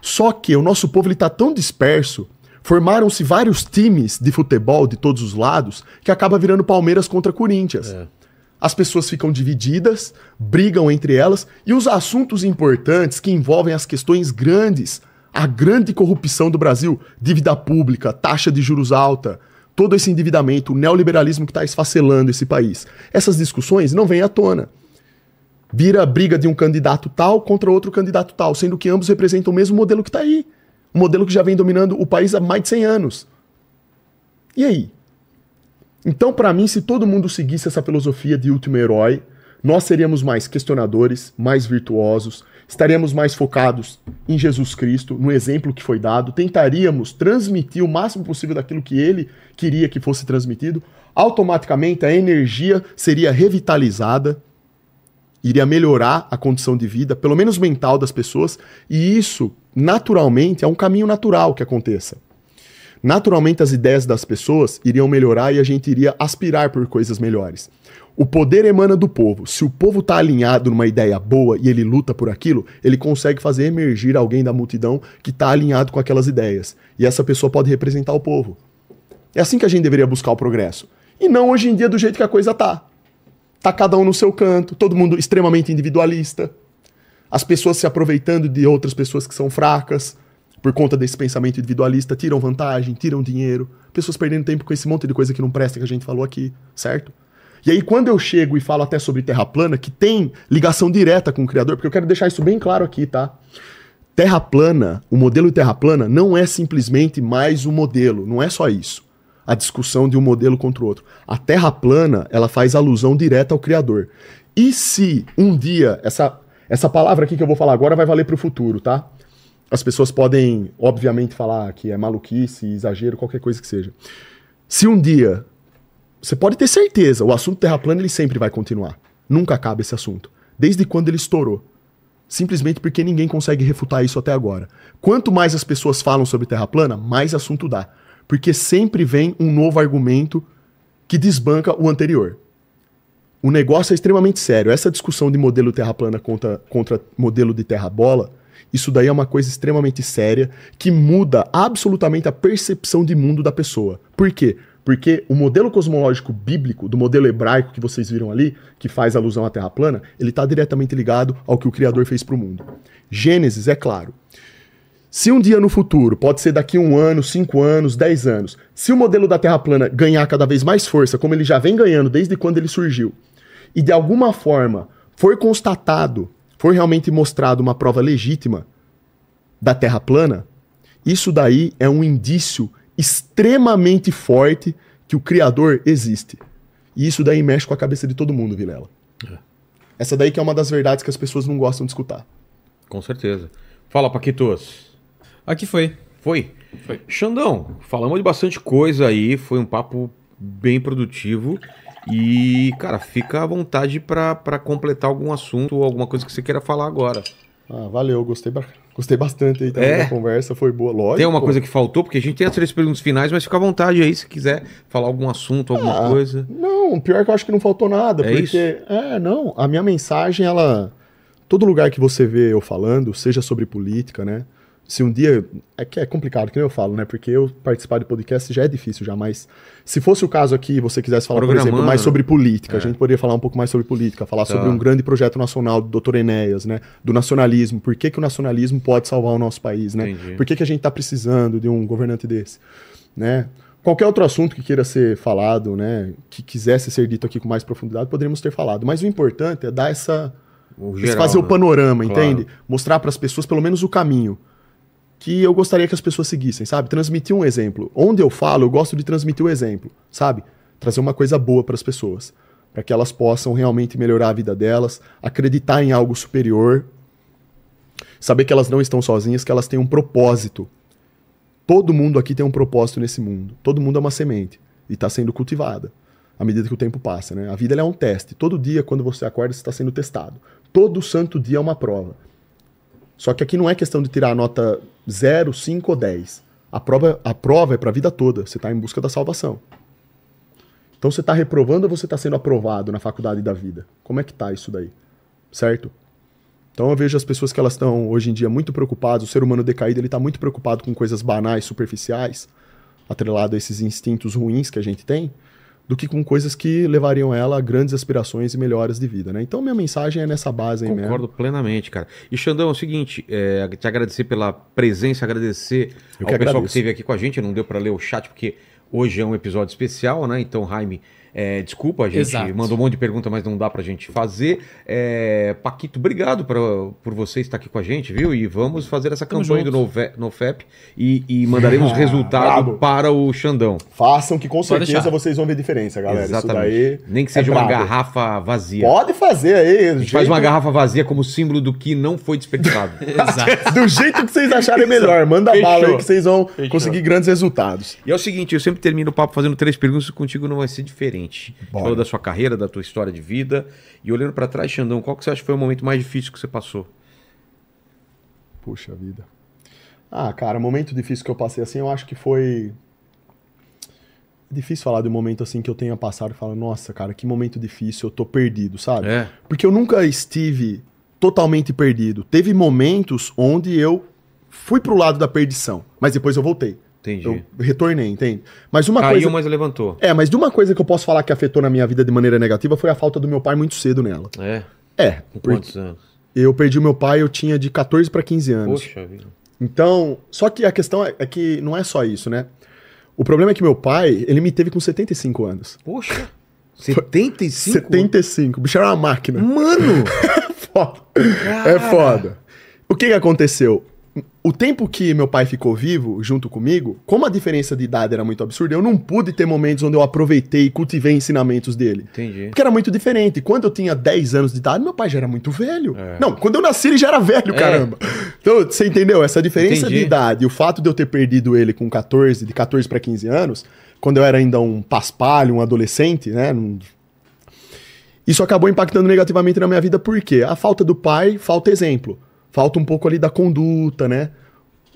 Só que o nosso povo está tão disperso, formaram-se vários times de futebol de todos os lados, que acaba virando Palmeiras contra Corinthians. As pessoas ficam divididas, brigam entre elas, e os assuntos importantes que envolvem as questões grandes, a grande corrupção do Brasil, dívida pública, taxa de juros alta, todo esse endividamento, o neoliberalismo que está esfacelando esse país. Essas discussões não vêm à tona. Vira a briga de um candidato tal contra outro candidato tal, sendo que ambos representam o mesmo modelo que está aí. Um modelo que já vem dominando o país há mais de 100 anos. E aí? Então, para mim, se todo mundo seguisse essa filosofia de último herói, nós seríamos mais questionadores, mais virtuosos, estaríamos mais focados em Jesus Cristo, no exemplo que foi dado, tentaríamos transmitir o máximo possível daquilo que ele queria que fosse transmitido, automaticamente a energia seria revitalizada, iria melhorar a condição de vida, pelo menos mental das pessoas, e isso, naturalmente, é um caminho natural que aconteça. Naturalmente, as ideias das pessoas iriam melhorar e a gente iria aspirar por coisas melhores. O poder emana do povo. Se o povo está alinhado numa ideia boa e ele luta por aquilo, ele consegue fazer emergir alguém da multidão que está alinhado com aquelas ideias. E essa pessoa pode representar o povo. É assim que a gente deveria buscar o progresso. E não hoje em dia do jeito que a coisa tá. Tá cada um no seu canto, todo mundo extremamente individualista. As pessoas se aproveitando de outras pessoas que são fracas por conta desse pensamento individualista, tiram vantagem, tiram dinheiro, pessoas perdendo tempo com esse monte de coisa que não presta que a gente falou aqui, certo? E aí, quando eu chego e falo até sobre Terra plana, que tem ligação direta com o Criador, porque eu quero deixar isso bem claro aqui, tá? Terra plana, o modelo de Terra plana não é simplesmente mais um modelo, não é só isso. A discussão de um modelo contra o outro. A Terra plana, ela faz alusão direta ao Criador. E se um dia, essa, essa palavra aqui que eu vou falar agora vai valer para o futuro, tá? As pessoas podem, obviamente, falar que é maluquice, exagero, qualquer coisa que seja. Se um dia você pode ter certeza, o assunto terra plana ele sempre vai continuar. Nunca acaba esse assunto. Desde quando ele estourou. Simplesmente porque ninguém consegue refutar isso até agora. Quanto mais as pessoas falam sobre terra plana, mais assunto dá. Porque sempre vem um novo argumento que desbanca o anterior. O negócio é extremamente sério. Essa discussão de modelo terra plana contra, contra modelo de terra bola, isso daí é uma coisa extremamente séria que muda absolutamente a percepção de mundo da pessoa. Por quê? Porque o modelo cosmológico bíblico, do modelo hebraico que vocês viram ali, que faz alusão à Terra plana, ele está diretamente ligado ao que o Criador fez para o mundo. Gênesis, é claro. Se um dia no futuro, pode ser daqui um ano, cinco anos, dez anos, se o modelo da Terra plana ganhar cada vez mais força, como ele já vem ganhando desde quando ele surgiu, e de alguma forma for constatado, for realmente mostrado uma prova legítima da Terra plana, isso daí é um indício extremamente forte que o Criador existe. E isso daí mexe com a cabeça de todo mundo, Vilela. É. Essa daí que é uma das verdades que as pessoas não gostam de escutar. Com certeza. Fala, Paquitos. Aqui foi. Foi? Foi. Xandão, falamos de bastante coisa aí, foi um papo bem produtivo. E, cara, fica à vontade para completar algum assunto ou alguma coisa que você queira falar agora. Ah, valeu, gostei, gostei bastante aí também é. da conversa, foi boa, lógico. Tem uma coisa que faltou, porque a gente tem as três perguntas finais, mas fica à vontade aí se quiser falar algum assunto, alguma ah, coisa. Não, pior que eu acho que não faltou nada, é porque isso? é, não, a minha mensagem ela todo lugar que você vê eu falando, seja sobre política, né? Se um dia. É que é complicado, que nem eu falo, né? Porque eu participar de podcast já é difícil já, mas se fosse o caso aqui, você quisesse falar, por exemplo, mais sobre política, é. a gente poderia falar um pouco mais sobre política, falar tá. sobre um grande projeto nacional do Dr. Enéas, né? Do nacionalismo. Por que, que o nacionalismo pode salvar o nosso país, né? Entendi. Por que, que a gente está precisando de um governante desse, né? Qualquer outro assunto que queira ser falado, né? Que quisesse ser dito aqui com mais profundidade, poderíamos ter falado. Mas o importante é dar essa. O geral, fazer né? o panorama, claro. entende? Mostrar para as pessoas pelo menos o caminho que eu gostaria que as pessoas seguissem, sabe? Transmitir um exemplo. Onde eu falo, eu gosto de transmitir o um exemplo, sabe? Trazer uma coisa boa para as pessoas, para que elas possam realmente melhorar a vida delas, acreditar em algo superior, saber que elas não estão sozinhas, que elas têm um propósito. Todo mundo aqui tem um propósito nesse mundo. Todo mundo é uma semente e está sendo cultivada à medida que o tempo passa, né? A vida é um teste. Todo dia, quando você acorda, você está sendo testado. Todo santo dia é uma prova. Só que aqui não é questão de tirar a nota 0, 5 ou 10. A prova, a prova é para a vida toda. Você está em busca da salvação. Então você está reprovando ou você está sendo aprovado na faculdade da vida? Como é que tá isso daí? Certo? Então eu vejo as pessoas que elas estão hoje em dia muito preocupadas, o ser humano decaído ele está muito preocupado com coisas banais, superficiais, atrelado a esses instintos ruins que a gente tem, do que com coisas que levariam ela a grandes aspirações e melhoras de vida, né? Então minha mensagem é nessa base aí Concordo mesmo. plenamente, cara. E Xandão, é o seguinte, é, te agradecer pela presença, agradecer Eu ao pessoal que esteve aqui com a gente, não deu para ler o chat porque Hoje é um episódio especial, né? Então, Jaime, é, desculpa, a gente Exato. mandou um monte de pergunta, mas não dá pra gente fazer. É, Paquito, obrigado pra, por você estar aqui com a gente, viu? E vamos fazer essa Tamo campanha junto. do NoFap e, e mandaremos resultado Brabo. para o Xandão. Façam que com Pode certeza deixar. vocês vão ver diferença, galera. Isso daí. Nem que é seja uma brabo. garrafa vazia. Pode fazer aí. A gente faz uma garrafa vazia como símbolo do que não foi desperdiçado. Exato. Do jeito que vocês acharem melhor. Manda Fechou. bala aí que vocês vão Fechou. conseguir grandes resultados. E é o seguinte, eu sempre termino o papo fazendo três perguntas, contigo não vai ser diferente. Bora. Falou da sua carreira, da tua história de vida. E olhando pra trás, Xandão, qual que você acha que foi o momento mais difícil que você passou? Puxa vida. Ah, cara, momento difícil que eu passei assim, eu acho que foi. É difícil falar de um momento assim que eu tenha passado e falar, nossa, cara, que momento difícil, eu tô perdido, sabe? É. Porque eu nunca estive totalmente perdido. Teve momentos onde eu fui pro lado da perdição, mas depois eu voltei. Entendi. Eu retornei, entende? Mas uma Caiu, coisa. mas levantou. É, mas de uma coisa que eu posso falar que afetou na minha vida de maneira negativa foi a falta do meu pai muito cedo nela. É. É, Com quantos anos? eu perdi o meu pai, eu tinha de 14 para 15 anos. Poxa vida. Então, só que a questão é, é que não é só isso, né? O problema é que meu pai, ele me teve com 75 anos. Poxa. 75? 75. O bicho era uma máquina. Mano! Foda. É foda. O que, que aconteceu? O tempo que meu pai ficou vivo junto comigo, como a diferença de idade era muito absurda, eu não pude ter momentos onde eu aproveitei e cultivei ensinamentos dele. Entendi. Porque era muito diferente. Quando eu tinha 10 anos de idade, meu pai já era muito velho. É. Não, quando eu nasci, ele já era velho, É. caramba. Então, você entendeu? Essa diferença Entendi. de idade, o fato de eu ter perdido ele com 14, de 14 para 15 anos, quando eu era ainda um paspalho, um adolescente, né? Isso acabou impactando negativamente na minha vida, por quê? A falta do pai, falta exemplo. Falta um pouco ali da conduta, né?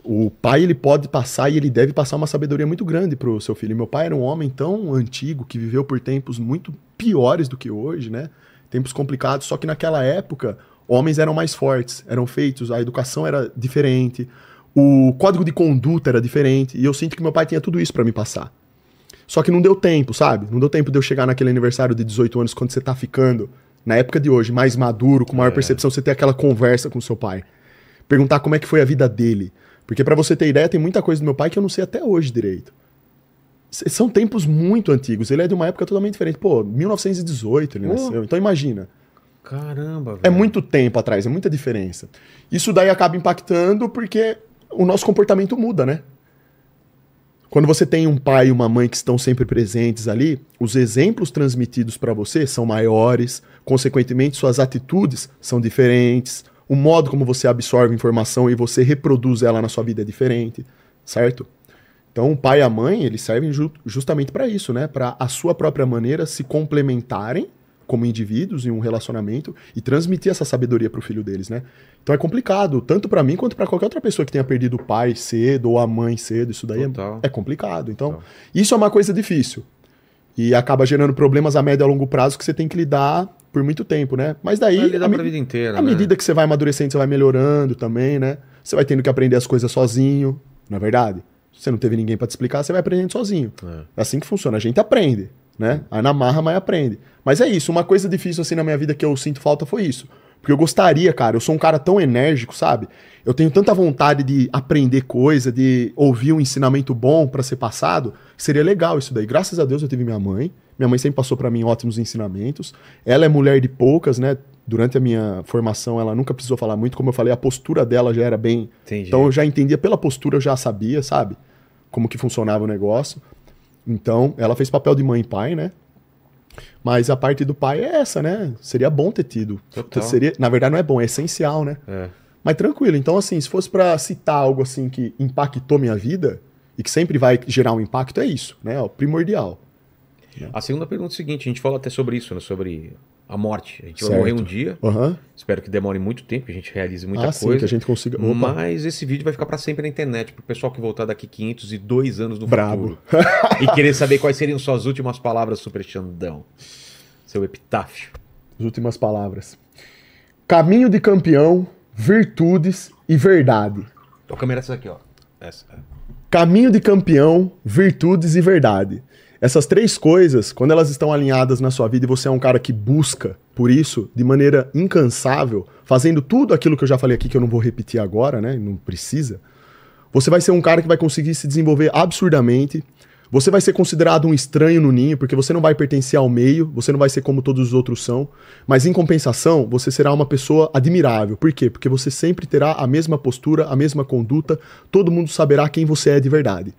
O pai, ele pode passar e ele deve passar uma sabedoria muito grande pro seu filho. Meu pai era um homem tão antigo que viveu por tempos muito piores do que hoje, né? Tempos complicados, só que naquela época, homens eram mais fortes, eram feitos, a educação era diferente, o código de conduta era diferente, e eu sinto que meu pai tinha tudo isso pra me passar. Só que não deu tempo, sabe? Não deu tempo de eu chegar naquele aniversário de 18 anos, quando você tá ficando, na época de hoje, mais maduro, com maior percepção, você ter aquela conversa com seu pai. Perguntar como é que foi a vida dele. Porque pra você ter ideia, tem muita coisa do meu pai que eu não sei até hoje direito. São tempos muito antigos. Ele é de uma época totalmente diferente. Pô, 1918 ele Oh. nasceu. Então imagina. Caramba, velho. É muito tempo atrás, é muita diferença. Isso daí acaba impactando porque o nosso comportamento muda, né? Quando você tem um pai e uma mãe que estão sempre presentes ali, os exemplos transmitidos para você são maiores, consequentemente suas atitudes são diferentes, o modo como você absorve informação e você reproduz ela na sua vida é diferente, certo? Então, o pai e a mãe, eles servem ju- justamente para isso, né? Para a sua própria maneira se complementarem como indivíduos em um relacionamento e transmitir essa sabedoria pro filho deles, né? Então é complicado, tanto para mim quanto para qualquer outra pessoa que tenha perdido o pai cedo ou a mãe cedo, isso daí é, é complicado. Então, Total. isso é uma coisa difícil. E acaba gerando problemas a médio e a longo prazo que você tem que lidar por muito tempo, né? Mas daí, Vai lidar à pra vida inteira, à né? medida que você vai amadurecendo, você vai melhorando também, né? Você vai tendo que aprender as coisas sozinho, não é verdade? Se você não teve ninguém pra te explicar, você vai aprendendo sozinho. É. É assim que funciona. A gente aprende, né? Aí na marra, mas aprende. Mas é isso. Uma coisa difícil assim na minha vida que eu sinto falta foi isso. Porque eu gostaria, cara, eu sou um cara tão enérgico, sabe? Eu tenho tanta vontade de aprender coisa, de ouvir um ensinamento bom pra ser passado, seria legal isso daí. Graças a Deus eu tive minha mãe. Minha mãe sempre passou pra mim ótimos ensinamentos. Ela é mulher de poucas, né? Durante a minha formação, ela nunca precisou falar muito. Como eu falei, a postura dela já era bem Entendi. então eu já entendia pela postura, eu já sabia, sabe? Como que funcionava o negócio. Então, ela fez papel de mãe e pai, né? Mas a parte do pai é essa, né? Seria bom ter tido. Total. Seria, na verdade, não é bom, é essencial, né? É. Mas tranquilo. Então, assim, se fosse pra citar algo assim que impactou minha vida e que sempre vai gerar um impacto, é isso, né? O primordial. A segunda pergunta é a seguinte: a gente falou até sobre isso, né? Sobre a morte. A gente vai Certo. morrer um dia. Aham. Espero que demore muito tempo, que a gente realize muita Ah, sim, coisa. que a gente consiga. Opa, Mas esse vídeo vai ficar pra sempre na internet, pro pessoal que voltar daqui 502 anos no Brabo. futuro. e querer saber quais seriam suas últimas palavras, Super Xandão. Seu epitáfio. as últimas palavras. Caminho de campeão, virtudes e verdade. A câmera é essa aqui, ó. Essa. Caminho de campeão, virtudes e verdade. Essas três coisas, quando elas estão alinhadas na sua vida e você é um cara que busca por isso de maneira incansável, fazendo tudo aquilo que eu já falei aqui que eu não vou repetir agora, né? Não precisa. Você vai ser um cara que vai conseguir se desenvolver absurdamente. Você vai ser considerado um estranho no ninho, porque você não vai pertencer ao meio, você não vai ser como todos os outros são, mas em compensação, você será uma pessoa admirável. Por quê? Porque você sempre terá a mesma postura, a mesma conduta, todo mundo saberá quem você é de verdade.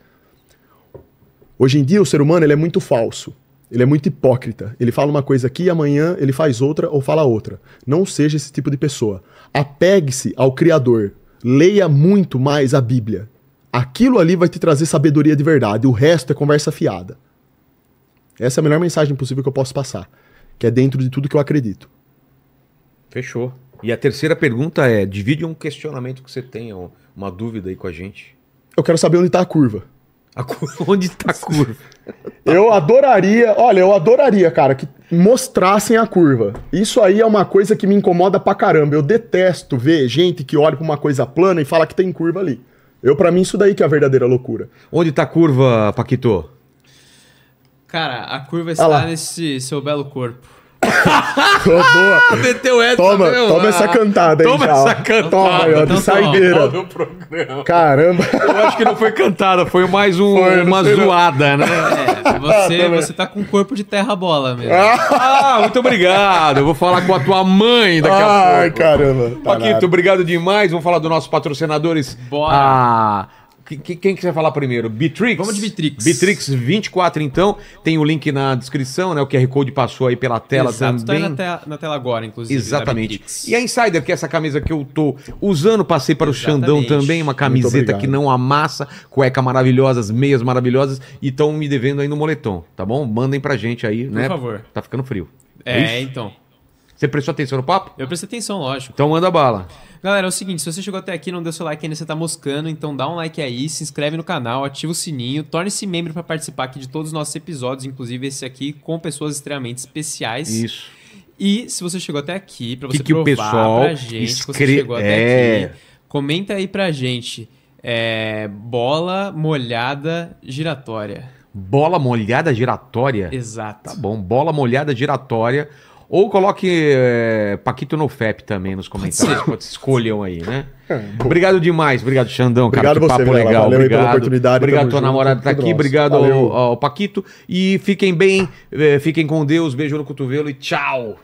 Hoje em dia, o ser humano ele é muito falso. Ele é muito hipócrita. Ele fala uma coisa aqui, amanhã ele faz outra ou fala outra. Não seja esse tipo de pessoa. Apegue-se ao Criador. Leia muito mais a Bíblia. Aquilo ali vai te trazer sabedoria de verdade. O resto é conversa fiada. Essa é a melhor mensagem possível que eu posso passar. Que é dentro de tudo que eu acredito. Fechou. E a terceira pergunta é: divide um questionamento que você tenha, ou uma dúvida aí com a gente. Eu quero saber onde está a curva. A cu- Onde está a curva? Eu adoraria, olha, eu adoraria, cara, que mostrassem a curva. Isso aí é uma coisa que me incomoda pra caramba. Eu detesto ver gente que olha pra uma coisa plana e fala que tem curva ali. Eu, para mim, isso daí que é a verdadeira loucura. Onde está a curva, Paquito? Cara, a curva está nesse seu belo corpo. Boa. Meteu essa, Toma, meu. toma Ah, essa cantada aí, Toma já, essa cantada. Toma aí, ó, de Então toma. saideira. Caramba. Eu acho que não foi cantada, foi mais um- Foi, uma sei não. zoada, né? É, você, você tá com corpo de terra-bola mesmo. Ah, muito obrigado. Eu vou falar com a tua mãe daqui a Ai, pouco. caramba. Paquito, obrigado demais. Vamos falar dos nossos patrocinadores. Bora. Ah, que- que- quem que você vai falar primeiro? Bitrix? Vamos de Bitrix. Bitrix 24, então. Tem o link na descrição, né? O QR Code passou aí pela tela Exato, tá aí também. na, tela, na tela agora, inclusive. Exatamente. E a Insider, que é essa camisa que eu tô usando, passei para o Xandão também, uma camiseta que não amassa, cueca maravilhosas, meias maravilhosas, e estão me devendo aí no moletom, tá bom? Mandem pra gente aí, né? favor. Tá ficando frio. É, isso? então. Você prestou atenção no papo? Eu prestei atenção, lógico. Então manda bala. Galera, é o seguinte, se você chegou até aqui e não deu seu like ainda, você tá moscando, então dá um like aí, se inscreve no canal, ativa o sininho, torne-se membro pra participar aqui de todos os nossos episódios, inclusive esse aqui com pessoas extremamente especiais. Isso. E se você chegou até aqui, pra Que você que o provar pessoal pra gente que você escre- chegou até É. aqui, comenta aí pra gente. É, bola molhada giratória. Bola molhada giratória. Exato. Tá bom, bola molhada giratória. Ou coloque é, Paquito no FEP também nos comentários. Pode escolham aí, né? Obrigado demais, obrigado, Xandão. Obrigado cara, que você, papo Vilela. legal. Valeu obrigado. pela oportunidade, Obrigado, tua junto, namorada tá aqui. nosso. Obrigado ao, ao Paquito. E fiquem bem, eh, fiquem com Deus. Beijo no cotovelo e tchau.